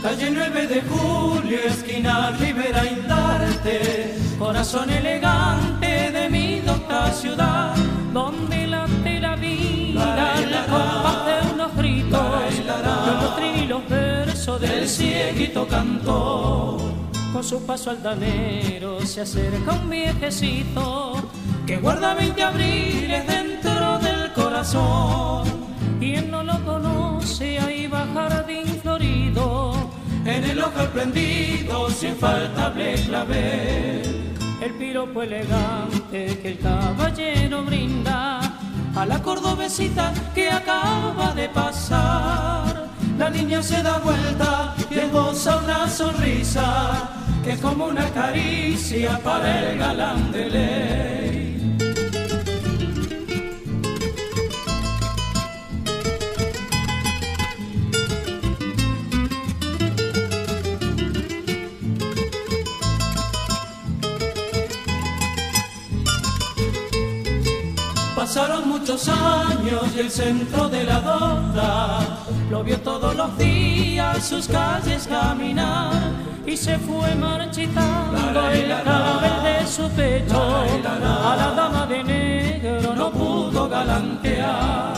Calle 9 de julio, esquina Rivera Indarte, corazón elegante ciudad, donde late la vida, la compás de unos gritos, los versos del cieguito cantor. Con su paso altanero se acerca un viejecito que guarda 20 abriles dentro del corazón. Quien no lo conoce, ahí va jardín florido en el ojo prendido, sin faltable clavel. El piropo elegante que el caballero brinda a la cordobesita que acaba de pasar. La niña se da vuelta y esboza una sonrisa que es como una caricia para el galán de ley. Pasaron muchos años y el centro de la donda lo vio todos los días sus calles caminar y se fue marchitando el cabello de su pecho. A la dama de negro no pudo galantear.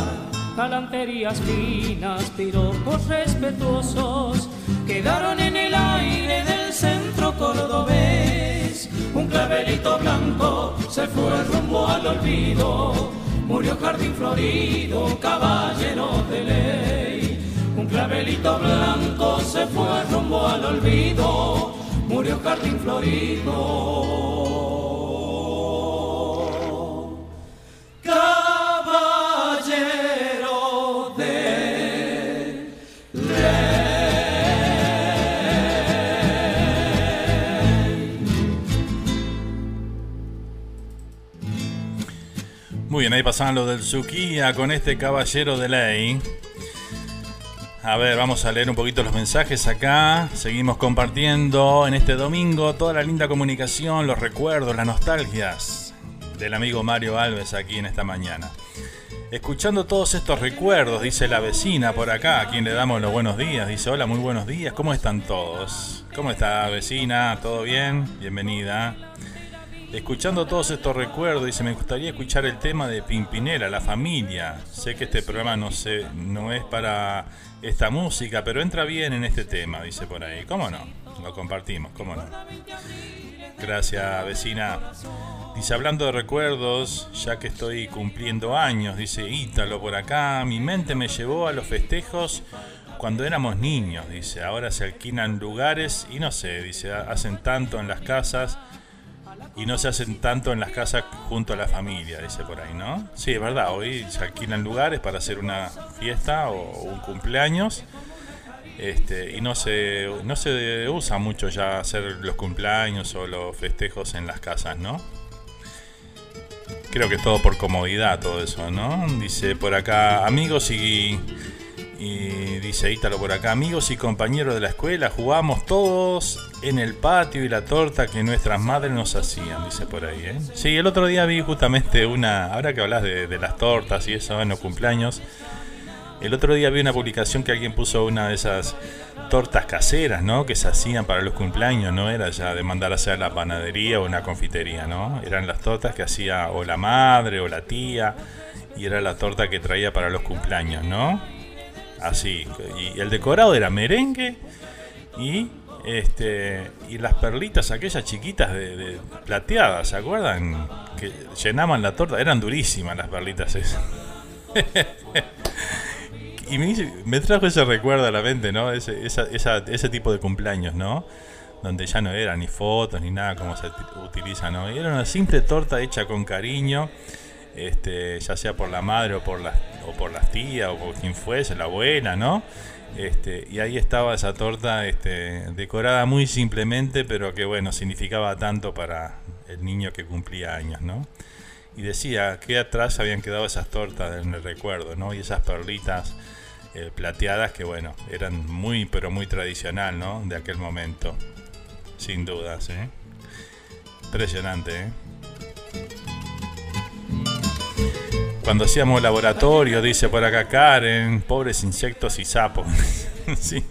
Galanterías finas, piropos respetuosos quedaron en el aire del centro cordobés. Un clavelito blanco se fue rumbo al olvido murió jardín florido, caballero de ley. Un clavelito blanco se fue rumbo al olvido, murió jardín florido. Muy bien, ahí pasaban los del Suquía con este caballero de ley. A ver, vamos a leer un poquito los mensajes acá. Seguimos compartiendo en este domingo toda la linda comunicación, los recuerdos, las nostalgias del amigo Mario Alves aquí en esta mañana. Escuchando todos estos recuerdos, dice la vecina por acá, a quien le damos los buenos días. Dice, hola, muy buenos días, ¿cómo están todos? ¿Cómo está vecina? ¿Todo bien? Bienvenida. Escuchando todos estos recuerdos, dice, me gustaría escuchar el tema de Pimpinela, la familia. Sé que este programa no es para esta música, pero entra bien en este tema, dice por ahí. ¿Cómo no? Lo compartimos, ¿cómo no? Gracias, vecina. Dice, hablando de recuerdos, ya que estoy cumpliendo años, dice Ítalo por acá, mi mente me llevó a los festejos cuando éramos niños, dice, ahora se alquilan lugares y no sé, dice, hacen tanto en las casas y no se hacen tanto en las casas junto a la familia, dice por ahí, ¿no? Sí, es verdad, hoy se alquilan lugares para hacer una fiesta o un cumpleaños. Este, y no se, no se usa mucho ya hacer los cumpleaños o los festejos en las casas, ¿no? creo que todo por comodidad, todo eso, ¿no? Dice por acá, amigos y, y dice Ítalo por acá, amigos y compañeros de la escuela, jugamos todos en el patio y la torta que nuestras madres nos hacían, dice por ahí, ¿eh? Sí, el otro día vi justamente una, ahora que hablas de, las tortas y eso en los cumpleaños, el otro día vi una publicación que alguien puso una de esas tortas caseras, ¿no? Que se hacían para los cumpleaños, no era ya de mandar a hacer la panadería o una confitería, ¿no? Eran las tortas que hacía o la madre o la tía y era la torta que traía para los cumpleaños, ¿no? Así. Y el decorado era merengue y este y las perlitas aquellas chiquitas de, plateadas, ¿se acuerdan? Que llenaban la torta, eran durísimas las perlitas esas. y me, trajo ese recuerdo a la mente, ¿no? Ese, ese tipo de cumpleaños, ¿no? Donde ya no era ni fotos ni nada como se utiliza, ¿no? era una simple torta hecha con cariño, este, ya sea por la madre o por las, o por las tías o por quien fuese, la abuela, ¿no? Este, y ahí estaba esa torta este, decorada muy simplemente, pero que bueno, significaba tanto para el niño que cumplía años, ¿no? Y decía que atrás habían quedado esas tortas en el recuerdo, ¿no? Y esas perlitas eh, plateadas que bueno, eran muy pero muy tradicional, ¿no? De aquel momento. Sin dudas, ¿eh? Impresionante, ¿eh? Cuando hacíamos laboratorio, dice por acá Karen, pobres insectos y sapos. sí.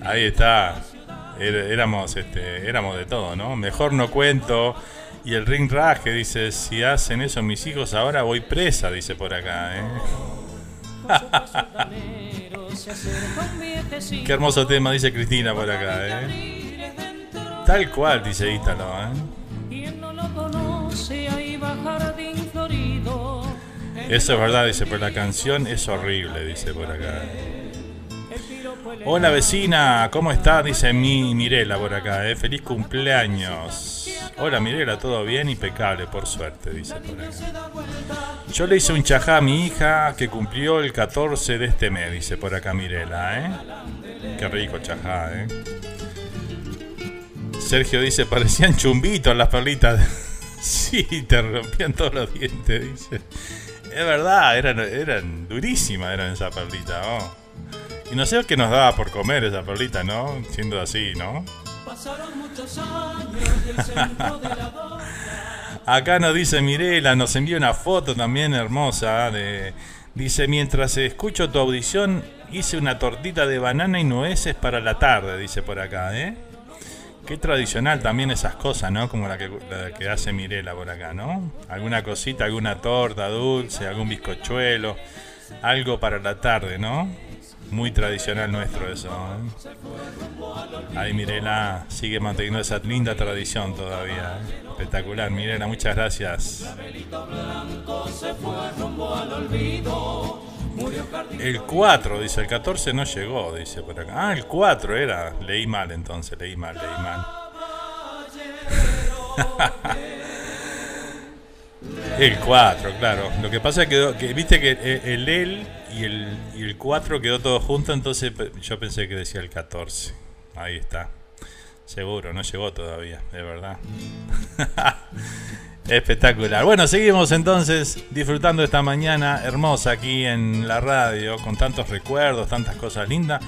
Ahí está. Éramos, este, éramos de todo, ¿no? Mejor no cuento. Y el ring raje dice, si hacen eso mis hijos, ahora voy presa, dice por acá, ¿eh? Qué hermoso tema, dice Cristina por acá, ¿eh? Tal cual, dice Ítalo, ¿eh? Eso es verdad, dice, por la canción es horrible, dice por acá. Hola vecina, ¿cómo está? Dice mi Mirela por acá, ¿eh? Feliz cumpleaños. Hola Mirela, todo bien, impecable, por suerte, dice por acá. Yo le hice un chajá a mi hija que cumplió el 14 de este mes, dice por acá Mirela, ¿eh? Qué rico chajá, ¿eh? Sergio dice, parecían chumbitos las perlitas. sí, te rompían todos los dientes, dice. Es verdad, eran, eran durísimas, eran esas perlitas, ¿no? Y no sé qué nos daba por comer esa perlita, ¿no? Siendo así, ¿no? Acá nos dice Mirela, nos envía una foto también hermosa. De, dice, mientras escucho tu audición, hice una tortita de banana y nueces para la tarde, dice por acá, ¿eh? Qué tradicional también esas cosas, ¿no? Como la que, hace Mirela por acá, ¿no? Alguna cosita, alguna torta dulce, algún bizcochuelo, algo para la tarde, ¿no? Muy tradicional nuestro eso. ¿eh? Ahí Mirela sigue manteniendo esa linda tradición todavía. ¿eh? Espectacular, Mirela, muchas gracias. El 4, dice, el 14 no llegó, dice por acá. Ah, el 4 era. Leí mal entonces, leí mal, leí mal. el 4, claro. Lo que pasa es que, que viste que el él y el, y el 4 quedó todo junto, entonces yo pensé que decía el 14. Ahí está. Seguro, no llegó todavía, de verdad. Espectacular. Bueno, seguimos entonces disfrutando esta mañana hermosa aquí en la radio, con tantos recuerdos, tantas cosas lindas.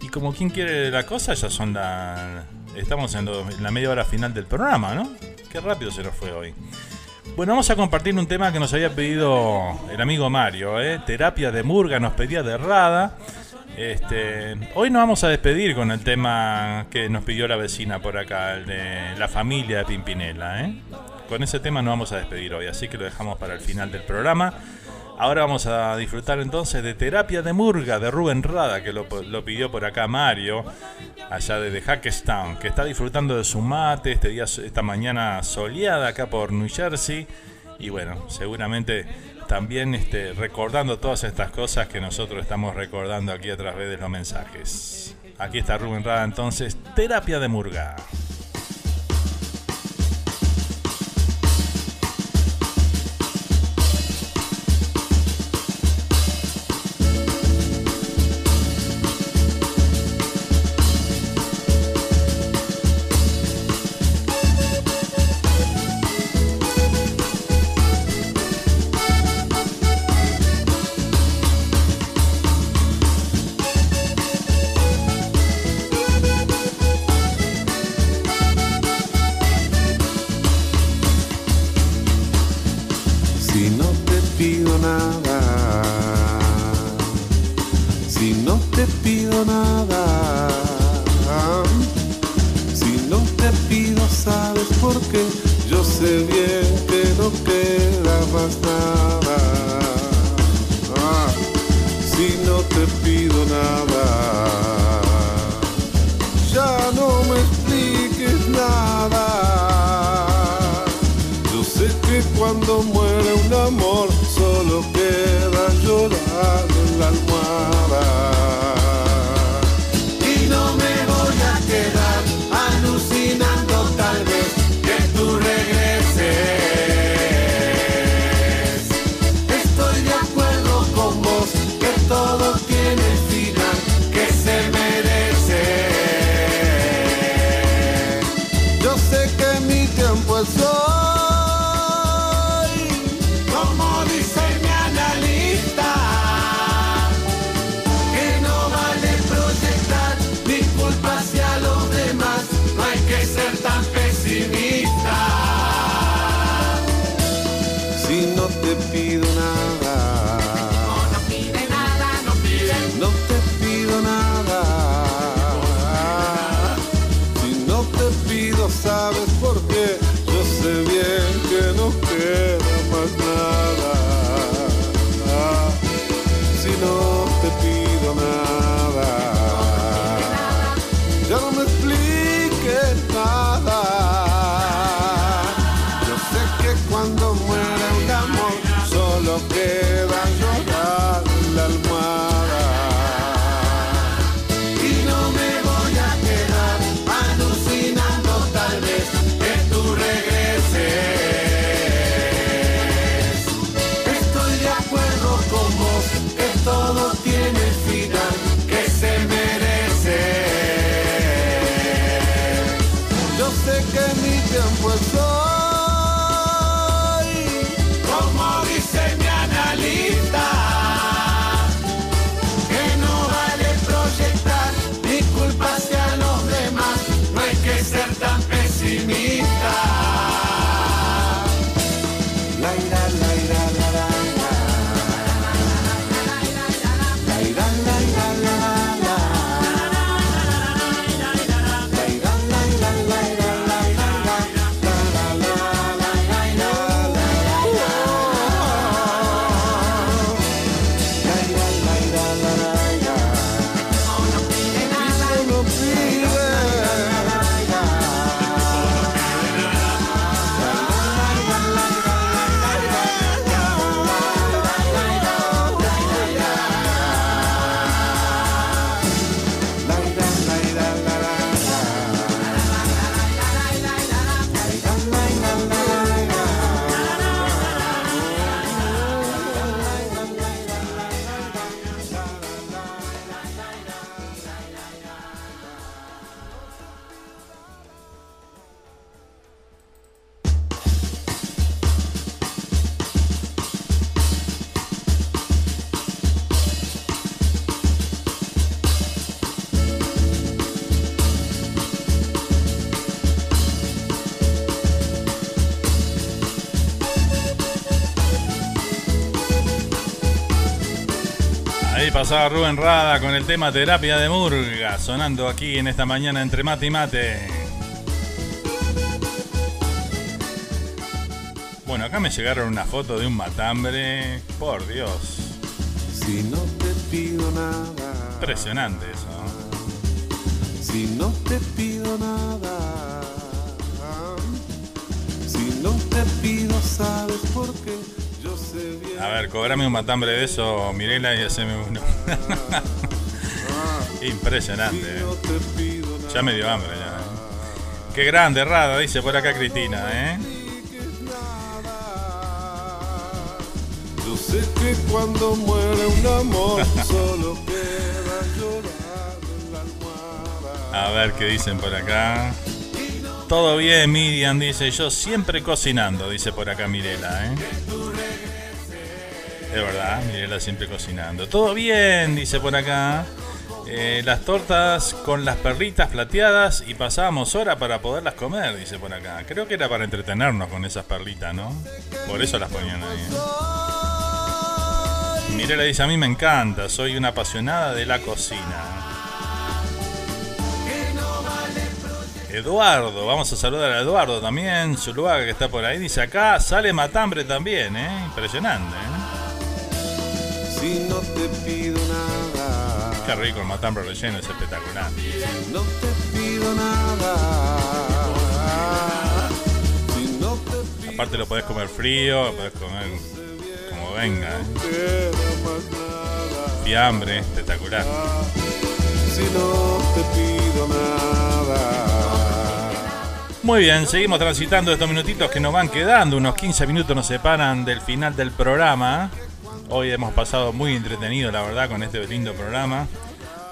Y como quien quiere la cosa, ya son la... Estamos en, la media hora final del programa, ¿no? Qué rápido se nos fue hoy. Bueno, vamos a compartir un tema que nos había pedido el amigo Mario, ¿eh? Terapia de Murga nos pedía de Rada. Este, hoy nos vamos a despedir con el tema que nos pidió la vecina por acá, el de la familia de Pimpinela. ¿eh? Con ese tema nos vamos a despedir hoy, así que lo dejamos para el final del programa. Ahora vamos a disfrutar entonces de Terapia de Murga de Rubén Rada, que lo, pidió por acá Mario, allá de Hackestown, que está disfrutando de su mate este día, esta mañana soleada acá por New Jersey. Y bueno, seguramente también este, recordando todas estas cosas que nosotros estamos recordando aquí a través de los mensajes. Aquí está Rubén Rada entonces, Terapia de Murga. pasaba Rubén Rada con el tema terapia de murga, sonando aquí en esta mañana entre mate y mate. Bueno, acá me llegaron una foto de un matambre, por Dios. Si no te pido nada. Impresionante eso. Si no te pido nada. Si no te pido, sabes por qué a ver, cobrame un matambre de eso, Mirela, y haceme uno. Impresionante. Eh. Ya me dio hambre ya. Eh. Qué grande, Rada, dice por acá Cristina, ¿eh? A ver qué dicen por acá. Todo bien, Miriam dice, yo siempre cocinando, dice por acá Mirela, ¿eh? Es verdad, Mirela siempre cocinando. Todo bien, dice por acá. Eh, las tortas con las perritas plateadas y pasábamos hora para poderlas comer, dice por acá. Creo que era para entretenernos con esas perlitas, ¿no? Por eso las ponían ahí. Mirela dice, a mí me encanta, soy una apasionada de la cocina. Eduardo, vamos a saludar a Eduardo también, Zuluaga que está por ahí, dice acá, sale matambre también, ¿eh? impresionante. ¿eh? Si no te pido nada. Qué rico el matambre relleno, es espectacular. no te pido nada. Aparte lo podés comer frío, lo podés comer como venga, ¿eh? Fiambre, espectacular. Si no te pido nada. Muy bien, seguimos transitando estos minutitos que nos van quedando. Unos 15 minutos nos separan del final del programa. Hoy hemos pasado muy entretenido, la verdad, con este lindo programa.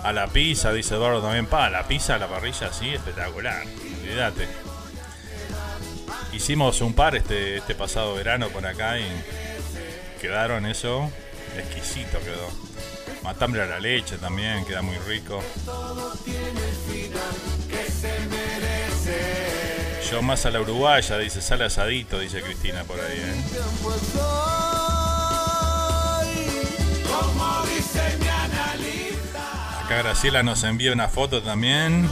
A la pizza, dice Eduardo también. Pa, la pizza, a la parrilla, sí, espectacular. Olvídate. Hicimos un par este, este pasado verano por acá y quedaron eso. Exquisito quedó. Matambre a la leche también, queda muy rico. Yo más a la uruguaya, dice, sale asadito, dice Cristina por ahí. ¿eh? Acá Graciela nos envía una foto también.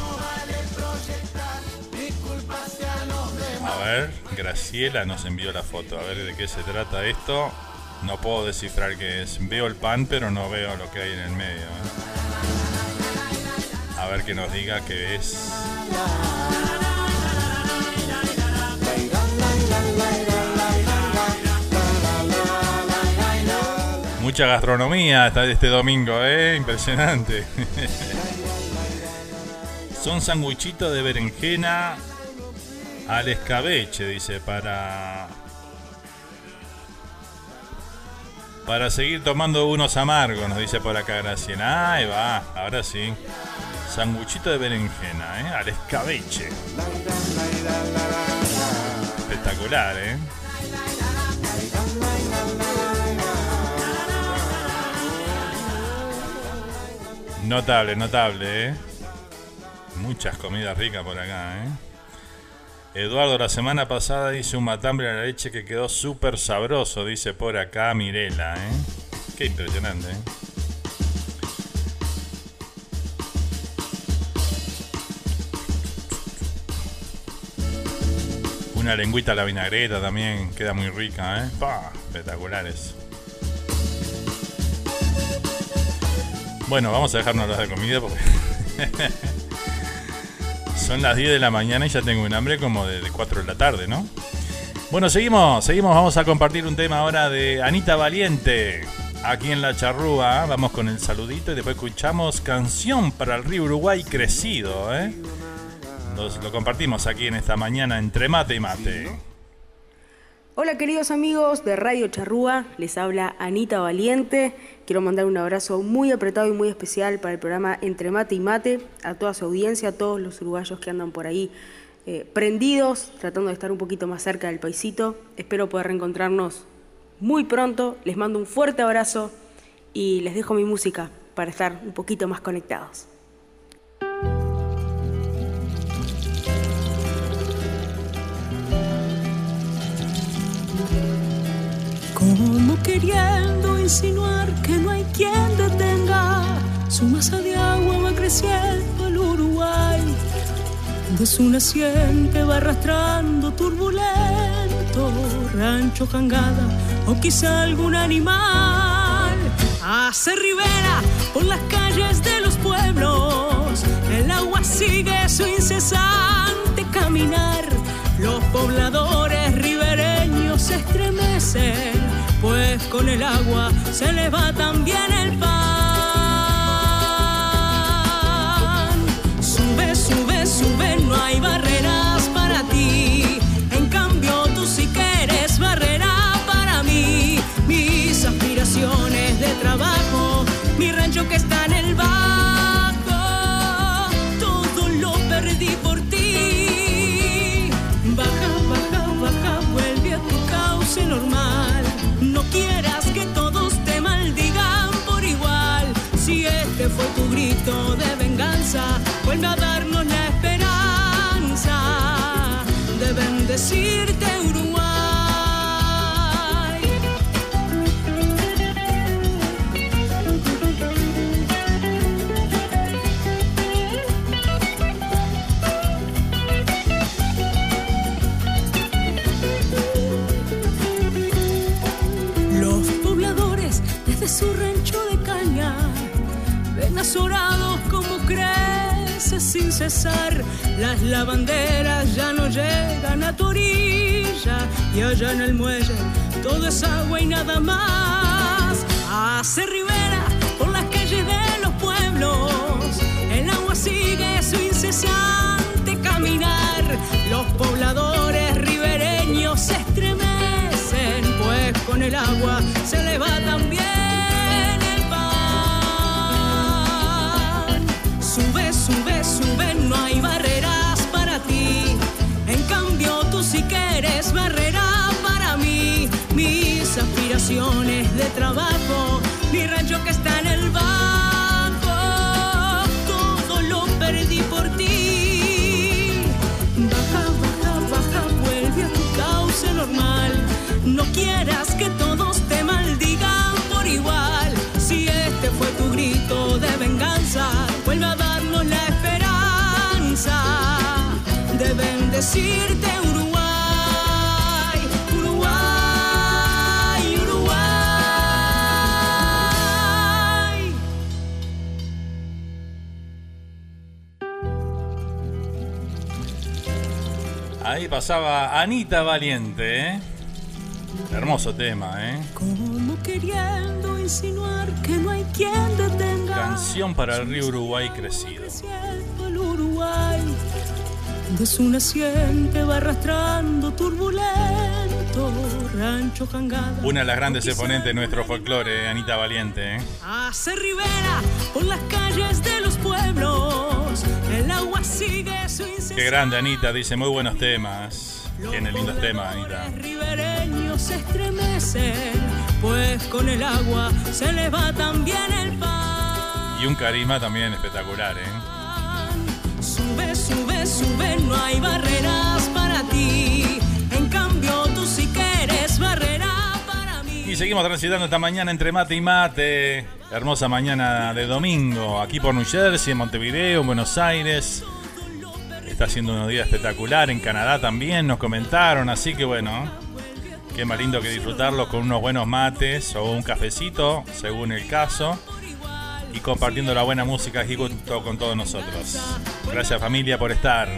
A ver, Graciela nos envió la foto. A ver de qué se trata esto. No puedo descifrar qué es. Veo el pan, pero no veo lo que hay en el medio. ¿eh? A ver que nos diga qué es. Mucha gastronomía hasta este domingo, ¿eh? Impresionante. Son sandwichitos de berenjena al escabeche, dice, para... Para seguir tomando unos amargos, nos dice por acá Graciela. Ahí va, ahora sí. Sanguchito de berenjena, ¿eh? Al escabeche. Espectacular, ¿eh? Notable, notable, ¿eh? Muchas comidas ricas por acá, ¿eh? Eduardo, la semana pasada hice un matambre a la leche que quedó súper sabroso, dice por acá Mirela, ¿eh? Qué impresionante, ¿eh? Una lengüita a la vinagreta también queda muy rica, ¿eh? Espectaculares. Bueno, vamos a dejarnos hablar de comida porque. Son las 10 de la mañana y ya tengo un hambre como de 4 de la tarde, ¿no? Bueno, seguimos, seguimos. Vamos a compartir un tema ahora de Anita Valiente. Aquí en la charrúa, vamos con el saludito y después escuchamos Canción para el Río Uruguay Crecido, ¿eh? lo compartimos aquí en esta mañana entre mate y mate. Hola queridos amigos de Radio Charrúa, les habla Anita Valiente. Quiero mandar un abrazo muy apretado y muy especial para el programa Entre Mate y Mate, a toda su audiencia, a todos los uruguayos que andan por ahí eh, prendidos, tratando de estar un poquito más cerca del paisito. Espero poder reencontrarnos muy pronto. Les mando un fuerte abrazo y les dejo mi música para estar un poquito más conectados. Queriendo insinuar que no hay quien detenga. Su masa de agua va creciendo el Uruguay. De su naciente va arrastrando turbulento rancho jangada o quizá algún animal. Hace ribera por las calles de los pueblos. El agua sigue su incesante caminar. Los pobladores ribereños se estremecen pues con el agua se le va también el pan. Sube, sube, sube, no hay barreras vuelve a darnos la esperanza de bendecirte Uruguay. Los pobladores desde su rancho de caña ven a orar sin cesar. Las lavanderas ya no llegan a tu y allá en el muelle todo es agua y nada más. Hace ribera por las calles de los pueblos, el agua sigue su incesante caminar. Los pobladores ribereños se estremecen, pues con el agua se le va también de trabajo, mi rancho que está en el banco, todo lo perdí por ti. Baja, baja, baja, vuelve a tu cauce normal. No quieras que todos te maldigan por igual. Si este fue tu grito de venganza, vuelve a darnos la esperanza de bendecirte pasaba Anita Valiente, ¿eh? Hermoso tema, ¿eh? Como queriendo insinuar que no hay quien detenga Canción para el río Uruguay crecido. el Uruguay. De su naciente va arrastrando rancho jangada. Una de las grandes exponentes de nuestro folclore, Anita Valiente, ¿eh? Hace ribera por las calles de los pueblos. El agua sigue su incesante. Qué grande, Anita, dice muy buenos temas. Tiene lindos temas, Anita. ribereños se estremecen, pues con el agua se le va también el pan. Y un carisma también espectacular, ¿eh? Sube, sube, sube, no hay barreras para ti. Seguimos transitando esta mañana entre mate y mate. Hermosa mañana de domingo, aquí por New Jersey, en Montevideo, en Buenos Aires. Está haciendo unos días espectacular, en Canadá también nos comentaron, así que bueno, qué más lindo que disfrutarlo con unos buenos mates o un cafecito, según el caso, y compartiendo la buena música aquí junto con todos nosotros. Gracias familia por estar.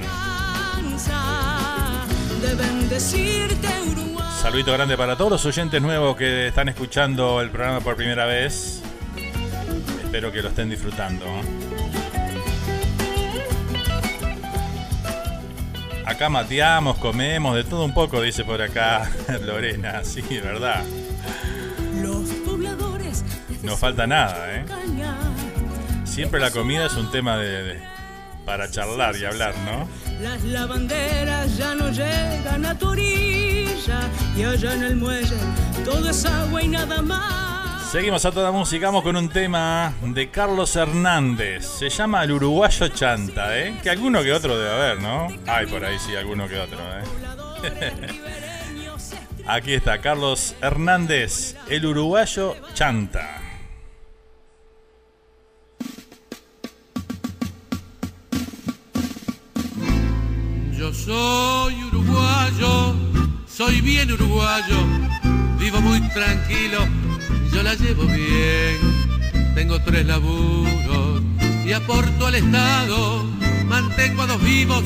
Saludito grande para todos los oyentes nuevos que están escuchando el programa por primera vez. Espero que lo estén disfrutando. Acá mateamos, comemos, de todo un poco, dice por acá Lorena. Sí, verdad. Los pobladores No falta nada, ¿eh? Siempre la comida es un tema de, de- para charlar y hablar, ¿no? Las lavanderas ya no llegan a tu orilla y allá en el muelle todo es agua y nada más. Seguimos a toda música, vamos con un tema de Carlos Hernández. Se llama El Uruguayo Chanta, ¿eh? Que alguno que otro debe haber, ¿no? Ay, por ahí sí, alguno que otro, ¿eh? Aquí está, Carlos Hernández, El Uruguayo Chanta. Yo soy uruguayo, soy bien uruguayo, vivo muy tranquilo, yo la llevo bien. Tengo tres laburos y aporto al Estado, mantengo a dos vivos,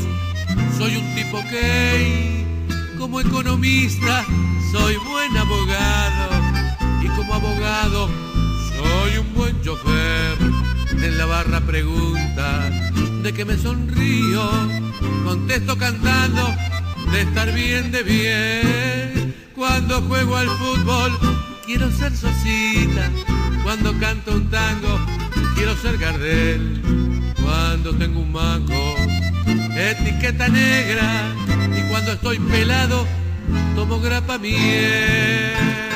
soy un tipo que como economista soy buen abogado y como abogado soy un buen chofer. En la barra pregunta de que me sonrío, contesto cantando de estar bien de bien. Cuando juego al fútbol quiero ser Sosita, cuando canto un tango quiero ser Gardel. Cuando tengo un mango, etiqueta negra y cuando estoy pelado tomo grapa miel.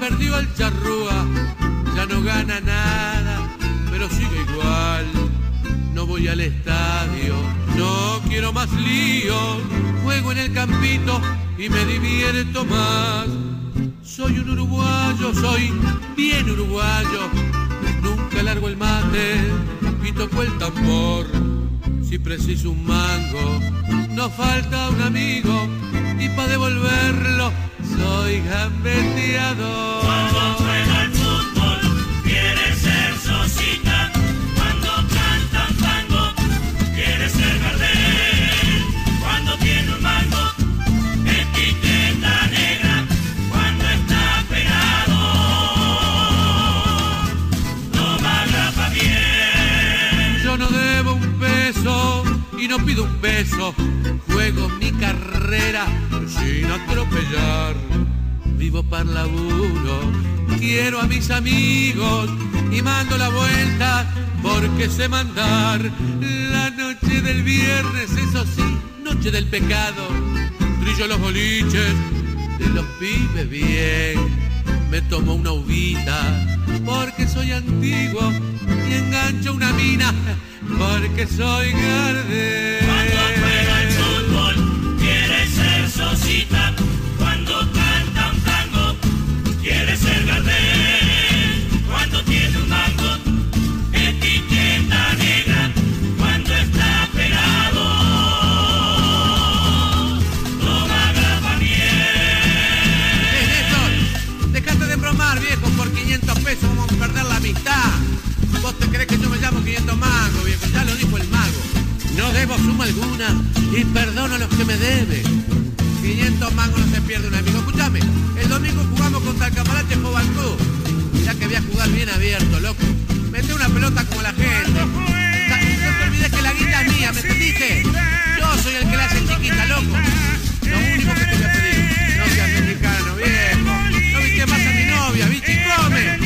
Perdió el charrúa, ya no gana nada, pero sigue igual. No voy al estadio, no quiero más lío, juego en el campito y me divierto más. Soy un uruguayo, soy bien uruguayo. Nunca largo el mate y toco el tambor. Si preciso un mango, no falta un amigo. Y para devolverlo, soy gambeteador. No pido un beso. Juego mi carrera sin atropellar. Vivo para laburo, quiero a mis amigos y mando la vuelta porque sé mandar. La noche del viernes, eso sí, noche del pecado. Brillo los boliches de los pibes bien. Me tomo una uvita porque soy antiguo y engancho una mina porque soy Gardel. Cuando juega el fútbol, quiere ser Sosita. Cuando canta un tango, quiere ser Gardel. Cuando tiene un mango, etiqueta negra. Cuando está pelado, toma grapa miel. Dejate de bromar, viejo, por 500 pesos vamos a perder la amistad. ¿Vos te crees que yo me llamo 500 mangos, viejo? Ya lo dijo el mago. No debo suma alguna y perdono a los que me deben. 500 mangos no se pierde un amigo. Escúchame, el domingo jugamos contra el Camarote Jovalcú. Ya que voy a jugar bien abierto, loco. Mete una pelota como la gente. No te olvides que la guita es mía, ¿me entendiste? Yo soy el que la hace chiquita, loco. Lo único que te voy a pedir, no seas mexicano, viejo. No viste más a mi novia, bichi, come.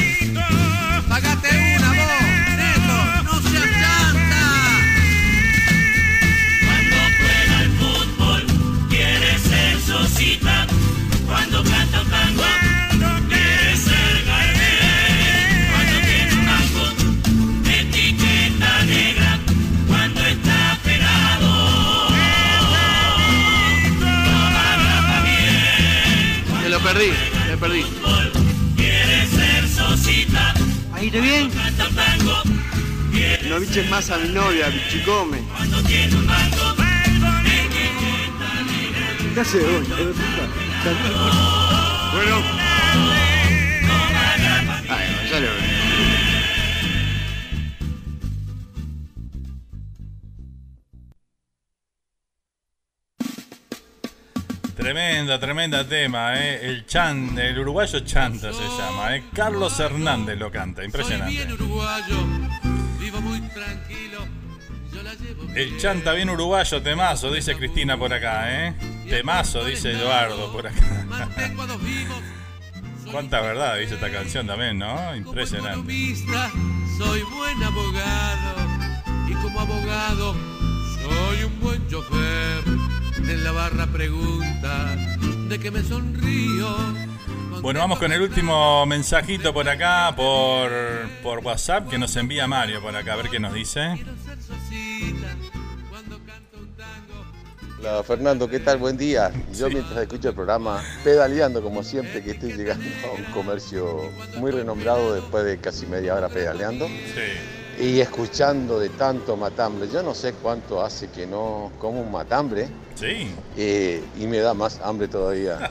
Perdí, me perdí. Ahí te bien. No biches más a mi novia, bichicome. ¿Qué hace hoy? Bueno. Tremenda, tremenda tema, ¿eh? El chan, el uruguayo chanta se llama, ¿eh? Carlos Hernández lo canta, impresionante. vivo muy tranquilo. El chanta bien uruguayo, temazo, dice Cristina por acá, ¿eh? Temazo, dice Eduardo por acá. Cuánta verdad dice esta canción también, ¿no? Impresionante. Soy buen abogado y como abogado soy un buen chofer. En la barra pregunta de que me sonrío. Bueno, vamos con el último mensajito por acá, por, por WhatsApp, que nos envía Mario por acá, a ver qué nos dice. Hola Fernando, ¿qué tal? Buen día. Yo mientras escucho el programa, pedaleando como siempre que estoy llegando a un comercio muy renombrado después de casi media hora pedaleando. Y escuchando de tanto matambre. Yo no sé cuánto hace que no como un matambre. Sí. Eh, y me da más hambre todavía.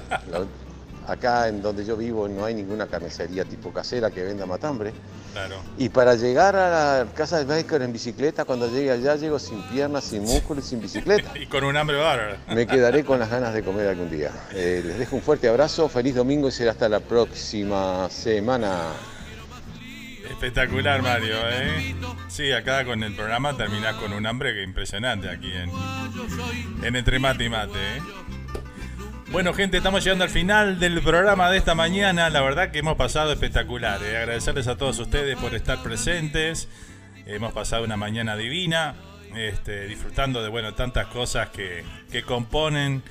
Acá en donde yo vivo no hay ninguna carnicería tipo casera que venda matambre. Claro. Y para llegar a la casa del médico en bicicleta, cuando llegue allá llego sin piernas, sin músculos y sin bicicleta. y con un hambre bárbaro. Me quedaré con las ganas de comer algún día. Eh, les dejo un fuerte abrazo, feliz domingo y será hasta la próxima semana. Espectacular, Mario, ¿eh? Sí, acá con el programa terminás con un hambre impresionante aquí en, en Entre Mate y Mate, ¿eh? Bueno, gente, estamos llegando al final del programa de esta mañana. La verdad que hemos pasado espectacular. ¿eh? Agradecerles a todos ustedes por estar presentes. Hemos pasado una mañana divina, este, disfrutando de bueno tantas cosas que, que componen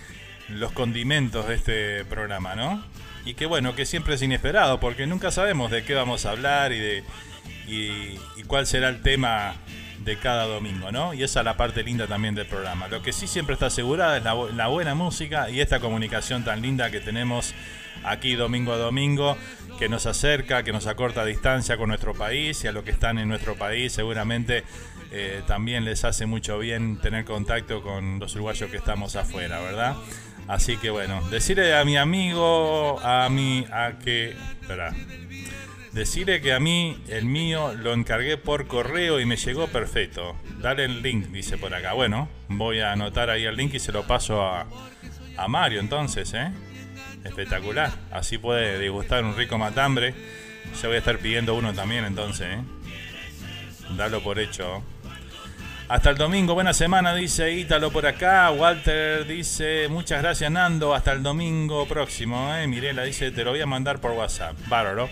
los condimentos de este programa, ¿no? Y que bueno, que siempre es inesperado, porque nunca sabemos de qué vamos a hablar y de y, cuál será el tema de cada domingo, ¿no? Y esa es la parte linda también del programa. Lo que sí siempre está asegurada es la, buena música y esta comunicación tan linda que tenemos aquí domingo a domingo, que nos acerca, que nos acorta distancia con nuestro país y a los que están en nuestro país seguramente eh, también les hace mucho bien tener contacto con los uruguayos que estamos afuera, ¿verdad? Así que bueno, decirle a mi amigo, a mi, a que, espera, Decirle que a mí el mío lo encargué por correo y me llegó perfecto. Dale el link, dice por acá. Bueno, voy a anotar ahí el link y se lo paso a, a Mario entonces, ¿eh? Espectacular. Así puede degustar un rico matambre. Yo voy a estar pidiendo uno también entonces, ¿eh? Dalo por hecho. Hasta el domingo, buena semana, dice Ítalo por acá. Walter dice, muchas gracias Nando, hasta el domingo próximo. ¿eh? Mirela dice, te lo voy a mandar por WhatsApp. Bárbaro.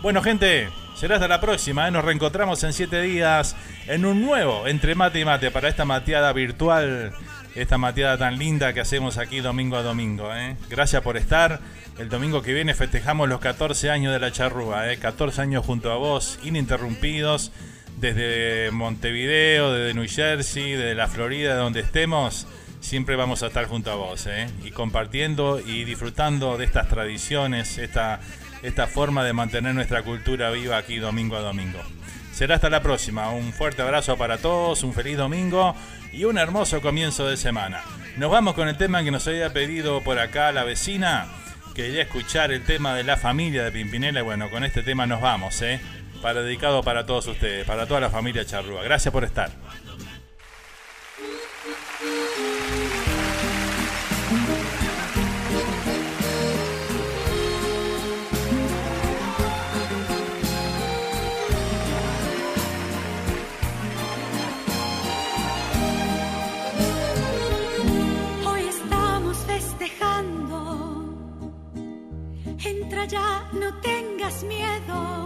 Bueno, gente, será hasta la próxima. ¿eh? Nos reencontramos en siete días en un nuevo Entre Mate y Mate para esta mateada virtual, esta mateada tan linda que hacemos aquí domingo a domingo. ¿eh? Gracias por estar. El domingo que viene festejamos los 14 años de la charrúa, ¿eh? 14 años junto a vos, ininterrumpidos, desde Montevideo, desde New Jersey, desde la Florida, donde estemos siempre vamos a estar junto a vos ¿eh? y compartiendo y disfrutando de estas tradiciones, esta esta forma de mantener nuestra cultura viva aquí domingo a domingo. Será hasta la próxima. Un fuerte abrazo para todos, un feliz domingo y un hermoso comienzo de semana. Nos vamos con el tema que nos había pedido por acá la vecina. Quería escuchar el tema de la familia de Pimpinela bueno, con este tema nos vamos, ¿eh? Para dedicado para todos ustedes, para toda la familia Charrúa. Gracias por estar. ya, no tengas miedo.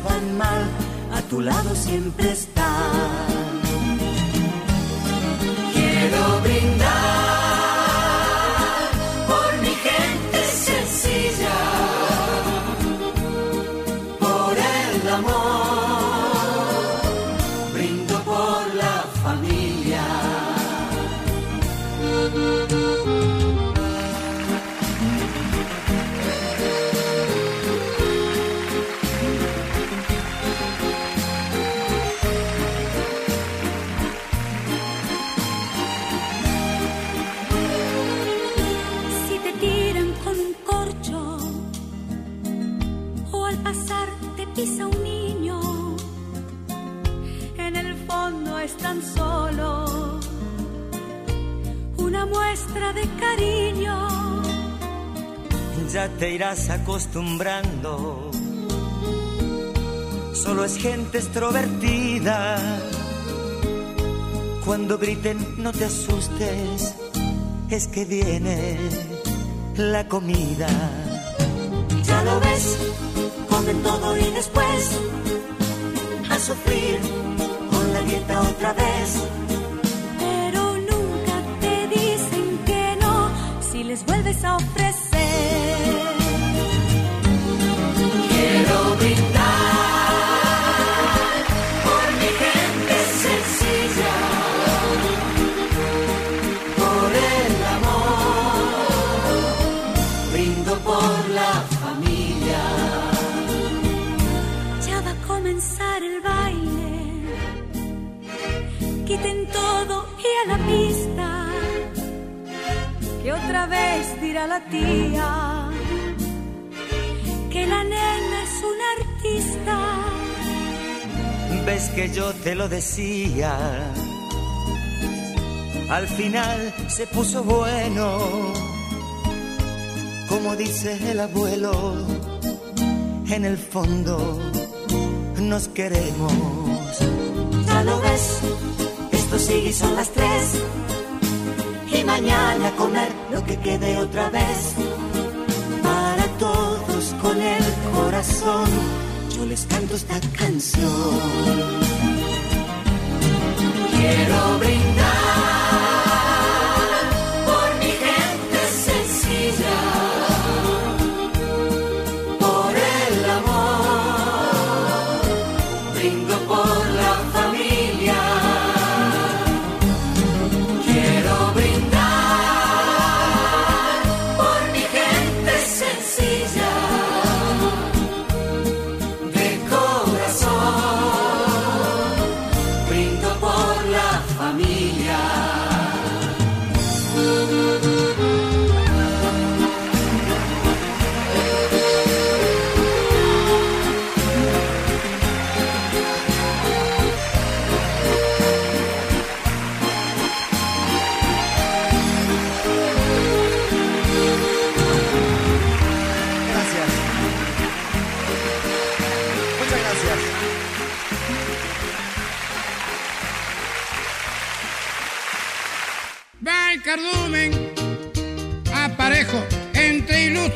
cosas van mal, a tu lado siempre está. Quiero brindar. Te irás acostumbrando. Solo es gente extrovertida. Cuando griten no te asustes, es que viene la comida. Ya lo ves, comen todo y después a sufrir otra vez. Pero nunca te dicen que no si les vuelves a ofrecer. Brindar por mi gente sencilla, por el amor, brindo por la familia. Ya va a comenzar el baile quiten todo y a la pista. Que otra vez dirá la tía que la nena Ves que yo te lo decía. Al final se puso bueno, como dice el abuelo en el fondo nos queremos. Ya lo ves, esto sigue y son las tres. Y mañana comer lo que quede otra vez. Para todos con el corazón, yo les esta canción. Quiero brindar.